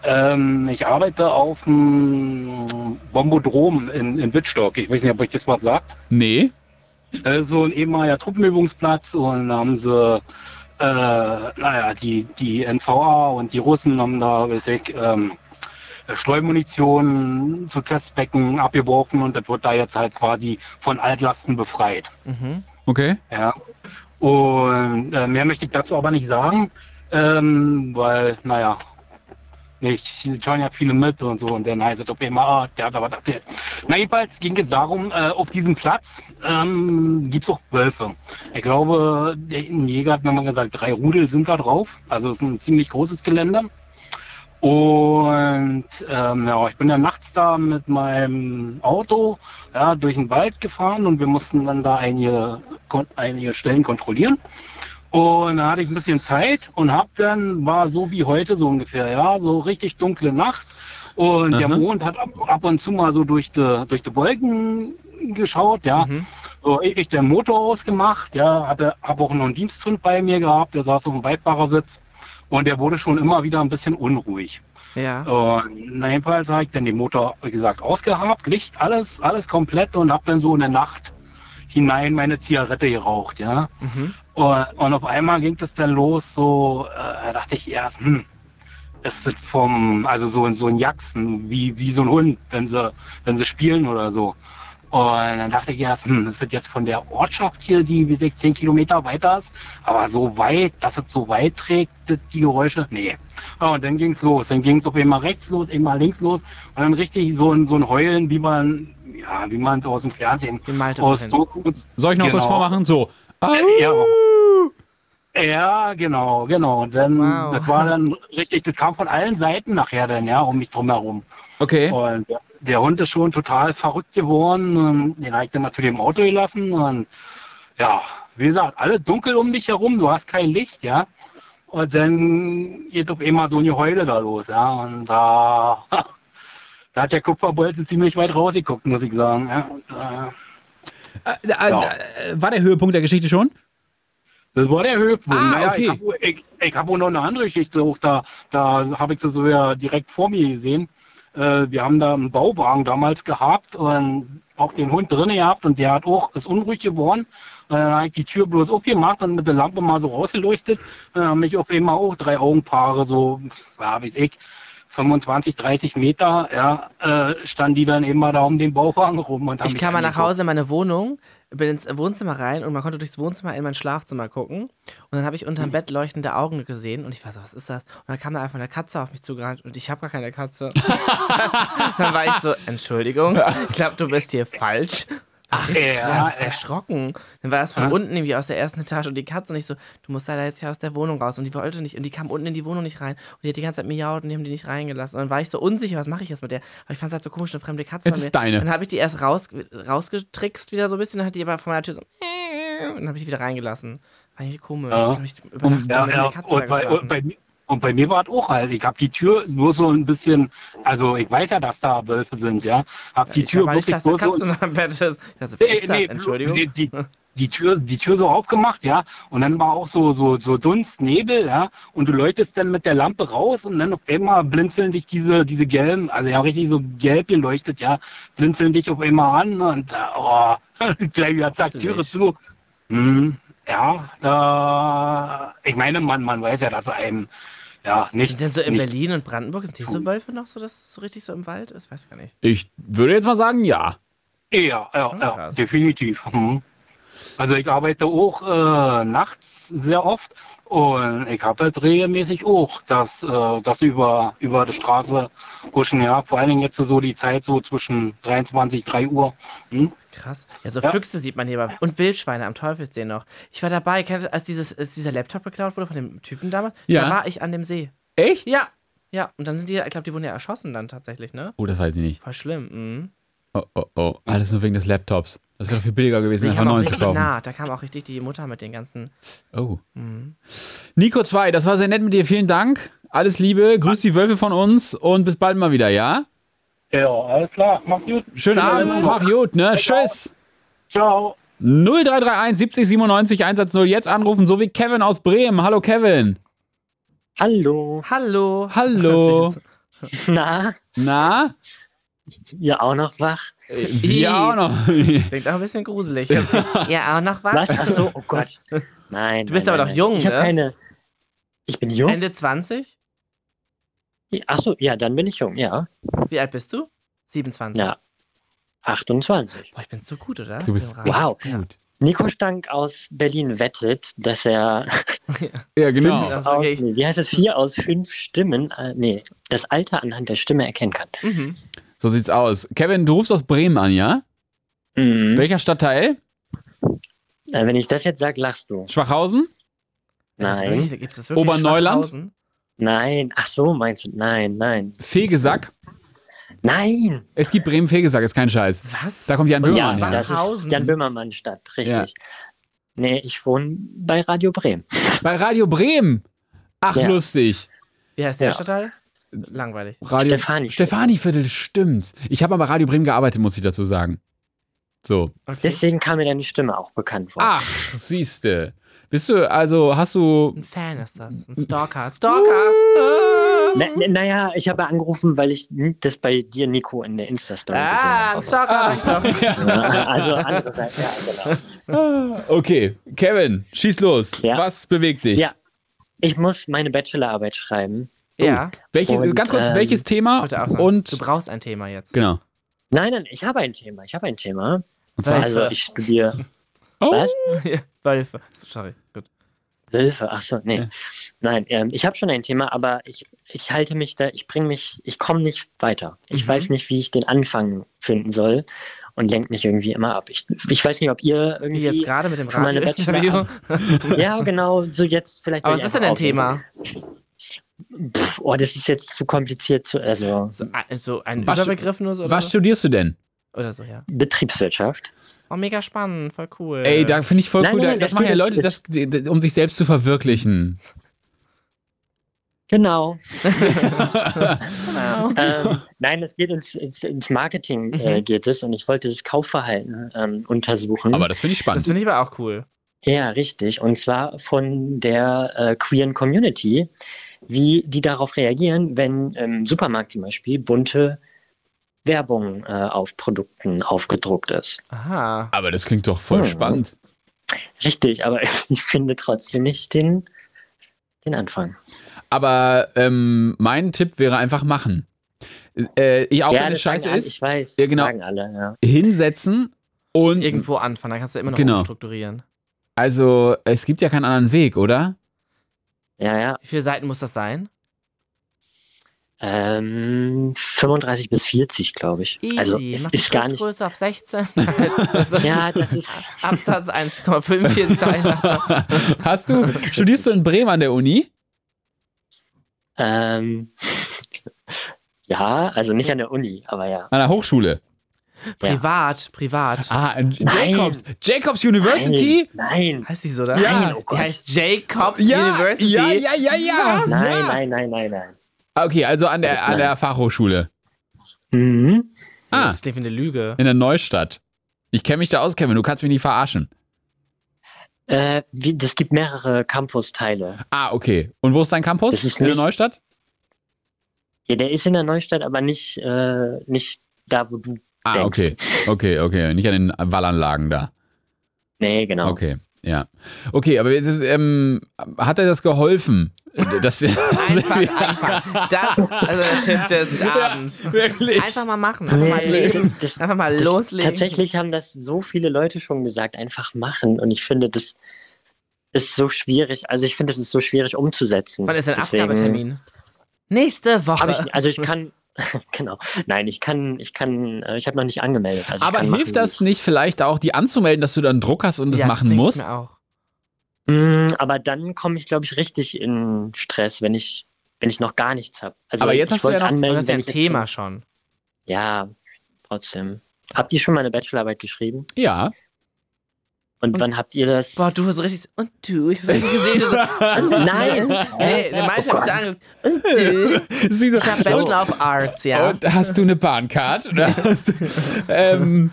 Ähm, ich arbeite auf dem Bombodrom in, in Wittstock. Ich weiß nicht, ob euch das was sagt. Nee. Äh, so ein ehemaliger Truppenübungsplatz und da haben sie, äh, naja, die, die NVA und die Russen haben da, weiß ich, ähm, Streumunition zu Testbecken abgeworfen und das wird da jetzt halt quasi von Altlasten befreit. Mhm. Okay. Ja. Und äh, mehr möchte ich dazu aber nicht sagen, ähm, weil, naja, nicht, schauen ja viele mit und so und dann heißt es auf einmal, ah, der hat da was erzählt. Na jedenfalls ging es darum, äh, auf diesem Platz ähm, gibt es auch Wölfe. Ich glaube, der Jäger hat mir mal gesagt, drei Rudel sind da drauf. Also es ist ein ziemlich großes Gelände. Und ähm, ja, ich bin ja nachts da mit meinem Auto ja, durch den Wald gefahren und wir mussten dann da einige, einige Stellen kontrollieren. Und da hatte ich ein bisschen Zeit und hab dann, war so wie heute so ungefähr, ja, so richtig dunkle Nacht. Und der Aha. Mond hat ab, ab und zu mal so durch die, durch die Wolken geschaut, ja. So, ich, den Motor ausgemacht, ja, hatte, habe auch noch einen Diensthund bei mir gehabt, der saß auf dem Beifahrersitz und der wurde schon immer wieder ein bisschen unruhig. Ja. Und jedenfalls habe ich dann den Motor, wie gesagt, ausgehabt, Licht, alles, alles komplett und habe dann so in der Nacht hinein meine Zigarette geraucht, ja. Mhm. Und, und auf einmal ging das dann los, so, äh, da dachte ich erst, hm, ist das vom, also so, so ein Jacksen, wie, wie so ein Hund, wenn sie, wenn sie spielen oder so. Und dann dachte ich erst, hm, ist das jetzt von der Ortschaft hier, die wie gesagt, 10 Kilometer weiter ist, aber so weit, dass es so weit trägt, die Geräusche? Nee. Ja, und dann ging's los. Dann ging's auf einmal rechts los, einmal links los und dann richtig so ein, so ein Heulen, wie man, ja, wie man aus dem Fernsehen aus Dokus- Soll ich noch kurz Genau. vormachen? So. Äh, ja. Ja, genau, genau. Und dann, das war dann richtig, das kam von allen Seiten nachher dann, ja, um mich drumherum. Okay. Und der, der Hund ist schon total verrückt geworden und den habe ich dann natürlich im Auto gelassen und ja, wie gesagt, alle dunkel um dich herum, du hast kein Licht, ja. Und dann geht auf einmal so eine Heule da los, ja. Und da, da hat der Kupferbolzen ziemlich weit rausgeguckt, muss ich sagen. Ja. Und, äh, Äh, äh, äh, war der Höhepunkt der Geschichte schon? Das war der Höhepunkt. Ah, naja, okay. Ich habe auch noch eine andere Geschichte. Auch da da habe ich sie so ja direkt vor mir gesehen. Äh, wir haben da einen Bauwagen damals gehabt und auch den Hund drin gehabt und der hat auch, ist unruhig geworden. Und dann habe ich die Tür bloß aufgemacht und mit der Lampe mal so rausgeleuchtet. Und dann haben mich auf einmal auch drei Augenpaare, so, ja, weiß ich, 25, 30 Meter, ja, äh, standen die dann eben mal da um den Bauwagen rum und haben Ich kam mal nach. Hause in meine Wohnung, bin ins Wohnzimmer rein und man konnte durchs Wohnzimmer in mein Schlafzimmer gucken. Und dann habe ich unterm Bett leuchtende Augen gesehen und ich war so, was ist das? Und dann kam da einfach eine Katze auf mich zugerannt und ich habe gar keine Katze. dann war ich so, Entschuldigung, ich glaube, du bist hier falsch. Ach, ja, ja, ja. erschrocken. Dann war das von Ja. unten irgendwie aus der ersten Etage und die Katze und ich so, du musst leider jetzt hier aus der Wohnung raus. Und die wollte nicht, und die kam unten in die Wohnung nicht rein. Und die hat die ganze Zeit miaut und die haben die nicht reingelassen. Und dann war ich so unsicher, was mache ich jetzt mit der? Aber ich fand es halt so komisch, eine fremde Katze. Jetzt ist deine. Dann habe ich die erst raus, rausgetrickst wieder so ein bisschen, dann hat die aber von meiner Tür so, und dann habe ich die wieder reingelassen. War irgendwie komisch. Ja. Ich hab mich über Nacht Und, ja, ja, da und, bei, und, bei, und bei mir war es auch halt. Ich habe die Tür nur so ein bisschen, also ich weiß ja, dass da Wölfe sind, ja. Hab die ich Tür nicht, wirklich da nur so. Wer ist das? Entschuldigung. Die, die, die, Tür, die Tür so aufgemacht, ja. Und dann war auch so, so, so Dunst, Nebel, ja. Und du leuchtest dann mit der Lampe raus und dann auf einmal blinzeln dich diese, diese gelben, also ja richtig so gelb geleuchtet, ja. Blinzeln dich auf einmal an und, oh, gleich wieder zack, Türe zu. Hm, ja, da, ich meine, man, man weiß ja, dass einem, ja, nicht. Sind denn so in Berlin und Brandenburg, sind die so Wölfe noch so, dass es so richtig so im Wald ist? Weiß gar nicht. Ich würde jetzt mal sagen, ja. Ja, ja, ja, definitiv. Mhm. Also ich arbeite auch äh, nachts sehr oft und ich habe halt regelmäßig auch das, äh, das über, über die Straße huschen, ja. Vor allen Dingen jetzt so die Zeit so zwischen 23, 3 Uhr. Hm? Krass. Ja, so Ja. Füchse sieht man hier aber. Und Wildschweine am Teufelsee noch. Ich war dabei, kennt als, dieses, als dieser Laptop geklaut wurde von dem Typen damals. Ja. Da war ich an dem See. Echt? Ja. Ja, und dann sind die, ich glaube, die wurden ja erschossen dann tatsächlich, ne? Oh, das weiß ich nicht. Voll schlimm. Mhm. Oh, oh, oh. Alles nur wegen des Laptops. Das wäre viel billiger gewesen, einfach neuen zu richtig kaufen. nah. Da kam auch richtig die Mutter mit den ganzen. Oh. Mhm. Nico 2, das war sehr nett mit dir. Vielen Dank. Alles Liebe. Grüß die Wölfe von uns und bis bald mal wieder, ja? Ja, alles klar. Mach's gut. Schönen Abend. Mach gut, ne? Tschüss. Ciao. 0331 70 97 110 jetzt anrufen, so wie Kevin aus Bremen. Hallo Kevin. Hallo. Hallo. Hallo. Na, Na? ihr auch noch wach? Wir auch noch. Das klingt auch ein bisschen gruselig. ja, auch noch was? Was? Ach so, oh Gott. Nein. Du bist nein, aber nein, doch jung, nein. Ich ne? keine. Ich bin jung? Ende 20? Ach so, ja, dann bin ich jung, ja. Wie alt bist du? 27. Ja. 28. Boah, ich bin so gut, oder? Du bist Wow. gut. Nico Stank aus Berlin wettet, dass er Ja, genau. Aus, okay. nee, wie heißt es, vier aus fünf Stimmen, äh, nee, das Alter anhand der Stimme erkennen kann. Mhm. So sieht's aus. Kevin, du rufst aus Bremen an, ja? Mhm. Welcher Stadtteil? Äh, wenn ich das jetzt sage, lachst du. Schwachhausen? Ist das Nein. wirklich- Gibt es wirklich Oberneuland? Nein, ach so, meinst du? Nein, nein. Fegesack? Nein! Es gibt Bremen-Fegesack, ist kein Scheiß. Was? Da kommt Jan Ja, Böhmermann her. das ist Jan Böhmermann Stadt, richtig. Ja. Nee, ich wohne bei Radio Bremen. Bei Radio Bremen? Ach, Ja. lustig. Wie heißt der Ja. Stadtteil? Langweilig. Radio Stefani. Stefani-Viertel, stimmt. Ich habe aber Radio Bremen gearbeitet, muss ich dazu sagen. So. Deswegen kam mir deine Stimme auch bekannt vor. Ach, siehste. Bist du, also hast du. Ein Fan ist das. Ein Stalker. Ein Stalker. Na, na, naja, ich habe angerufen, weil ich das bei dir, Nico, in der Insta-Story Ah, ein gesehen habe. Stalker. sag ich doch. Ja, also andere Seite, ja, genau. Okay, Kevin, schieß los. Was bewegt dich? Ja, ich muss meine Bachelorarbeit schreiben. Ja. Welche, Und, ganz kurz, ähm, welches Thema? Und du brauchst ein Thema jetzt. genau. Nein, nein, ich habe ein Thema. Ich habe ein Thema. zwar- Also ich studiere. Oh. Was? Ja, Wölfe. Sorry, gut. Wölfe, ach so, nee. Nein, ähm, ich habe schon ein Thema, aber ich, ich halte mich da, ich bringe mich, ich komme nicht weiter. Ich Mhm. weiß nicht, wie ich den Anfang finden soll und lenkt mich irgendwie immer ab. Ich, ich weiß nicht, ob ihr irgendwie. Wie jetzt gerade mit dem? Bachelor- ja, genau, so jetzt vielleicht. Aber was ist denn dein einfach Thema? Pff, oh, das ist jetzt zu kompliziert zu, also So ein, so ein Was- Überbegriff nur so? Oder Was studierst du denn? Oder so, ja. Betriebswirtschaft. Oh, mega spannend, voll cool. Ey, da finde ich voll Nein, cool. nein, nein, das das machen ja Leute, das, um sich selbst zu verwirklichen. Genau. Genau. ähm, nein, es geht ins, ins, ins Marketing äh, geht es und ich wollte das Kaufverhalten ähm, untersuchen. Aber das finde ich Das spannend. finde ich aber auch cool. Ja, richtig. Und zwar von der äh, queeren Community, wie die darauf reagieren, wenn im Supermarkt zum Beispiel bunte Werbung äh, auf Produkten aufgedruckt ist. Aha. Aber das klingt doch voll Hm. spannend. Richtig, aber ich finde trotzdem nicht den, den Anfang. Aber ähm, mein Tipp wäre einfach machen. Äh, ich, auch wenn es scheiße ist, Ich weiß, Ja, genau. sagen alle, ja. hinsetzen und Irgendwo anfangen, dann kannst du immer noch Genau. strukturieren. also es gibt ja keinen anderen Weg, oder? Ja, ja. Wie viele Seiten muss das sein? Ähm, 35 bis 40, glaube ich. Easy. Also es Mach ist gar nicht. Schriftgröße auf 16. Also, Ja, das ist. Absatz 1,5 Zeilen. Hast du, studierst du in Bremen an der Uni? Ähm, ja, also nicht an der Uni, aber ja. An der Hochschule? Privat, privat. Ah, Jacobs. Jacobs University? Nein, nein, Heißt die so, oder? Ja. Nein, oh Die heißt Jacobs Ja, University. ja, ja, ja, ja. Was? nein, nein, nein, nein, nein. Ah, Okay, also an der, Also, an der. Fachhochschule. Mhm. Ah, Das wie eine Lüge. in der Neustadt. Ich kenne mich da aus, Kevin, du kannst mich nicht verarschen. Äh, wie, das gibt mehrere Campus-Teile. Ah, okay. Und wo ist dein Campus? Das ist in der nicht- Neustadt? Ja, der ist in der Neustadt, aber nicht, äh, nicht da, wo du Ah, denkst. okay. Okay, okay. Nicht an den Wallanlagen da. Nee, genau. Okay, ja. Okay, aber jetzt ist, ähm, hat er das geholfen? Dass wir, Einfach anfangen. Das, also der Tipp des Abends. wirklich. Einfach mal machen. Einfach mal leben. das, Einfach mal das, loslegen. Tatsächlich haben das so viele Leute schon gesagt, einfach machen. Und ich finde, das ist so schwierig. Also ich finde, es ist so schwierig umzusetzen. Wann ist dein Deswegen Abgabetermin? Nächste Woche. Ich, also ich kann, genau. Nein, ich kann, ich kann, äh, ich habe noch nicht angemeldet. Also aber hilft machen, das nicht vielleicht auch, die anzumelden, dass du dann Druck hast und das Ja, machen ich musst? Mir auch. Mm, aber dann komme ich, glaube ich, richtig in Stress, wenn ich, wenn ich noch gar nichts habe. Also Aber jetzt ich hast du ja noch- Aber anmelden, das ist ja ein Thema schon. Ja, trotzdem. Habt ihr schon mal eine Bachelorarbeit geschrieben? Ja. Und, wann habt ihr das? Boah, du hast richtig. Und du? Ich hab's richtig gesehen. So, und Nein. Nee, der meinte, Oh hab ich so Gott. angeguckt. Und du? Sie so, Ich hab Bachelor of Arts, ja. Und hast du eine Bahncard? Ähm,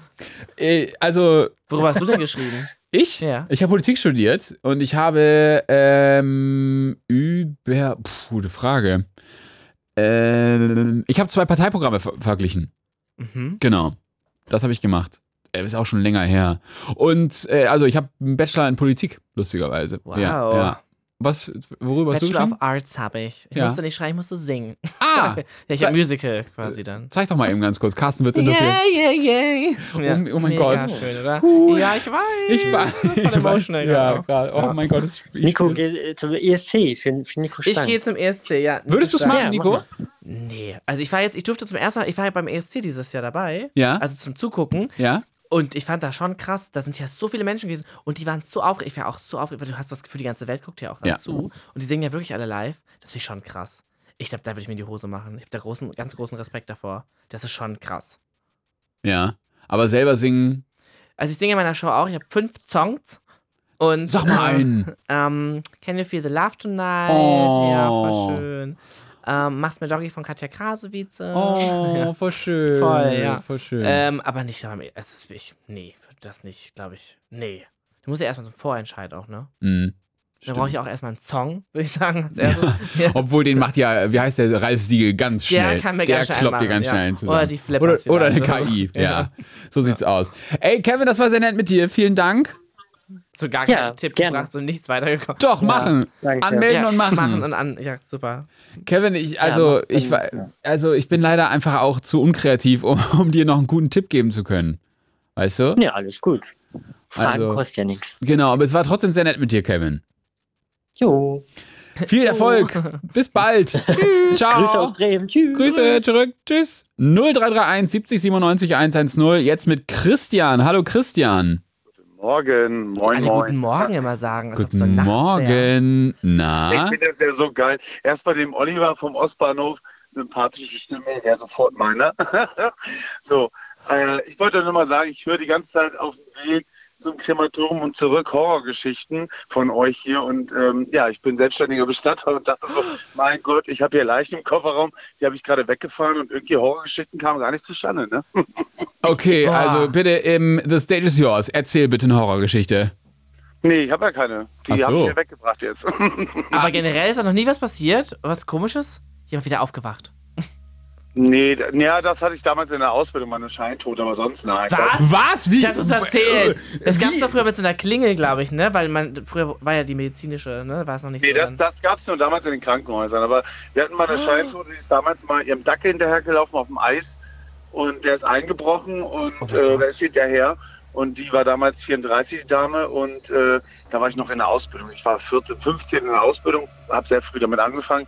äh, also. Worüber hast du denn geschrieben? Ich? Ja. Ich habe Politik studiert und ich habe ähm, über. Puh, gute Frage. Ähm, ich habe zwei Parteiprogramme ver verglichen. Mhm. Genau. Das habe ich gemacht. Äh, Ist auch schon länger her. Und äh, also ich habe einen Bachelor in Politik, lustigerweise. Wow. Ja, ja. Was, worüber hast du Bachelor of Arts habe ich. Ich Ja. musste nicht schreien, ich musste singen. Ah! ja, ich habe Musical quasi dann. Zeig doch mal eben ganz kurz. Carsten wird interessieren. Yeah, yeah, yeah. Oh, oh mein Mega Gott. schön, oder? Huh. Ja, ich weiß. Ich weiß. Voll Ich emotional. Ja, genau. gerade. Oh mein Gott. Das, ich, Nico geht äh, zum ESC für, für Nico Ich gehe zum ESC, ja. Würdest du es Nico machen. Nico? Nee. Also ich war jetzt, ich durfte zum ersten Mal, ich war ja beim ESC dieses Jahr dabei. Ja. Also zum Zugucken. Ja. Und ich fand das schon krass, da sind ja so viele Menschen gewesen und die waren so aufgeregt. Ich war auch so aufgeregt, weil du hast das Gefühl, die ganze Welt guckt ja auch Ja. dazu. Und die singen ja wirklich alle live. Das finde ich schon krass. Ich glaube, da würde ich mir die Hose machen. Ich habe da großen, ganz großen Respekt davor. Das ist schon krass. Ja. Aber selber singen. Also ich singe in meiner Show auch, ich habe fünf Songs. Und, Sag mal einen. Ähm, Can You Feel the Love Tonight? Oh. Ja, voll schön. Ähm, Mach's mir Doggy von Katja Krasowitze. Oh, Ja. voll schön. Voll, ja. Voll schön. Ähm, aber nicht, es ist wichtig. Nee, das nicht, glaube ich. Nee. Du musst ja erstmal zum Vorentscheid auch, ne? Mhm. Da brauche ich auch erstmal einen Song, würde ich sagen. Erstes. ja. Obwohl, den macht ja, wie heißt der, Ralf Siegel ganz Der schnell. kann mir der ganz kloppt dir ganz ja. schnell zusammen. Oder die Flippers Oder, oder eine. KI, ja. Ja. So sieht's aus. Ey, Kevin, das war sehr nett mit dir. Vielen Dank. So gar Ja, keinen Tipp gerne. gebracht und nichts weitergekommen. Doch, machen. danke. Anmelden ja, und machen. Machen und an. Ja, super. Kevin, ich, also, ich, war- also, ich bin leider einfach auch zu unkreativ, um, um dir noch einen guten Tipp geben zu können. Weißt du? Ja, alles gut. Fragen Also- kostet ja nichts. Genau, aber es war trotzdem sehr nett mit dir, Kevin. Jo. Viel Erfolg. Bis bald. Tschüss. Ciao. Grüße aus Bremen. Tschüss. Grüße zurück. Tschüss. 0331 70 97 110. Jetzt mit Christian. Hallo Christian. Morgen, moin, Alle moin. guten Morgen immer sagen. Guten so. Morgen. Ich Na? finde das ja so geil. Erst bei dem Oliver vom Ostbahnhof, sympathische Stimme, der sofort meiner. so, äh, ich wollte nur mal sagen, ich höre die ganze Zeit auf dem Weg zum Krematorium und zurück Horrorgeschichten von euch hier. Und ähm, ja, ich bin selbstständiger Bestatter und dachte so, mein Gott, ich habe hier Leichen im Kofferraum, die habe ich gerade weggefahren und irgendwie Horrorgeschichten kamen gar nicht zustande. Ne? Okay, Boah. also bitte, ähm, the stage is yours. Erzähl bitte eine Horrorgeschichte. nee, ich habe ja keine. Die habe ich so. hier weggebracht jetzt. Aber generell ist da noch nie was passiert. Was komisches? Ich bin wieder aufgewacht. Nee, ja, das hatte ich damals in der Ausbildung, meine Scheintod, aber sonst nein. Was? Was? Wie? Das musst du erzählen. Das gab es doch früher mit so einer Klingel, glaube ich, ne? Weil man, früher war ja die medizinische, ne? War es noch nicht Nee, so. das, dann. das gab es nur damals in den Krankenhäusern. Aber wir hatten mal eine Scheintote, die ist damals mal ihrem Dackel hinterhergelaufen auf dem Eis und der ist eingebrochen und Oh äh, der ist hinterher. Und die war damals 34, die Dame, und äh, da war ich noch in der Ausbildung. Ich war 14, 15 in der Ausbildung, habe sehr früh damit angefangen.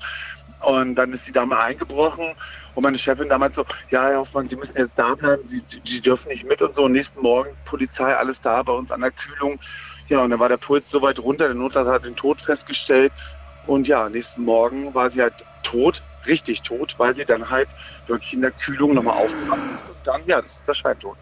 Und dann ist die Dame eingebrochen und meine Chefin damals so, ja, Herr Hoffmann, Sie müssen jetzt da bleiben, Sie, Sie dürfen nicht mit und so. Und nächsten Morgen Polizei, alles da bei uns an der Kühlung. Ja, und dann war der Puls so weit runter, der Notarzt hat den Tod festgestellt. Und ja, nächsten Morgen war sie halt tot, richtig tot, weil sie dann halt wirklich in der Kühlung nochmal aufgewacht ist. Und dann, ja, das ist der Scheintod.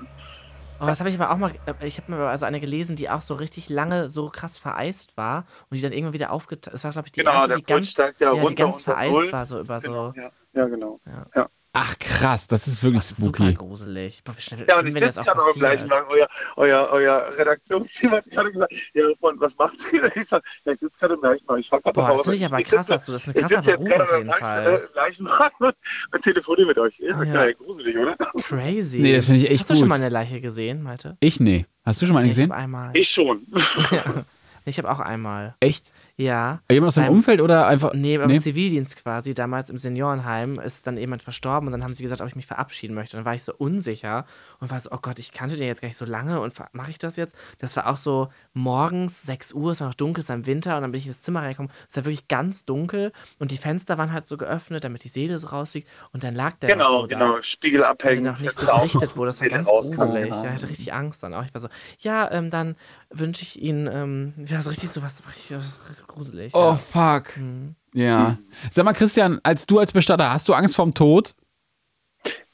Oh, das habe ich aber auch mal, äh, ich habe mir also eine gelesen, die auch so richtig lange so krass vereist war und die dann irgendwann wieder aufgetaucht, das war glaube ich die Genau, erste, der die Puls ganz, steigt ja ja, die runter ganz unter vereist Null. war so über Genau, so, ja, ja, genau. Ja. Ja. Ach krass, das ist wirklich super spooky. gruselig. Boah, wie schnell Ja, und ich sitze gerade am gleichen. Wagen. Euer, euer, euer Redaktionsteam hat gerade gesagt, ja, von, was macht sie? Ich sag, ja, ich sitze gerade im Leichenwagen. Ich fahr gerade Boah, das finde ich aber Ich krass, dass du das ist ein Ich krasser sitze jetzt gerade am äh, Leichenwagen und, und telefoniere mit euch. Ist ja. ja. geil, gruselig, oder? Crazy. Nee, das finde ich echt Hast du schon gut. mal eine Leiche gesehen, Malte? Ich nee. Hast du schon mal eine Ich gesehen? habe einmal. Ich schon. Ich habe auch einmal. Echt? Ja. Jemand aus Beim- Umfeld oder einfach? Nee, beim Nee? Zivildienst quasi, damals im Seniorenheim, ist dann jemand verstorben und dann haben sie gesagt, ob ich mich verabschieden möchte. Dann war ich so unsicher und war so, oh Gott, ich kannte den jetzt gar nicht so lange und mache ich das jetzt? Das war auch so morgens, 6 Uhr, es war noch dunkel, es war im Winter und dann bin ich ins Zimmer reingekommen. Es war wirklich ganz dunkel und die Fenster waren halt so geöffnet, damit die Seele so rausfliegt und dann lag der Genau, so da. genau. Spiegel Weil abhängen. noch nicht so berichtet wurde. Das war ganz rauskam, gruselig. Ja, ich hatte richtig Angst dann auch. Ich war so, ja, ähm, dann wünsche ich Ihnen, ähm, ja, so richtig so was, richtig was gruselig. Oh ja. fuck. Mhm. Ja. Sag mal, Christian, als du als Bestatter, hast du Angst vorm Tod?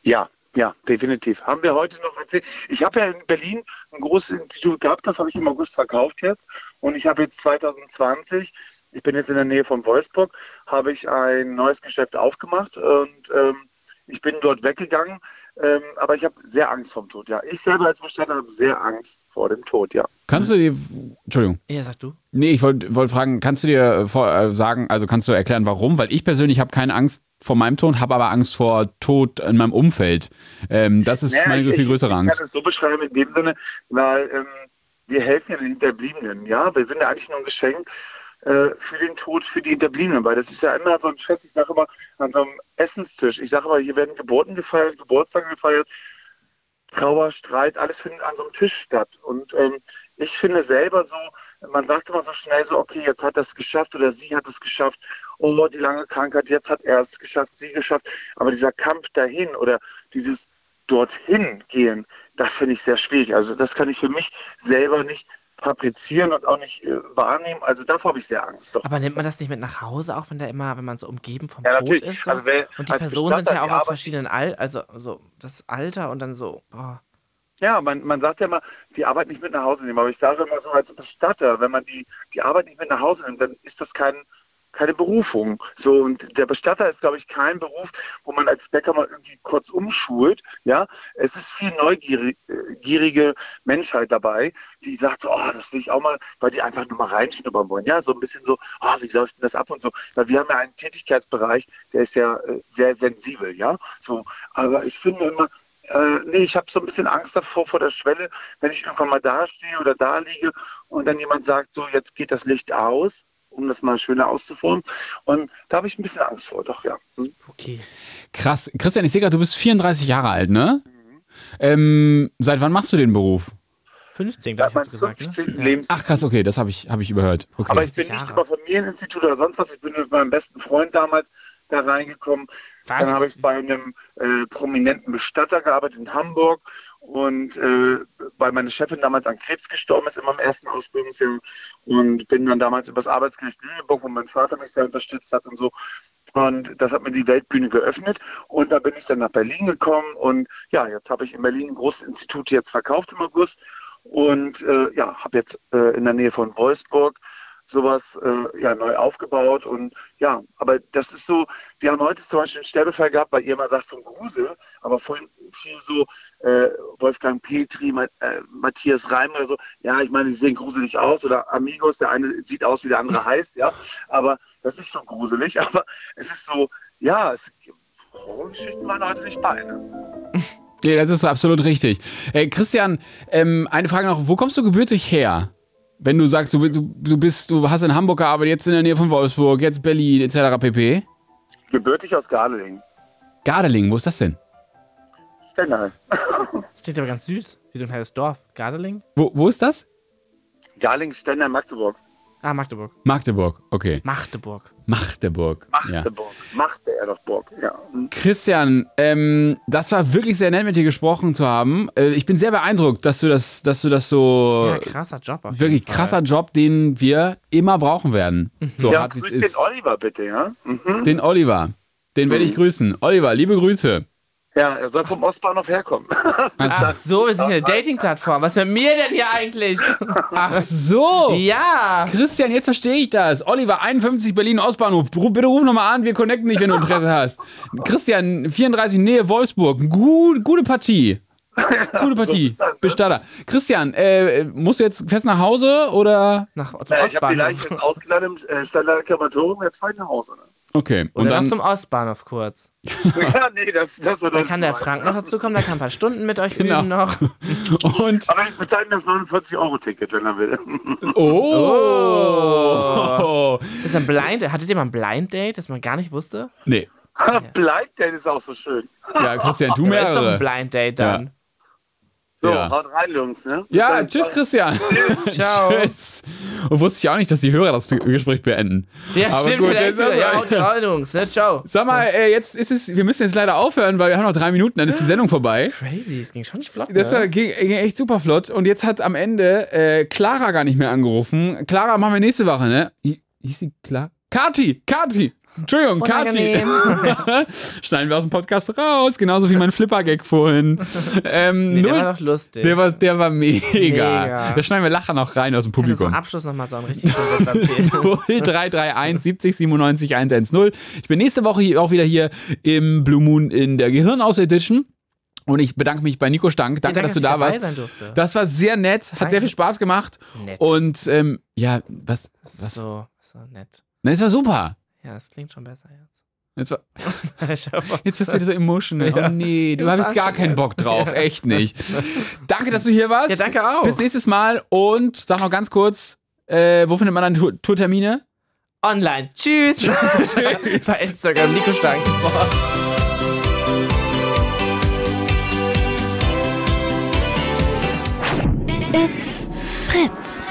Ja, Ja, definitiv. Haben wir heute noch erzählt. Ich habe ja in Berlin ein großes Institut gehabt, das habe ich im August verkauft jetzt. Und ich habe jetzt 2020, ich bin jetzt in der Nähe von Wolfsburg, habe ich ein neues Geschäft aufgemacht und ähm, ich bin dort weggegangen. Ähm, aber ich habe sehr Angst vom Tod, ja. Ich selber als Bestatter habe sehr Angst vor dem Tod, ja. Kannst du dir, Entschuldigung. Ja, sag du. Nee, ich wollte wollt fragen, kannst du dir äh, vor, äh, sagen, also kannst du erklären, warum? Weil ich persönlich habe keine Angst vor meinem Tod, habe aber Angst vor Tod in meinem Umfeld. Ähm, das ist Naja, meine ich, viel ich, größere ich Angst. kann es so beschreiben in dem Sinne, weil ähm, wir helfen ja den Hinterbliebenen, ja. Wir sind ja eigentlich nur ein Geschenk äh, für den Tod, für die Hinterbliebenen, weil das ist ja immer so ein Fest, ich sage immer, an so einem Essenstisch. Ich sage immer, hier werden Geburten gefeiert, Geburtstage gefeiert, Trauer, Streit, alles findet an so einem Tisch statt. Und ähm, ich finde selber so, man sagt immer so schnell so, okay, jetzt hat er es geschafft oder sie hat es geschafft. Oh, die lange Krankheit, jetzt hat er es geschafft, sie geschafft. Aber dieser Kampf dahin oder dieses dorthin gehen, das finde ich sehr schwierig. Also das kann ich für mich selber nicht fabrizieren und auch nicht äh, wahrnehmen. Also davor habe ich sehr Angst. Doch. Aber nimmt man das nicht mit nach Hause, auch wenn da immer, wenn man so umgeben vom Ja, Tod natürlich. ist? So? Also wer- und die Personen sind ja auch aus verschiedenen Al also so das Alter und dann so, boah. Ja, man, man sagt ja immer, die Arbeit nicht mit nach Hause nehmen. Aber ich sage immer so als Bestatter, wenn man die, die Arbeit nicht mit nach Hause nimmt, dann ist das kein, keine Berufung. So, und der Bestatter ist, glaube ich, kein Beruf, wo man als Bäcker mal irgendwie kurz umschult. Ja, es ist viel neugierige Menschheit dabei, die sagt so, oh, das will ich auch mal, weil die einfach nur mal reinschnuppern wollen. Ja, so ein bisschen so, oh, wie läuft denn das ab und so. Weil wir haben ja einen Tätigkeitsbereich, der ist ja äh, sehr sensibel, ja. So, aber ich finde immer, äh, nee, ich habe so ein bisschen Angst davor, vor der Schwelle, wenn ich irgendwann mal da stehe oder da liege und dann jemand sagt, so, jetzt geht das Licht aus, um das mal schöner auszuformen. Und da habe ich ein bisschen Angst vor, doch, ja. Hm. Okay. Krass. Christian, ich sehe gerade, du bist 34 Jahre alt, ne? Mhm. Ähm, seit wann machst du den Beruf? 15, Seit glaube ich, meinem hast du gesagt. 15. Ne? Lebensjahr. Ach krass, okay, das habe ich, hab ich überhört. Okay. Aber ich bin nicht über Familieninstitut oder sonst was. Ich bin mit meinem besten Freund damals da reingekommen. Was? Dann habe ich bei einem äh, prominenten Bestatter gearbeitet in Hamburg. Und äh, weil meine Chefin damals an Krebs gestorben ist in meinem ersten Ausbildungsjahr. Und bin dann damals übers Arbeitsgericht Lüneburg, wo mein Vater mich sehr unterstützt hat und so. Und das hat mir die Weltbühne geöffnet. Und da bin ich dann nach Berlin gekommen. Und ja, jetzt habe ich in Berlin ein großes Institut jetzt verkauft im August. Und äh, ja, habe jetzt äh, in der Nähe von Wolfsburg sowas äh, ja, neu aufgebaut. Und ja, aber das ist so, wir haben heute zum Beispiel einen Sterbefall gehabt, weil ihr immer sagt von Grusel, aber vorhin viel so äh, Wolfgang Petri, Ma äh, Matthias Reim oder so, ja, ich meine, die sehen gruselig aus oder Amigos, der eine sieht aus, wie der andere heißt, ja, aber das ist schon gruselig, aber es ist so, ja, es, Horrorgeschichten waren heute nicht bei, ne? Ja, das ist absolut richtig. Äh, Christian, ähm, eine Frage noch. Wo kommst du gebürtig her? Wenn du sagst, du, du, bist, du hast in Hamburg gearbeitet, jetzt in der Nähe von Wolfsburg, jetzt Berlin, etc. pp. Gebürtig aus Gardeling. Gardeling, wo ist das denn? Stendal. Das klingt aber ganz süß. Wie so ein kleines Dorf. Gardeling? Wo, wo ist das? Gardeling, Stendal, Magdeburg. Ah, Magdeburg. Magdeburg, okay. Magdeburg. Magdeburg. Ja. Magdeburg. Machte er doch Burg, ja. Christian, ähm, das war wirklich sehr nett mit dir gesprochen zu haben. Äh, ich bin sehr beeindruckt, dass du das, dass du das so Ja, krasser Job auf wirklich jeden Fall. krasser Job, den wir immer brauchen werden. So ja, hart wie es grüß ist. den Oliver bitte, ja? Mhm. Den Oliver. Den werde ich grüßen. Oliver, liebe Grüße. Ja, er soll vom Ostbahnhof herkommen. Ach so, wir sind eine Dating-Plattform. Was mit mir denn hier eigentlich? Ach so. Ja. Christian, jetzt verstehe ich das. Oliver, 51 Berlin Ostbahnhof. Bitte ruf nochmal an, wir connecten dich, wenn du Interesse hast. Christian, 34 Nähe Wolfsburg. Gut, gute Partie. Gute Partie. Bestatter. Christian, äh, musst du jetzt fest nach Hause oder? Nach zum Ja, ich habe die Leiche Ostbahnhof. jetzt ausgeladen im äh, Standard Krematorium, jetzt ich nach Hause. Ne? Okay. Und Oder dann. noch zum Ostbahnhof kurz. ja, nee, das, das wird Dann kann der Frank noch dazu kommen, der kann ein paar Stunden mit euch Genau. üben noch. Und. Aber ich bezahle ihm das 49-Euro-Ticket, wenn er will. Oh. Das ist ein Blind Hattet ihr mal ein Blind Date, das man gar nicht wusste? Nee. Bleibt der ist auch so schön. Ja, Christian, du Ja, ist doch mehrere. ein Blind Date dann. So, Ja. haut rein, Jungs. Ne? Ja, dann. tschüss, Christian. Ciao. Tschüss. Und wusste ich auch nicht, dass die Hörer das Gespräch beenden. Ja, Aber stimmt. gut, jetzt- ja, ja, haut rein, Jungs. Ne? Ciao. Sag mal, äh, jetzt ist es, wir müssen jetzt leider aufhören, weil wir haben noch drei Minuten, dann ist die Sendung vorbei. Crazy, es ging schon nicht flott. Das war, Ne? ging, ging echt super flott. Und jetzt hat am Ende äh, Clara gar nicht mehr angerufen. Clara machen wir nächste Woche, ne? Hi- Hieß die Clara? Kati! Kati! Entschuldigung, Kati. Unangenehm. Schneiden wir aus dem Podcast raus, genauso wie mein Flipper-Gag vorhin. Ähm, Nee, der null- war doch lustig. Der war, der war mega. Mega. Da schneiden wir Lacher noch rein aus dem Kannst du zum Publikum. Abschluss nochmal so einen richtig schönen Witz erzählen? 0331 70 97 110. Ich bin nächste Woche auch wieder hier im Blue Moon in der Gehirnaus Edition. Und ich bedanke mich bei Nico Stank. Danke, danke, dass du da warst. sein durfte. Das war sehr nett, hat Danke. sehr viel Spaß gemacht. Nett. Und ähm, ja, was? was? So, so nett. Na, es war super. Ja, das klingt schon besser jetzt. Jetzt, jetzt wirst du wieder so emotional. Ja. Oh nee, du hast gar keinen jetzt. Bock drauf. Ja. Echt nicht. Danke, dass du hier warst. Ja, danke auch. Bis nächstes Mal und sag noch ganz kurz, äh, wo findet man dann Tourtermine? Online. Tschüss. Tschüss. Bei Instagram, Nico Stein. It's Fritz.